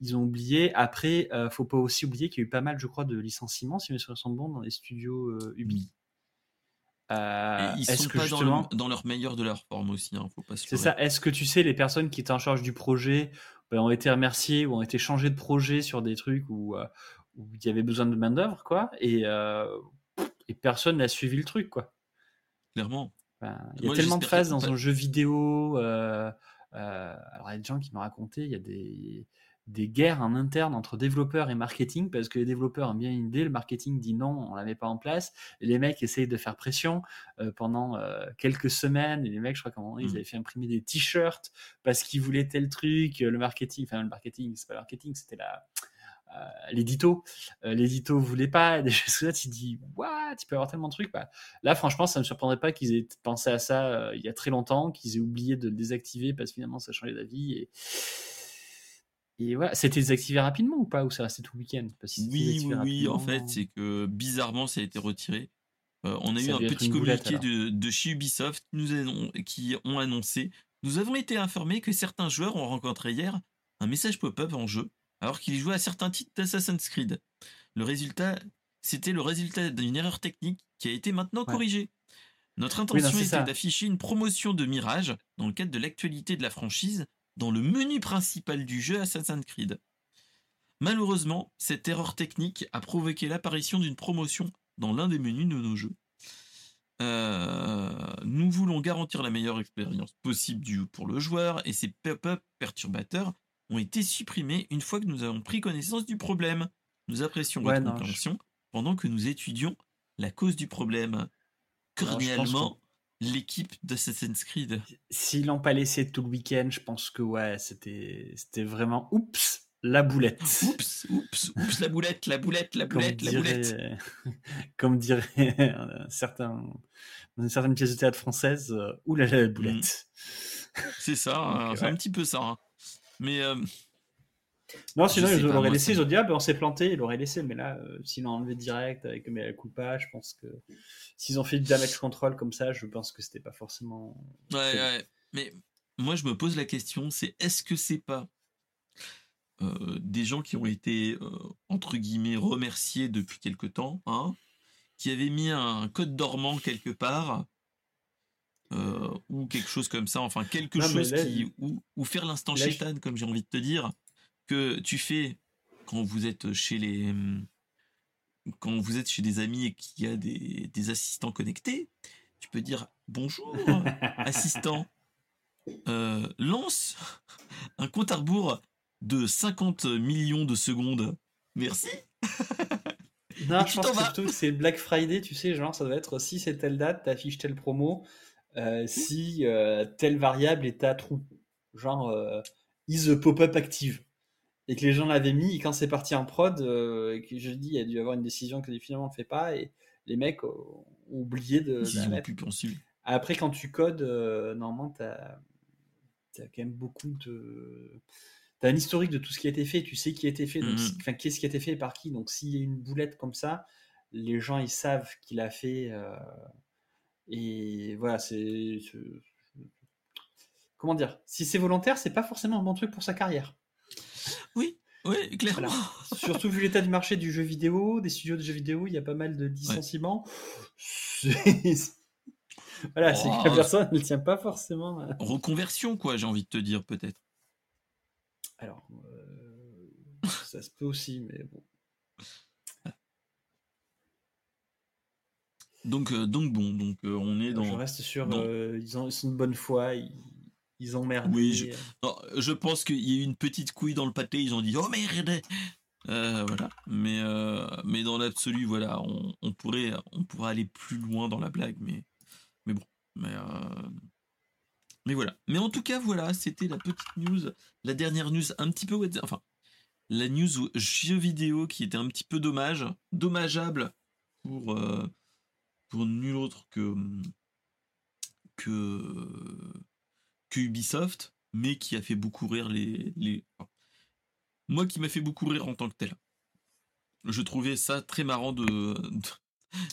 ils ont oublié. Après, faut pas aussi oublier qu'il y a eu pas mal, je crois, de licenciements, si mes souvenirs sont bons, dans les studios Ubi. Euh, ils sont pas justement... dans, leur meilleur de leur forme aussi, hein, faut pas C'est ça. Est-ce que tu sais les personnes qui étaient en charge du projet ben, ont été remerciées ou ont été changées de projet sur des trucs où, euh, où il y avait besoin de main d'œuvre, quoi, et, euh, et personne n'a suivi le truc, quoi. Clairement. il y a tellement de phases dans un jeu vidéo. alors il y a des gens qui m'ont raconté, il y a des des guerres en interne entre développeurs et marketing parce que les développeurs ont bien une idée, le marketing dit non, on la met pas en place, et les mecs essayent de faire pression euh, pendant euh, quelques semaines, et les mecs, je crois qu'à un moment ils mmh. avaient fait imprimer des t-shirts parce qu'ils voulaient tel truc, le marketing, enfin le marketing, c'est pas le marketing, c'était la euh, l'édito, l'édito voulait pas, des choses là, tu dis, what, tu peux avoir tellement de trucs. Bah, là, franchement, ça me surprendrait pas qu'ils aient pensé à ça il y a très longtemps, qu'ils aient oublié de le désactiver parce que finalement ça a changé d'avis. Et, et voilà, c'était désactivé rapidement ou pas Ou ça restait tout le week-end? Oui, oui, oui, en fait, c'est que bizarrement, ça a été retiré. Euh, on a eu un petit communiqué de, chez Ubisoft nous qui ont annoncé Nous avons été informés que certains joueurs ont rencontré hier un message pop-up en jeu alors qu'ils jouaient à certains titres d'Assassin's Creed. Le résultat, c'était le résultat d'une erreur technique qui a été maintenant corrigée. Notre intention était d'afficher une promotion de Mirage dans le cadre de l'actualité de la franchise dans le menu principal du jeu Assassin's Creed. Malheureusement, cette erreur technique a provoqué l'apparition d'une promotion dans l'un des menus de nos jeux. Euh, nous voulons garantir la meilleure expérience possible du, pour le joueur et ces pop-up perturbateurs ont été supprimés une fois que nous avons pris connaissance du problème. Nous apprécions votre compréhension pendant que nous étudions la cause du problème. Cordialement, l'équipe d'Assassin's Creed. S'ils l'ont pas laissé tout le week-end, je pense que ouais, c'était c'était vraiment oups la boulette. Oups, oups, oups la boulette, la boulette, la boulette, la boulette. Comme dirait un certain, une certaine pièce de théâtre française, euh, oulala la boulette. Mm. C'est ça, hein, c'est un petit peu ça. Hein. Mais euh, non, sinon, ils l'auraient laissé. Ils ont dit, ah, ben, on s'est planté, ils l'auraient laissé. Mais là, euh, s'ils l'ont enlevé direct avec mais pas je pense que s'ils ont fait du damage control comme ça, je pense que c'était pas forcément. Ouais, ouais. Mais moi, je me pose la question c'est est-ce que c'est pas euh, des gens qui ont été, euh, entre guillemets, remerciés depuis quelque temps, hein, qui avaient mis un code dormant quelque part ou quelque chose comme ça, enfin quelque chose qui ou, ou faire l'instant chétane, comme j'ai envie de te dire, que tu fais quand vous êtes chez les quand vous êtes chez des amis et qu'il y a des, assistants connectés, tu peux dire bonjour assistant, euh, lance un compte à rebours de 50 millions de secondes. Merci. non, je pense que plutôt que c'est Black Friday, tu sais, genre ça doit être si c'est telle date, t'affiches telle promo, euh, si euh, telle variable est à trou. Genre is pop-up active. Et que les gens l'avaient mis, et quand c'est parti en prod, euh, et que je dis, il y a dû avoir une décision que finalement on ne fait pas, et les mecs ont oublié de, Ils la ont plus pensé. Après, quand tu codes, euh, normalement, tu as, quand même beaucoup de. Tu as un historique de tout ce qui a été fait, tu sais qui a été fait, donc, si- enfin, qu'est-ce qui a été fait et par qui. Donc, s'il y a une boulette comme ça, les gens, ils savent qu'il a fait. euh, et voilà, c'est. c'est- Comment dire Si c'est volontaire, c'est pas forcément un bon truc pour sa carrière. Oui, oui, clairement. Voilà. Surtout vu l'état du marché du jeu vidéo, des studios de jeux vidéo, il y a pas mal de licenciements. Voilà, c'est que la Oh. personne ne tient pas forcément. à- Reconversion, quoi, j'ai envie de te dire, peut-être. Alors, euh, ça se peut aussi, mais bon. Donc, euh, donc bon, donc euh, on est Je dans. reste sur. dans- ils, ont, ils sont de bonne foi, ils, ils ont merdé. Oui, je- Non, je pense qu'il y a eu une petite couille dans le pâté, ils ont dit oh merde Euh, voilà mais euh, mais dans l'absolu voilà on, on pourrait on pourrait aller plus loin dans la blague mais mais bon mais euh, mais voilà mais en tout cas voilà c'était la petite news la dernière news un petit peu enfin la news jeux vidéo qui était un petit peu dommage dommageable pour euh, pour nul autre que que Ubisoft, mais qui a fait beaucoup rire les. les... moi qui m'a fait beaucoup rire en tant que tel. Je trouvais ça très marrant de,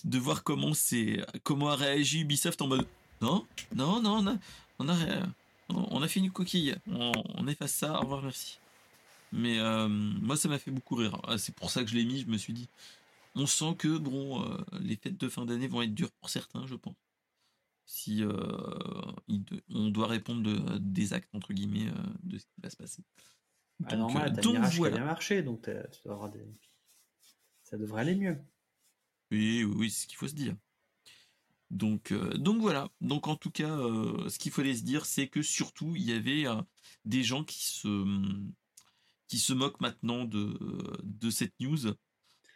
de, voir comment, c'est, comment a réagi Ubisoft en mode Non, non, non, on a, on on a fait une coquille, on, on efface ça, au revoir, merci. Mais euh, moi ça m'a fait beaucoup rire. Ah, C'est pour ça que je l'ai mis, je me suis dit On sent que bon, euh, les fêtes de fin d'année vont être dures pour certains, je pense si euh, il de- on doit répondre de- des actes entre guillemets euh, de ce qui va se passer. Bah, Donc, normal, euh, donc voilà. qui a bien marché, donc t'as- tu dois avoir des... ça devrait aller mieux. Oui, oui, oui, c'est ce qu'il faut se dire. Donc, donc voilà. Donc en tout cas, ce qu'il fallait se dire, c'est que surtout il y avait des gens qui se qui se moquent maintenant de de cette news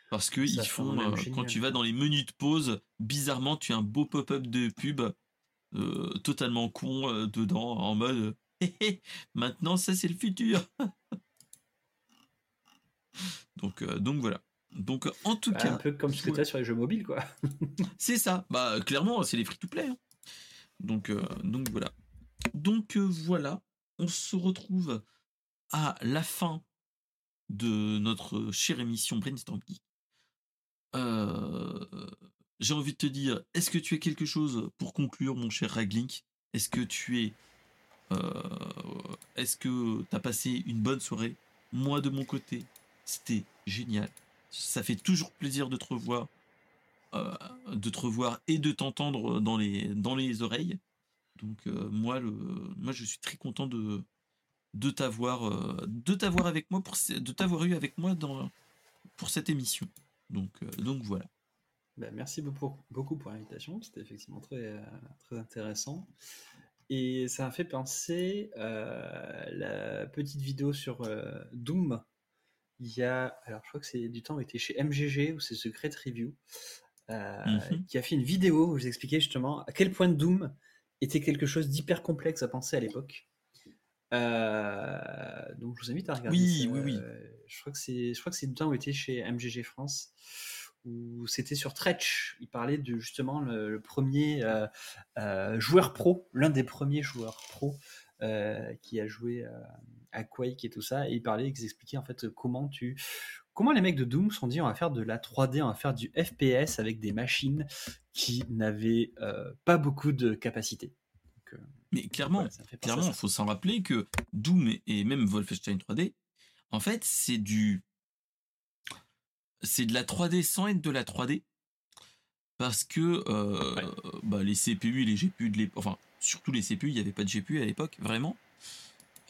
parce que Ça ils font quand tu vas dans les menus de pause, bizarrement tu as un beau pop-up de pub euh, totalement con euh, dedans en mode Hé, hé, maintenant ça c'est le futur. donc euh, donc voilà. Donc en tout Bah, cas, un peu comme ce que t'as sur les jeux mobiles, quoi. c'est ça. Bah clairement, c'est les free-to-play. hein. Donc donc voilà. Donc voilà, on se retrouve à la fin de notre chère émission Brainstorm Geek. Euh, J'ai envie de te dire, est-ce que tu as quelque chose pour conclure, mon cher Raglink? Est-ce que tu es, euh, est-ce que tu as passé une bonne soirée? Moi de mon côté, c'était génial. Ça fait toujours plaisir de te revoir, euh, de te revoir et de t'entendre dans les dans les oreilles. Donc euh, moi, le, moi je suis très content de de t'avoir de t'avoir avec moi pour de t'avoir eu avec moi dans pour cette émission. Donc donc voilà. Bah, merci beaucoup, beaucoup pour l'invitation, c'était effectivement très, euh, très intéressant. Et ça m'a fait penser euh, la petite vidéo sur euh, Doom. Il y a, alors je crois que c'est du temps où était chez MGG ou c'est Secret Review, euh, Mhm. qui a fait une vidéo où vous expliquais justement à quel point Doom était quelque chose d'hyper complexe à penser à l'époque. Donc je vous invite à regarder. Oui, ça. oui, oui. Je crois que c'est, je crois que c'est du temps où était chez MGG France où c'était sur Tretch. Il parlait de justement le, le premier euh, euh, joueur pro, l'un des premiers joueurs pro euh, qui a joué à Quake et tout ça. Et il parlait, ils expliquaient en fait comment tu, comment les mecs de Doom se sont dit on va faire de la 3D, on va faire du FPS avec des machines qui n'avaient pas beaucoup de capacité. Donc, Mais clairement, voilà, ça. faut s'en rappeler que Doom et même Wolfenstein 3D, en fait, c'est du c'est de la 3D sans être de la 3D parce que euh, Ouais. bah, les CPU et les GPU de l'époque, enfin surtout les CPU, il n'y avait pas de GPU à l'époque vraiment,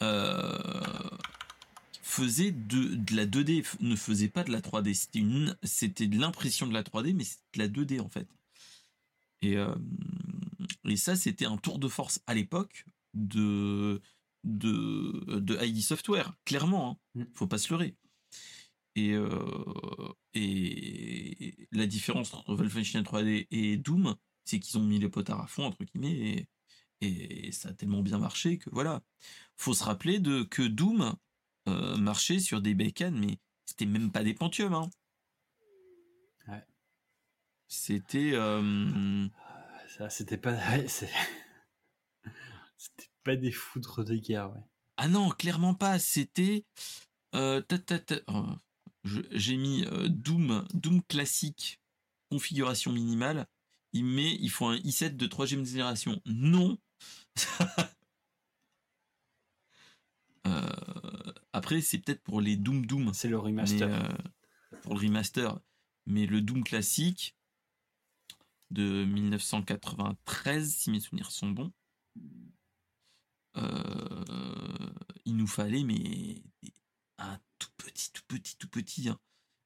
euh, faisaient de, de la 2D, f- ne faisait pas de la 3D, c'était une c'était de l'impression de la 3D, mais c'était de la 2D en fait. Et, euh, et ça, c'était un tour de force à l'époque de, de, de ID Software, clairement. Hein. Mm. Faut pas se leurrer. Et, euh, et la différence entre Wolfenstein 3D et Doom, c'est qu'ils ont mis les potards à fond, entre guillemets, et, et ça a tellement bien marché que voilà. Faut se rappeler de, que Doom, euh, marcher sur des bécanes, mais c'était même pas des Pentium. Hein. Ouais. C'était. euh, Ça, c'était pas. ouais, c'était pas des foudres de guerre, ouais. Ah non, clairement pas. C'était. euh, ta, ta, ta- oh, J'ai mis euh, Doom, Doom classique, configuration minimale. Il met, il faut un i7 de troisième génération. Non. Euh, après, c'est peut-être pour les Doom Doom. C'est le remaster. euh, pour le remaster. Mais le Doom classique de 1993, si mes souvenirs sont bons, il nous fallait mais petit, tout petit, tout petit. hein.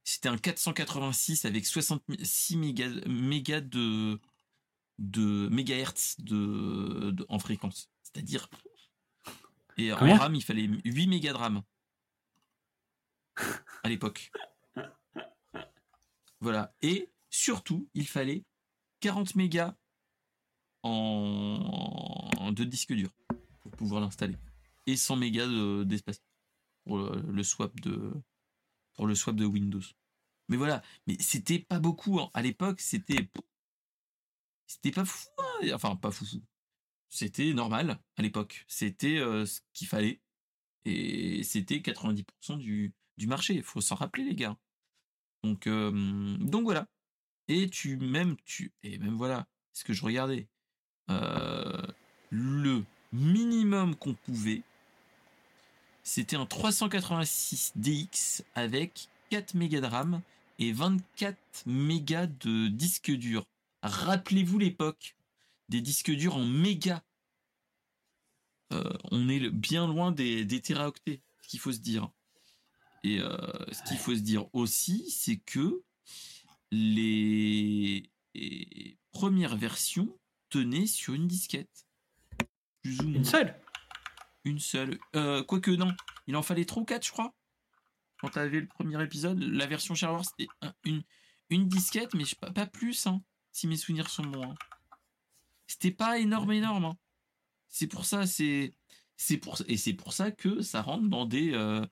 C'était un 486 avec 66 mégas, mégas de, de mégahertz de, de- en fréquence. C'est-à-dire. Et en RAM, il fallait 8 mégas de RAM. À l'époque. Voilà. Et surtout, il fallait 40 mégas en... de disque dur pour pouvoir l'installer. Et 100 mégas de- d'espace pour le, swap de pour le swap de Windows. Mais voilà, mais c'était pas beaucoup hein. à l'époque, c'était c'était pas fou, hein. enfin pas fou. C'était normal à l'époque, c'était euh, ce qu'il fallait et c'était 90% du du marché, il faut s'en rappeler les gars. Donc euh, donc voilà. Et tu même tu et même voilà, ce que je regardais. Euh, le minimum qu'on pouvait c'était un 386 DX avec 4 mégas de RAM et 24 mégas de disque dur. Rappelez-vous l'époque des disques durs en mégas. Euh, on est bien loin des, des téraoctets, ce qu'il faut se dire. Et euh, ce qu'il faut se dire aussi, c'est que les, les premières versions tenaient sur une disquette. Plus ou moins. Une seule? Une seule. Euh, quoique non, il en fallait trop quatre, je crois. Quand t'avais le premier épisode, la version Shareware, c'était un- une, disquette, mais pas, plus, hein, si mes souvenirs sont bons. hein. C'était pas énorme, énorme. hein. C'est pour ça, c'est, c'est pour, et c'est pour ça que ça rentre dans des. euh,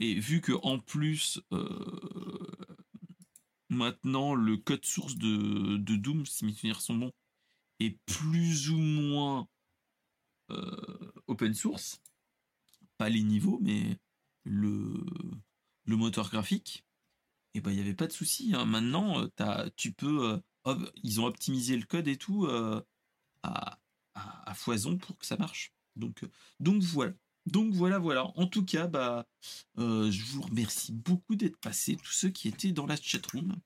et vu que en plus, euh, maintenant le code source de, Doom, si mes souvenirs sont bons, est plus ou moins open source, pas les niveaux, mais le, moteur graphique, et ben il n'y avait pas de souci. hein. Maintenant, euh, tu peux, euh, ils ont optimisé le code et tout euh, à, foison pour que ça marche. Donc, donc voilà. Donc voilà, voilà. En tout cas, bah, je vous remercie beaucoup d'être passés, tous ceux qui étaient dans la chatroom.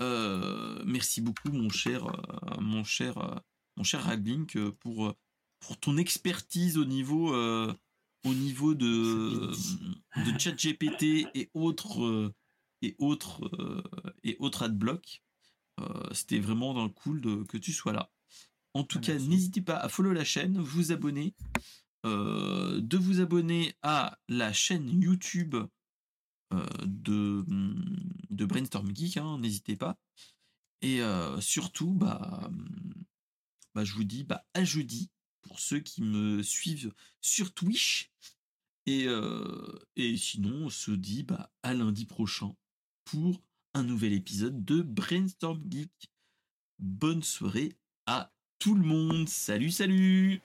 Euh, merci beaucoup, mon cher, mon cher, mon cher Raglink, euh, pour pour ton expertise au niveau euh, au niveau de de ChatGPT et autres euh, et autres euh, et autres adblock. Euh, C'était vraiment cool de, que tu sois là. En tout Ah, cas, n'hésitez pas à follow la chaîne, vous abonner, de vous abonner à la chaîne YouTube de, de Brainstorm Geek, hein, n'hésitez pas. Et surtout, bah, bah, je vous dis bah, à jeudi pour ceux qui me suivent sur Twitch. Et, euh, sinon, on se dit bah, à lundi prochain pour un nouvel épisode de Brainstorm Geek. Bonne soirée à tout le monde. Salut, salut